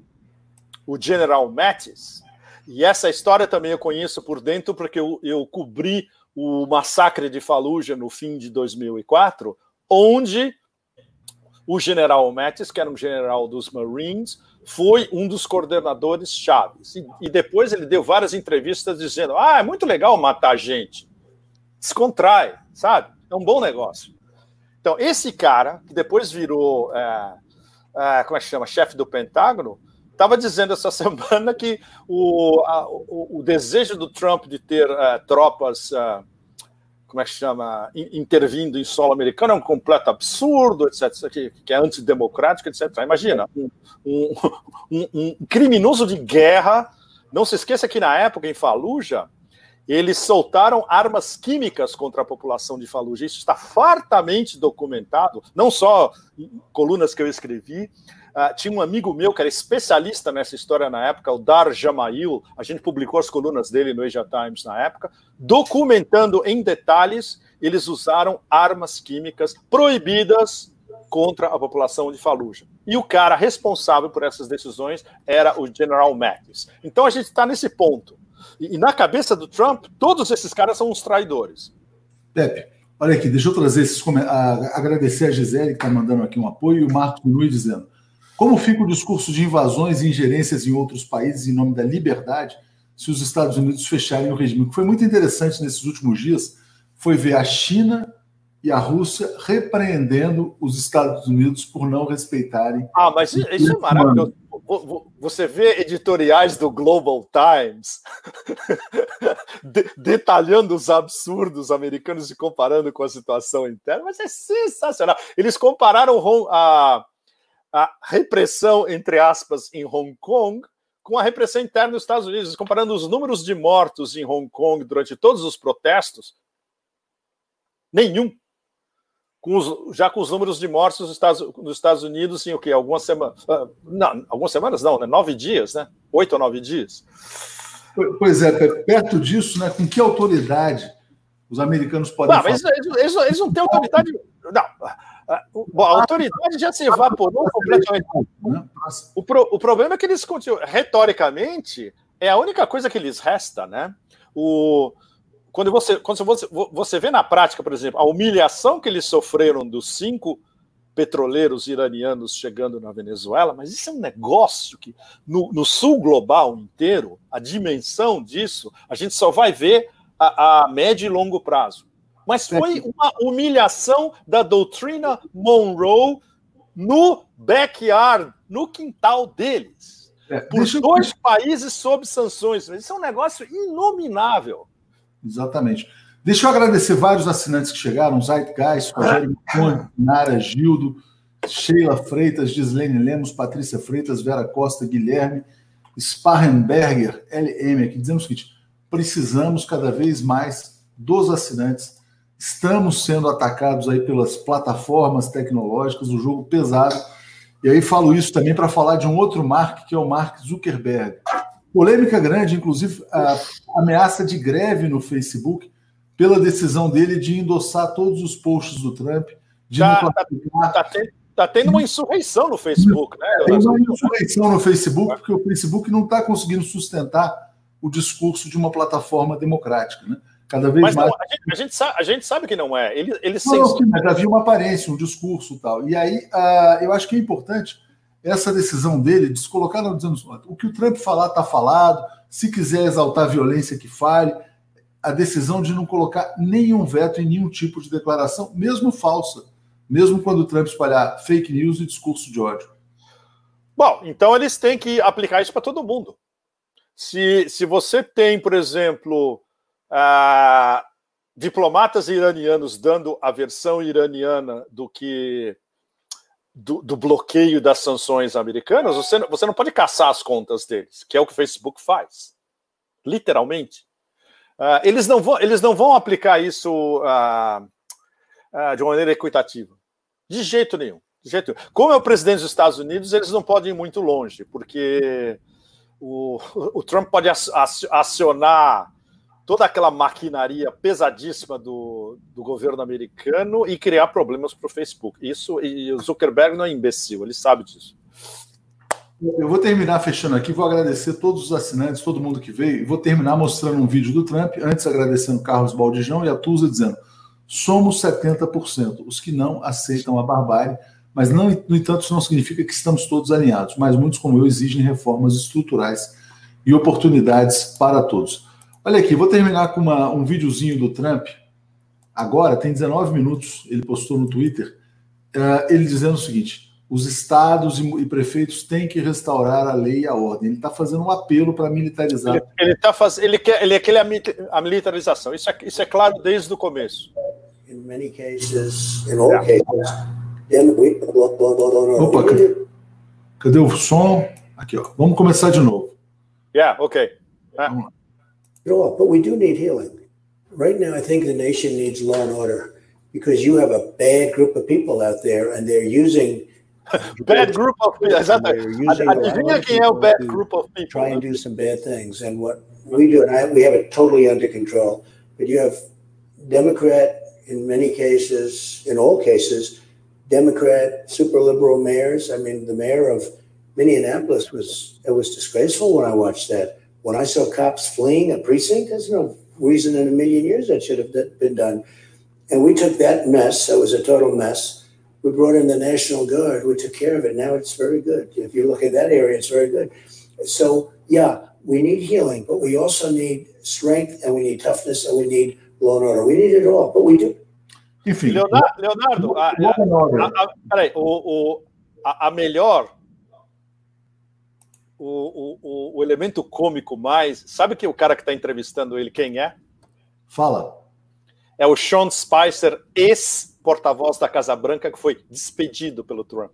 B: o General Mattis, e essa história também eu conheço por dentro porque eu, eu cobri o massacre de Fallujah no fim de 2004, onde o General Mattis, que era um general dos Marines, foi um dos coordenadores chaves. E, e, depois ele deu várias entrevistas dizendo: ah, é muito legal matar gente. Descontrai, sabe? É um bom negócio. Então, esse cara, que depois virou é, ah, como é que chama, chefe do Pentágono, estava dizendo essa semana que o, a, o, o, desejo do Trump de ter uh, tropas, uh, como é que chama, intervindo em solo americano é um completo absurdo, etc., que, que é antidemocrático, etc. Imagina, um, um, um, um criminoso de guerra. Não se esqueça que na época, em Fallujah, eles soltaram armas químicas contra a população de Fallujah. Isso está fartamente documentado, não só em colunas que eu escrevi. Uh, tinha um amigo meu que era especialista nessa história na época, o Dar Jamail. A gente publicou as colunas dele no Asia Times na época, documentando em detalhes. Eles usaram armas químicas proibidas contra a população de Fallujah. E o cara responsável por essas decisões era o General Mattis. Então a gente está nesse ponto. E, e, na cabeça do Trump, todos esses caras são uns traidores.
A: Pepe, olha aqui, deixa eu trazer esses comentários. Agradecer a Gisele, que está mandando aqui um apoio, e o Marco Nui dizendo: Como fica o discurso de invasões e ingerências em outros países em nome da liberdade se os Estados Unidos fecharem o regime? O que foi muito interessante nesses últimos dias foi ver a China e a Rússia repreendendo os Estados Unidos por não respeitarem.
B: Ah, mas isso é maravilhoso você vê editoriais do Global Times detalhando os absurdos americanos e comparando com a situação interna, mas é sensacional. Eles compararam a, a repressão, entre aspas, em Hong Kong com a repressão interna dos Estados Unidos, comparando os números de mortos em Hong Kong durante todos os protestos. Nenhum. Com os, já com os números de mortes nos Estados, nos Estados Unidos em o quê? Algumas semanas. Ah, não, algumas semanas não, né? Nove dias, né? Oito ou nove dias.
A: Pois é, perto disso, né? Com que autoridade os americanos podem.
B: Não, mas eles, eles, eles não têm autoridade. Não. Bom, a autoridade já se evaporou completamente. O, pro, o problema é que eles continuam. Retoricamente, é a única coisa que lhes resta, né? O, quando você, quando você, você vê na prática, por exemplo, a humilhação que eles sofreram dos cinco petroleiros iranianos chegando na Venezuela, mas isso é um negócio que no, no sul global inteiro, a dimensão disso, a gente só vai ver a, a médio e longo prazo. Mas foi uma humilhação da doutrina Monroe no backyard, no quintal deles. É, por dois eu... países sob sanções. Isso é um negócio inominável.
A: Exatamente. Deixa eu agradecer vários assinantes que chegaram: Zeitgeist, Rogério Conde, Nara Gildo, Sheila Freitas, Gislene Lemos, Patrícia Freitas, Vera Costa, Guilherme, Sparrenberger, LM, aqui dizendo o seguinte: precisamos cada vez mais dos assinantes. Estamos sendo atacados aí pelas plataformas tecnológicas, o jogo pesado. E aí falo isso também para falar de um outro Mark, que é o Mark Zuckerberg. Polêmica grande, inclusive a ameaça de greve no Facebook pela decisão dele de endossar todos os posts do Trump. De
B: tá, tá, tá, tendo, tá, tendo, uma insurreição no Facebook, né?
A: Tem uma insurreição no Facebook, porque o Facebook não está conseguindo sustentar o discurso de uma plataforma democrática, né? Cada vez
B: mas
A: mais.
B: Não, a, gente, a, gente sabe, a, gente, sabe, que não é. Ele, ele
A: não, não, sim, mas havia uma aparência, um discurso e tal. E aí uh, eu acho que é importante essa decisão dele de se colocar dizendo o que o Trump falar está falado, se quiser exaltar a violência que fale, a decisão de não colocar nenhum veto em nenhum tipo de declaração, mesmo falsa, mesmo quando o Trump espalhar fake news e discurso de ódio.
B: Bom, então eles têm que aplicar isso para todo mundo. Se, se você tem, por exemplo, uh, diplomatas iranianos dando a versão iraniana do que do, do, bloqueio das sanções americanas, você, você não pode caçar as contas deles, que é o que o Facebook faz. Literalmente. Uh, eles, não vão, eles não vão aplicar isso uh, uh, de maneira equitativa. De jeito nenhum. De jeito nenhum. Como é o presidente dos Estados Unidos, eles não podem ir muito longe, porque o, o Trump pode acionar toda aquela maquinaria pesadíssima do, do governo americano e criar problemas para o Facebook. Isso, e o Zuckerberg não é imbecil, ele sabe disso.
A: Eu vou terminar fechando aqui, vou agradecer todos os assinantes, todo mundo que veio, e vou terminar mostrando um vídeo do Trump, antes agradecendo Carlos Baldijão e a Tusa dizendo: somos 70%, os que não aceitam a barbárie, mas não, no entanto, isso não significa que estamos todos alinhados, mas muitos como eu exigem reformas estruturais e oportunidades para todos. Olha aqui, vou terminar com uma, um videozinho do Trump. Agora, tem 19 minutos, ele postou no Twitter, uh, ele dizendo o seguinte: os estados e, e, prefeitos têm que restaurar a lei e a ordem. Ele está fazendo um apelo para militarizar.
B: Ele, ele, tá faz, ele quer, ele quer a, militarização. Isso é, isso é claro desde o começo. In many cases, in all cases,
A: Opa, cadê, cadê o som? Aqui, ó. Vamos começar de novo.
B: Yeah, ok. Ah. Vamos lá.
C: But we do need healing. Right now, I think the nation needs law and order because you have a bad group of people out there and they're using.
B: bad group of people. Adivinha quem é o bad group of people?
C: Try and do some bad things. And what we do, and I, we have it totally under control, but you have Democrat in many cases, in all cases, Democrat super liberal mayors. I mean, the mayor of Minneapolis was it was disgraceful when I watched that. When I saw cops fleeing a precinct, there's no reason in a million years that should have been done. And we took that mess, that was a total mess. We brought in the National Guard, we took care of it. Now it's very good. If you look at that area, it's very good. So, yeah, we need healing, but we also need strength and we need toughness and we need law and order. We need it all, but we do.
B: Enfim. Leonardo, Leonardo a, a, a, peraí, o, o, a, a melhor o, o, o elemento cômico mais. Sabe que o cara que está entrevistando ele, quem é?
A: Fala.
B: É o Sean Spicer, ex-porta-voz da Casa Branca, que foi despedido pelo Trump.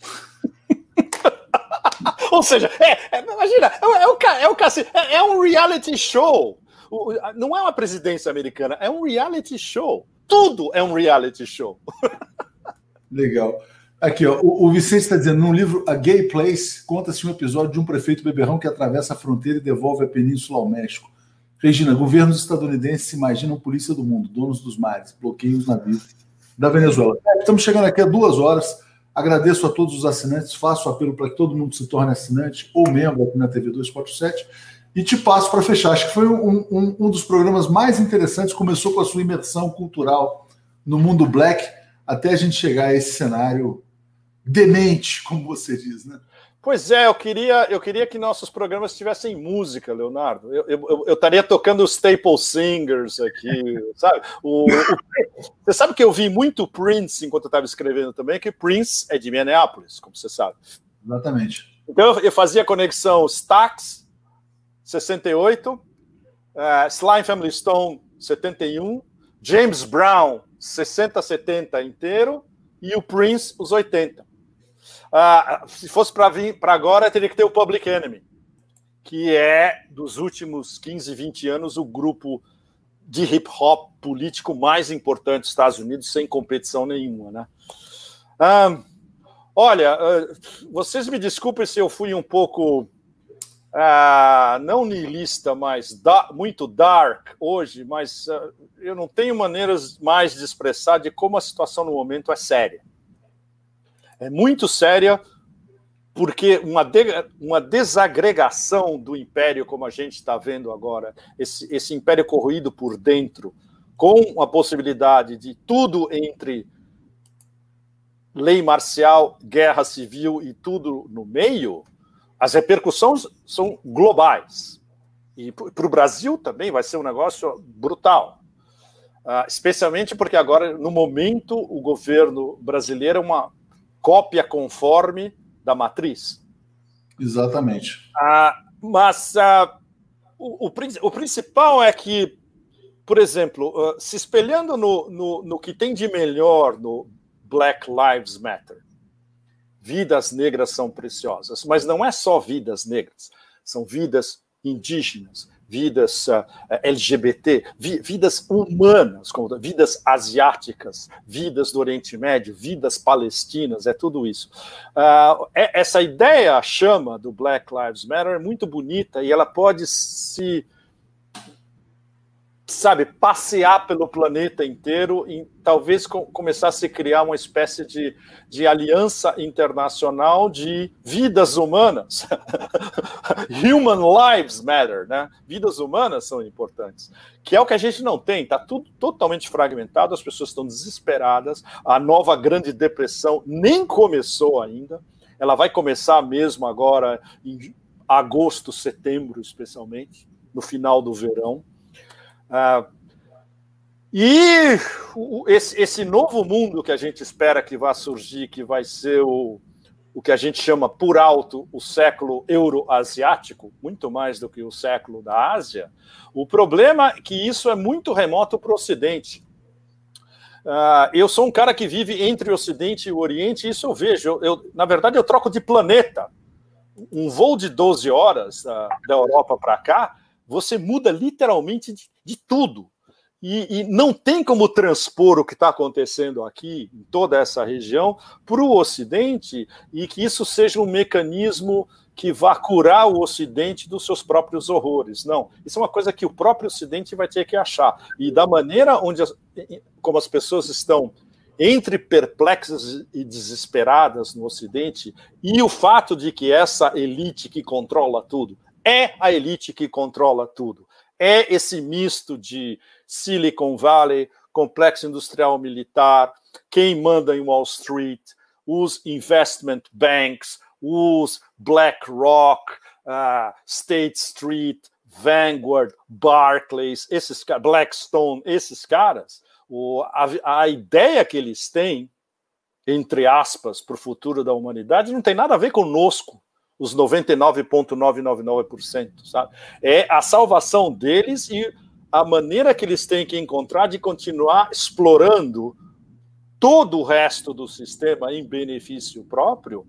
B: Ou seja, é, é, imagina, é, é, o, é, o, é, é um reality show. Não é uma presidência americana, é um reality show. tudo é um reality show.
A: Legal. Aqui, ó, o, o Vicente está dizendo: no livro A Gay Place, conta-se um episódio de um prefeito beberrão que atravessa a fronteira e devolve a península ao México. Regina, governos estadunidenses se imaginam polícia do mundo, donos dos mares, bloqueiam os navios da Venezuela. É, estamos chegando aqui a duas horas. Agradeço a todos os assinantes, faço apelo para que todo mundo se torne assinante ou membro aqui na TV 247 e te passo para fechar. Acho que foi um, um, um, dos programas mais interessantes. Começou com a sua imersão cultural no mundo black, até a gente chegar a esse cenário demente, como você diz, né?
B: Pois é, eu queria, eu queria que nossos programas tivessem música, Leonardo. Eu, eu, eu estaria tocando os Staple Singers aqui, sabe? O, o, você sabe que eu vi muito Prince enquanto eu estava escrevendo também, que Prince é de Minneapolis, como você sabe.
A: Exatamente.
B: Então eu fazia conexão Stax, 68, uh, Sly Family Stone, 71, James Brown, 60, 70 inteiro, e o Prince, os 80. Ah, se fosse para vir para agora, teria que ter o Public Enemy, que é, dos últimos 15, 20 anos, o grupo de hip hop político mais importante dos Estados Unidos, sem competição nenhuma. Né? Ah, olha, ah, vocês me desculpem se eu fui um pouco. Não niilista, mas da, muito dark hoje, mas eu não tenho maneiras mais de expressar de como a situação no momento é séria é muito séria, porque uma, de, uma desagregação do império, como a gente está vendo agora, esse, esse império corroído por dentro, com a possibilidade de tudo entre lei marcial, guerra civil e tudo no meio, as repercussões são globais. E para o Brasil também vai ser um negócio brutal. Uh, especialmente porque agora, no momento, o governo brasileiro é uma cópia conforme da matriz.
A: Exatamente.
B: Ah, mas ah, o, o, o, principal é que, por exemplo, uh, se espelhando no, no, no que tem de melhor no Black Lives Matter, vidas negras são preciosas, mas não é só vidas negras, são vidas indígenas, vidas uh, LGBT, vi, vidas humanas, como, vidas asiáticas, vidas do Oriente Médio, vidas palestinas, é tudo isso. Uh, essa ideia, chama do Black Lives Matter, é muito bonita e ela pode se sabe, passear pelo planeta inteiro e talvez com, começar a se criar uma espécie de, de aliança internacional de vidas humanas. Human lives matter, né? Vidas humanas são importantes, que é o que a gente não tem, está tudo totalmente fragmentado, as pessoas estão desesperadas, a nova Grande Depressão nem começou ainda, ela vai começar mesmo agora em agosto, setembro, especialmente, no final do verão. Ah, e esse, esse, novo mundo que a gente espera que vá surgir, que vai ser o, o que a gente chama por alto o século euroasiático, muito mais do que o século da Ásia, o problema é que isso é muito remoto para o Ocidente. Uh, eu sou um cara que vive entre o Ocidente e o Oriente, e isso eu vejo. Eu, eu na verdade, eu troco de planeta. Um voo de 12 horas uh, da Europa para cá, você muda literalmente de, de tudo. E, e, não tem como transpor o que está acontecendo aqui, em toda essa região, para o Ocidente e que isso seja um mecanismo que vá curar o Ocidente dos seus próprios horrores. Não, isso é uma coisa que o próprio Ocidente vai ter que achar. E da maneira onde as, como as pessoas estão entre perplexas e desesperadas no Ocidente, e o fato de que essa elite que controla tudo é a elite que controla tudo. É esse misto de Silicon Valley, complexo industrial militar, quem manda em Wall Street, os investment banks, os BlackRock, uh, State Street, Vanguard, Barclays, esses Blackstone, esses caras, o, a, a ideia que eles têm, entre aspas, para o futuro da humanidade não tem nada a ver conosco os 99,999%, sabe? É a salvação deles e a maneira que eles têm que encontrar de continuar explorando todo o resto do sistema em benefício próprio,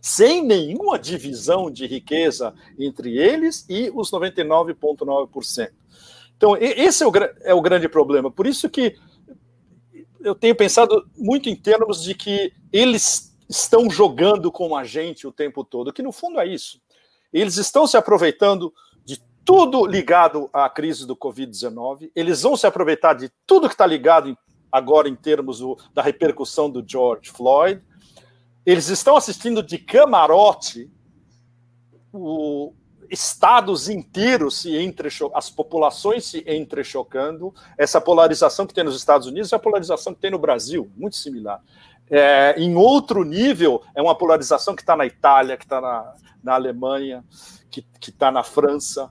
B: sem nenhuma divisão de riqueza entre eles e os 99,9%. Então, esse é o, é o grande problema. Por isso que eu tenho pensado muito em termos de que eles estão jogando com a gente o tempo todo, que no fundo é isso. Eles estão se aproveitando de tudo ligado à crise do Covid-19, eles vão se aproveitar de tudo que está ligado agora em termos do, da repercussão do George Floyd, eles estão assistindo de camarote o, estados inteiros se entrechocando, as populações se entrechocando. Essa polarização que tem nos Estados Unidos é a polarização que tem no Brasil, muito similar. É, em outro nível, é uma polarização que está na Itália, que está na, na Alemanha, que está na França.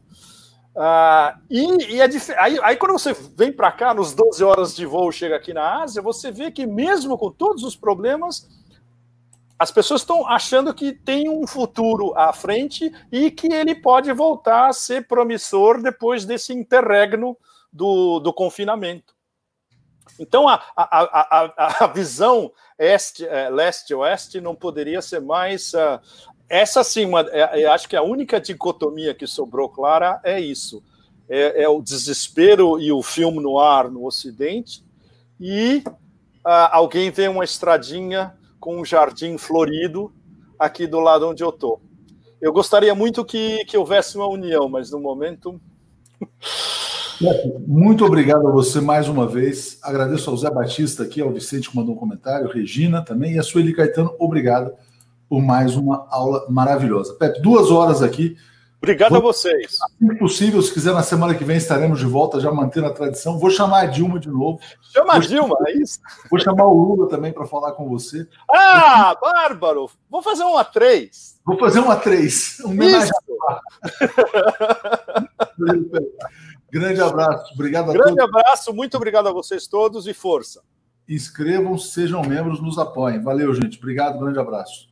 B: Ah, e, e é aí, aí, quando você vem para cá, nos 12 horas de voo, chega aqui na Ásia, você vê que mesmo com todos os problemas, as pessoas estão achando que tem um futuro à frente e que ele pode voltar a ser promissor depois desse interregno do, do confinamento. Então, a, a, a, a visão este, é, leste-oeste não poderia ser mais. Uh, essa, sim, uma, é, é, acho que a única dicotomia que sobrou clara é isso: é, é o desespero e o filme no ar no Ocidente, e uh, alguém vê uma estradinha com um jardim florido aqui do lado onde eu estou. Eu gostaria muito que, que houvesse uma união, mas no momento.
A: Muito obrigado a você mais uma vez. Agradeço ao Zé Batista aqui, ao Vicente que mandou um comentário, Regina também, e a Sueli Caetano, obrigado por mais uma aula maravilhosa. Pepe, duas horas aqui
B: Obrigado Vou, a vocês.
A: Se possível, se quiser, na semana que vem estaremos de volta, já mantendo a tradição. Vou chamar a Dilma de novo.
B: Chama a Dilma, é isso?
A: Vou chamar o Lula também para falar com você.
B: Ah, bárbaro! Vou fazer um a três.
A: Vou fazer um a três. Um homenagem. Grande abraço. Obrigado a
B: Grande todos. abraço, muito obrigado a vocês todos e força.
A: Inscrevam-se, sejam membros, nos apoiem. Valeu, gente. Obrigado, grande abraço.